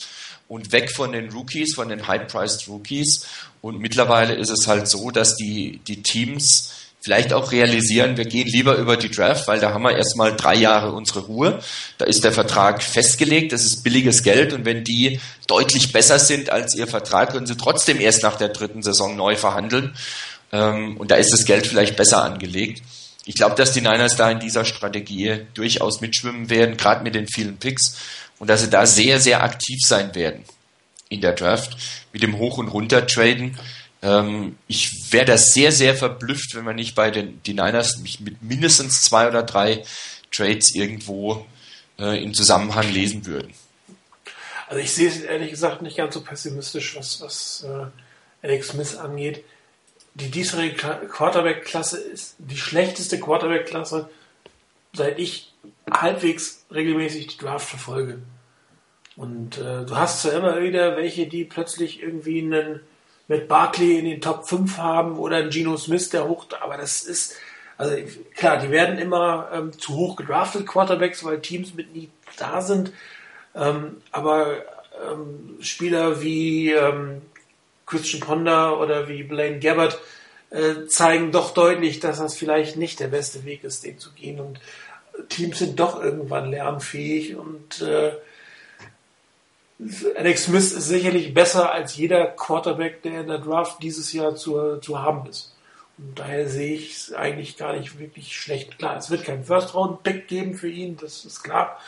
und weg von den Rookies, von den High-Priced Rookies. Und mittlerweile ist es halt so, dass die, die Teams vielleicht auch realisieren, wir gehen lieber über die Draft, weil da haben wir erstmal drei Jahre unsere Ruhe. Da ist der Vertrag festgelegt, das ist billiges Geld und wenn die deutlich besser sind als ihr Vertrag, können sie trotzdem erst nach der dritten Saison neu verhandeln. Ähm, und da ist das Geld vielleicht besser angelegt. ich glaube, dass die Niners da in dieser Strategie durchaus mitschwimmen werden, gerade mit den vielen Picks und dass sie da sehr, sehr aktiv sein werden in der Draft mit dem Hoch- und Runter-Traden. Ähm, ich wäre da sehr, sehr verblüfft, wenn man nicht bei den die Niners mit mindestens zwei oder drei Trades irgendwo äh, im Zusammenhang lesen würden. Also ich sehe es ehrlich gesagt nicht ganz so pessimistisch, was, was äh, Alex Smith angeht. Die diesjährige Quarterback-Klasse ist die schlechteste Quarterback-Klasse, seit ich halbwegs regelmäßig die Draft verfolge. Und äh, du hast zwar immer wieder welche, die plötzlich irgendwie einen mit Barkley in den Top 5 haben oder einen Geno Smith, der hoch, aber das ist, also klar, die werden immer ähm, zu hoch gedraftet, Quarterbacks, weil Teams mit nie da sind. Ähm, aber ähm, Spieler wie ähm, Christian Ponder oder wie Blaine Gabbard äh, zeigen doch deutlich, dass das vielleicht nicht der beste Weg ist, den zu gehen. Und Teams sind doch irgendwann lernfähig und äh, Alex Smith ist sicherlich besser als jeder Quarterback, der in der Draft dieses Jahr zu, zu haben ist. Und daher sehe ich es eigentlich gar nicht wirklich schlecht. Klar, es wird kein First-Round-Pick geben für ihn, das ist klar.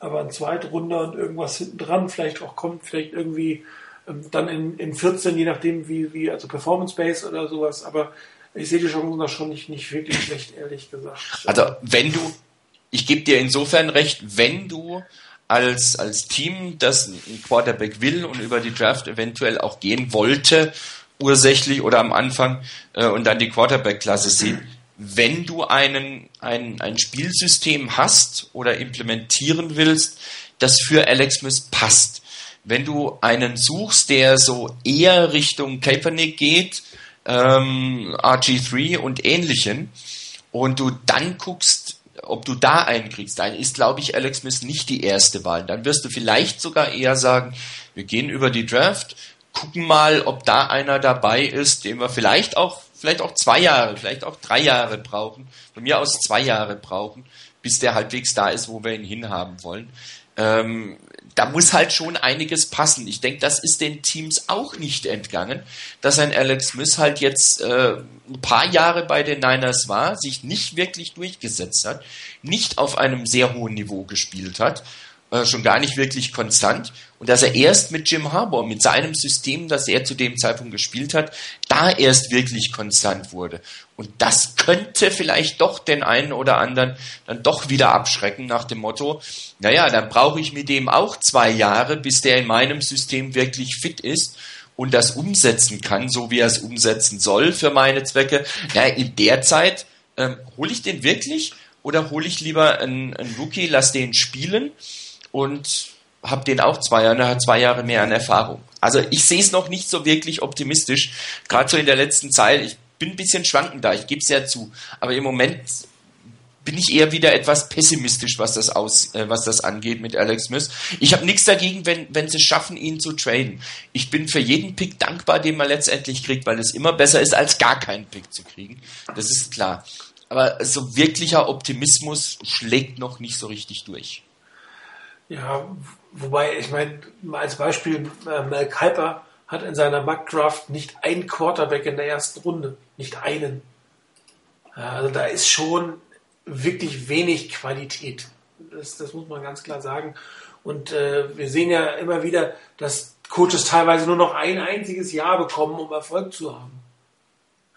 Aber ein Zweitrunder und irgendwas hinten dran, vielleicht auch kommt, vielleicht irgendwie ähm, dann in, in 14, je nachdem wie, wie also Performance-Base oder sowas. Aber ich sehe die Chancen da schon nicht, nicht wirklich schlecht, ehrlich gesagt. Also wenn du, ich gebe dir insofern recht, wenn du als, als Team, das ein Quarterback will und über die Draft eventuell auch gehen wollte, ursächlich oder am Anfang äh, und dann die Quarterback-Klasse sieht, wenn du einen, ein, ein Spielsystem hast oder implementieren willst, das für Alex Smith passt. Wenn du einen suchst, der so eher Richtung Kaepernick geht, ähm, RG3 und ähnlichen, und du dann guckst, ob du da einen kriegst, dann ist, glaube ich, Alex Smith nicht die erste Wahl. Dann wirst du vielleicht sogar eher sagen, wir gehen über die Draft, gucken mal, ob da einer dabei ist, den wir vielleicht auch, vielleicht auch zwei Jahre, vielleicht auch drei Jahre brauchen, von mir aus zwei Jahre brauchen, bis der halbwegs da ist, wo wir ihn hinhaben wollen. Ähm, da muss halt schon einiges passen. Ich denke, das ist den Teams auch nicht entgangen, dass ein Alex Smith halt jetzt äh, ein paar Jahre bei den Niners war, sich nicht wirklich durchgesetzt hat, nicht auf einem sehr hohen Niveau gespielt hat äh, schon gar nicht wirklich konstant. Und dass er erst mit Jim Harbour, mit seinem System, das er zu dem Zeitpunkt gespielt hat, da erst wirklich konstant wurde. Und das könnte vielleicht doch den einen oder anderen dann doch wieder abschrecken nach dem Motto, naja, dann brauche ich mit dem auch zwei Jahre, bis der in meinem System wirklich fit ist und das umsetzen kann, so wie er es umsetzen soll für meine Zwecke. Ja, in der Zeit ähm, hole ich den wirklich oder hole ich lieber einen, einen Rookie, lass den spielen und habe den auch zwei Jahre, hat zwei Jahre mehr an Erfahrung. Also ich sehe es noch nicht so wirklich optimistisch, gerade so in der letzten Zeit. Ich bin ein bisschen schwankend da, ich gebe es ja zu. Aber im Moment bin ich eher wieder etwas pessimistisch, was das aus, äh, was das angeht mit Alex Smith. Ich habe nichts dagegen, wenn, wenn sie schaffen, ihn zu traden. Ich bin für jeden Pick dankbar, den man letztendlich kriegt, weil es immer besser ist, als gar keinen Pick zu kriegen. Das ist klar. Aber so wirklicher Optimismus schlägt noch nicht so richtig durch. Ja, wobei, ich meine, als Beispiel, äh, Mel Kuiper hat in seiner Mock-Draft nicht einen Quarterback in der ersten Runde. Nicht einen. Also da ist schon wirklich wenig Qualität. Das, das muss man ganz klar sagen. Und äh, wir sehen ja immer wieder, dass Coaches teilweise nur noch ein einziges Jahr bekommen, um Erfolg zu haben.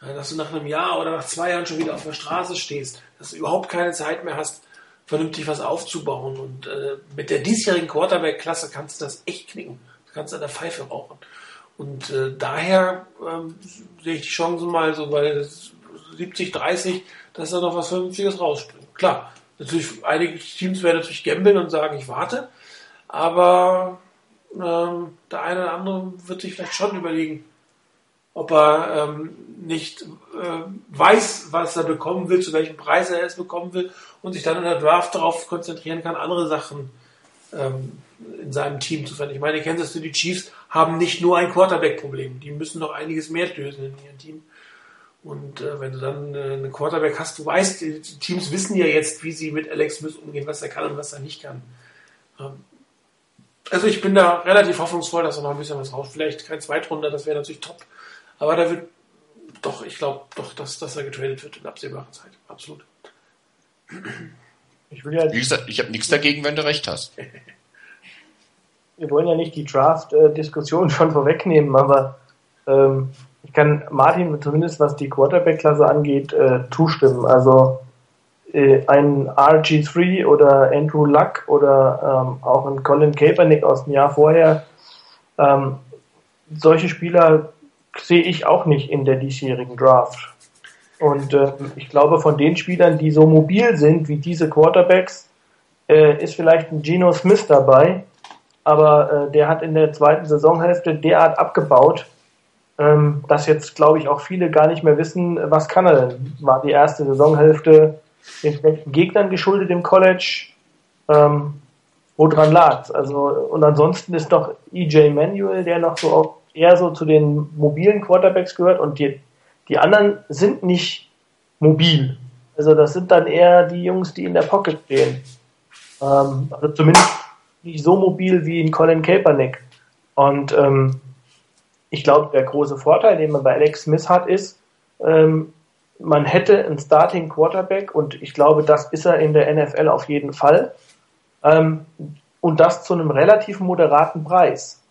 Ja, dass du nach einem Jahr oder nach zwei Jahren schon wieder auf der Straße stehst, dass du überhaupt keine Zeit mehr hast, vernünftig was aufzubauen. Und äh, mit der diesjährigen Quarterback-Klasse kannst du das echt knicken. Du kannst an der Pfeife rauchen. Und äh, daher ähm, sehe ich die Chancen mal so bei 70, 30, dass da noch was Vernünftiges rausspringt. Klar, natürlich, einige Teams werden natürlich gambeln und sagen, ich warte. Aber ähm, der eine oder andere wird sich vielleicht schon überlegen, ob er ähm, nicht äh, weiß, was er bekommen will, zu welchem Preis er es bekommen will und sich dann in der Draft darauf konzentrieren kann, andere Sachen ähm, in seinem Team zu finden. Ich meine, Kansas City Chiefs haben nicht nur ein Quarterback-Problem, die müssen noch einiges mehr lösen in ihrem Team. Und äh, wenn du dann äh, einen Quarterback hast, du weißt, die Teams wissen ja jetzt, wie sie mit Alex Smith umgehen, was er kann und was er nicht kann. Ähm, also ich bin da relativ hoffnungsvoll, dass er noch ein bisschen was raus. Vielleicht kein Zweitrunder, das wäre natürlich top. Aber da wird doch, ich glaube doch, dass, dass er getradet wird in absehbarer Zeit. Absolut. Ich, will ja Wie gesagt, ich habe nichts dagegen, wenn du recht hast. (laughs) Wir wollen ja nicht die Draft-Diskussion (laughs) schon vorwegnehmen, aber ähm, ich kann Martin zumindest was die Quarterback-Klasse angeht äh, zustimmen. Also äh, ein RG3 oder Andrew Luck oder ähm, auch ein Colin Kaepernick aus dem Jahr vorher, ähm, solche Spieler sehe ich auch nicht in der diesjährigen Draft. Und äh, ich glaube, von den Spielern, die so mobil sind wie diese Quarterbacks, äh, ist vielleicht ein Geno Smith dabei, aber äh, der hat in der zweiten Saisonhälfte derart abgebaut, ähm, dass jetzt, glaube ich, auch viele gar nicht mehr wissen, was kann er denn. War die erste Saisonhälfte den schlechten Gegnern geschuldet im College? Ähm, woran lag's? Also, und ansonsten ist doch EJ Manuel, der noch so auch eher so zu den mobilen Quarterbacks gehört und die die anderen sind nicht mobil. Also das sind dann eher die Jungs, die in der Pocket stehen. Ähm, also zumindest nicht so mobil wie ein Colin Kaepernick. Und ähm, ich glaube, der große Vorteil, den man bei Alex Smith hat, ist, ähm, man hätte einen Starting Quarterback und ich glaube, das ist er in der NFL auf jeden Fall. Ähm, und das zu einem relativ moderaten Preis.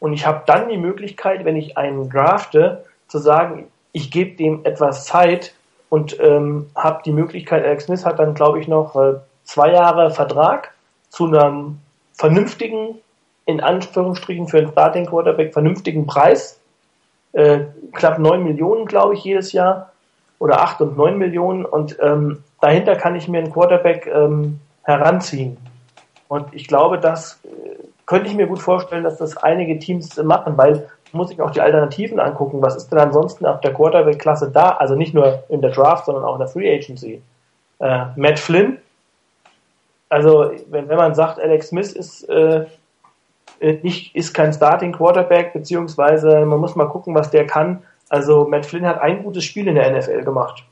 Und ich habe dann die Möglichkeit, wenn ich einen drafte, zu sagen, ich gebe dem etwas Zeit und ähm, habe die Möglichkeit, Alex Smith hat dann, glaube ich, noch äh, zwei Jahre Vertrag zu einem vernünftigen, in Anführungsstrichen für einen Starting Quarterback, vernünftigen Preis. Äh, knapp neun Millionen, glaube ich, jedes Jahr. Oder acht und neun Millionen. Und ähm, dahinter kann ich mir einen Quarterback ähm, heranziehen. Und ich glaube, das äh, könnte ich mir gut vorstellen, dass das einige Teams machen, weil muss ich auch die Alternativen angucken. Was ist denn ansonsten auf der Quarterback-Klasse da? Also nicht nur in der Draft, sondern auch in der Free Agency. Äh, Matt Flynn. Also wenn, wenn man sagt, Alex Smith ist äh, nicht ist kein Starting Quarterback, beziehungsweise man muss mal gucken, was der kann. Also Matt Flynn hat ein gutes Spiel in der NFL gemacht.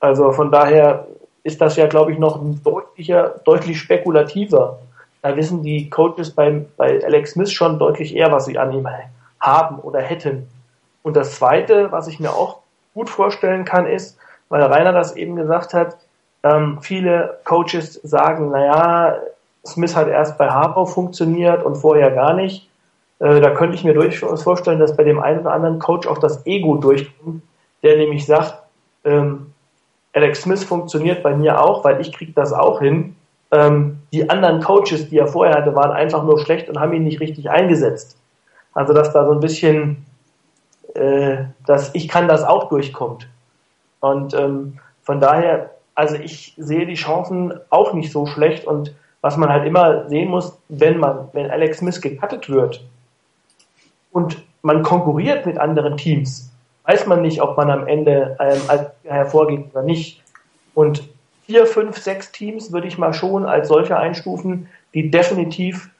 Also von daher ist das ja, glaube ich, noch deutlicher, deutlich spekulativer. Da wissen die Coaches bei, bei Alex Smith schon deutlich eher, was sie an ihm haben oder hätten. Und das Zweite, was ich mir auch gut vorstellen kann, ist, weil Rainer das eben gesagt hat, ähm, viele Coaches sagen, naja, Smith hat erst bei Harbaugh funktioniert und vorher gar nicht. Äh, da könnte ich mir durchaus vorstellen, dass bei dem einen oder anderen Coach auch das Ego durchkommt, der nämlich sagt, ähm, Alex Smith funktioniert bei mir auch, weil ich kriege das auch hin. Ähm, die anderen Coaches, die er vorher hatte, waren einfach nur schlecht und haben ihn nicht richtig eingesetzt. Also dass da so ein bisschen, äh, dass ich kann das auch durchkommt. Und ähm, von daher, also ich sehe die Chancen auch nicht so schlecht und was man halt immer sehen muss, wenn man, wenn Alex Smith gecuttet wird und man konkurriert mit anderen Teams, weiß man nicht, ob man am Ende ähm, hervorgeht oder nicht. Und vier, fünf, sechs Teams würde ich mal schon als solche einstufen, die definitiv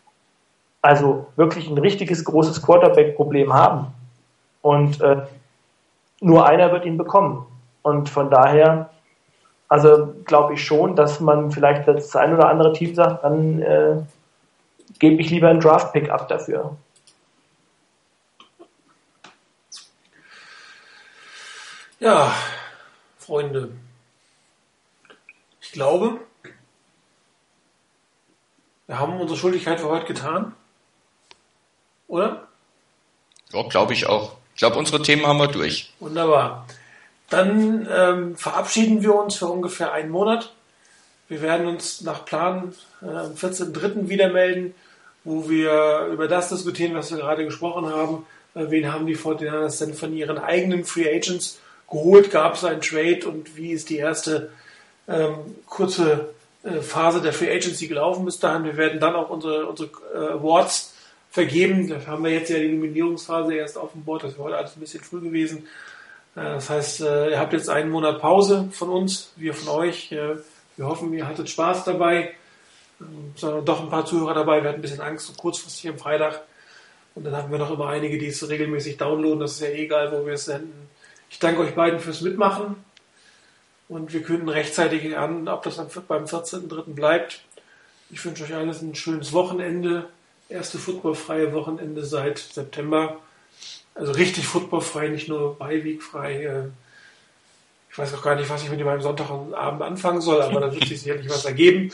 also wirklich ein richtiges großes Quarterback-Problem haben. Und äh, nur einer wird ihn bekommen. Und von daher, also glaube ich schon, dass man vielleicht das ein oder andere Team sagt, dann äh, gebe ich lieber einen Draft-Pick ab dafür. Ja, Freunde, ich glaube, wir haben unsere Schuldigkeit für heute getan. Oder? Ja, glaube ich auch. Ich glaube, unsere Themen haben wir durch. Wunderbar. Dann ähm, verabschieden wir uns für ungefähr einen Monat. Wir werden uns nach Plan äh, am 14.03. wieder melden, wo wir über das diskutieren, was wir gerade gesprochen haben. Äh, wen haben die 49ers denn von ihren eigenen Free Agents geholt? Gab es einen Trade und wie ist die erste ähm, kurze äh, Phase der Free Agency gelaufen bis dahin? Wir werden dann auch unsere, unsere äh, Awards vergeben. Da haben wir jetzt ja die Nominierungsphase erst auf dem Board. Das wäre heute alles ein bisschen früh gewesen. Äh, das heißt, äh, ihr habt jetzt einen Monat Pause von uns, wir von euch. Äh, wir hoffen, ihr hattet Spaß dabei. Ähm, es waren doch ein paar Zuhörer dabei. Wir hatten ein bisschen Angst, so kurzfristig am Freitag. Und dann haben wir noch immer einige, die es regelmäßig downloaden. Das ist ja eh egal, wo wir es senden. Ich danke euch beiden fürs Mitmachen. Und wir künden rechtzeitig an, ob das beim 14.3. bleibt. Ich wünsche euch alles ein schönes Wochenende erste footballfreie Wochenende seit September. Also richtig footballfrei, nicht nur beiwegfrei. Äh, Ich weiß auch gar nicht, was ich mit meinem Sonntagabend anfangen soll, aber da wird sich sicherlich was ergeben.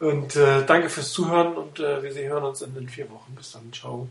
Und äh, danke fürs Zuhören und äh, wir hören uns in den vier Wochen. Bis dann. Ciao.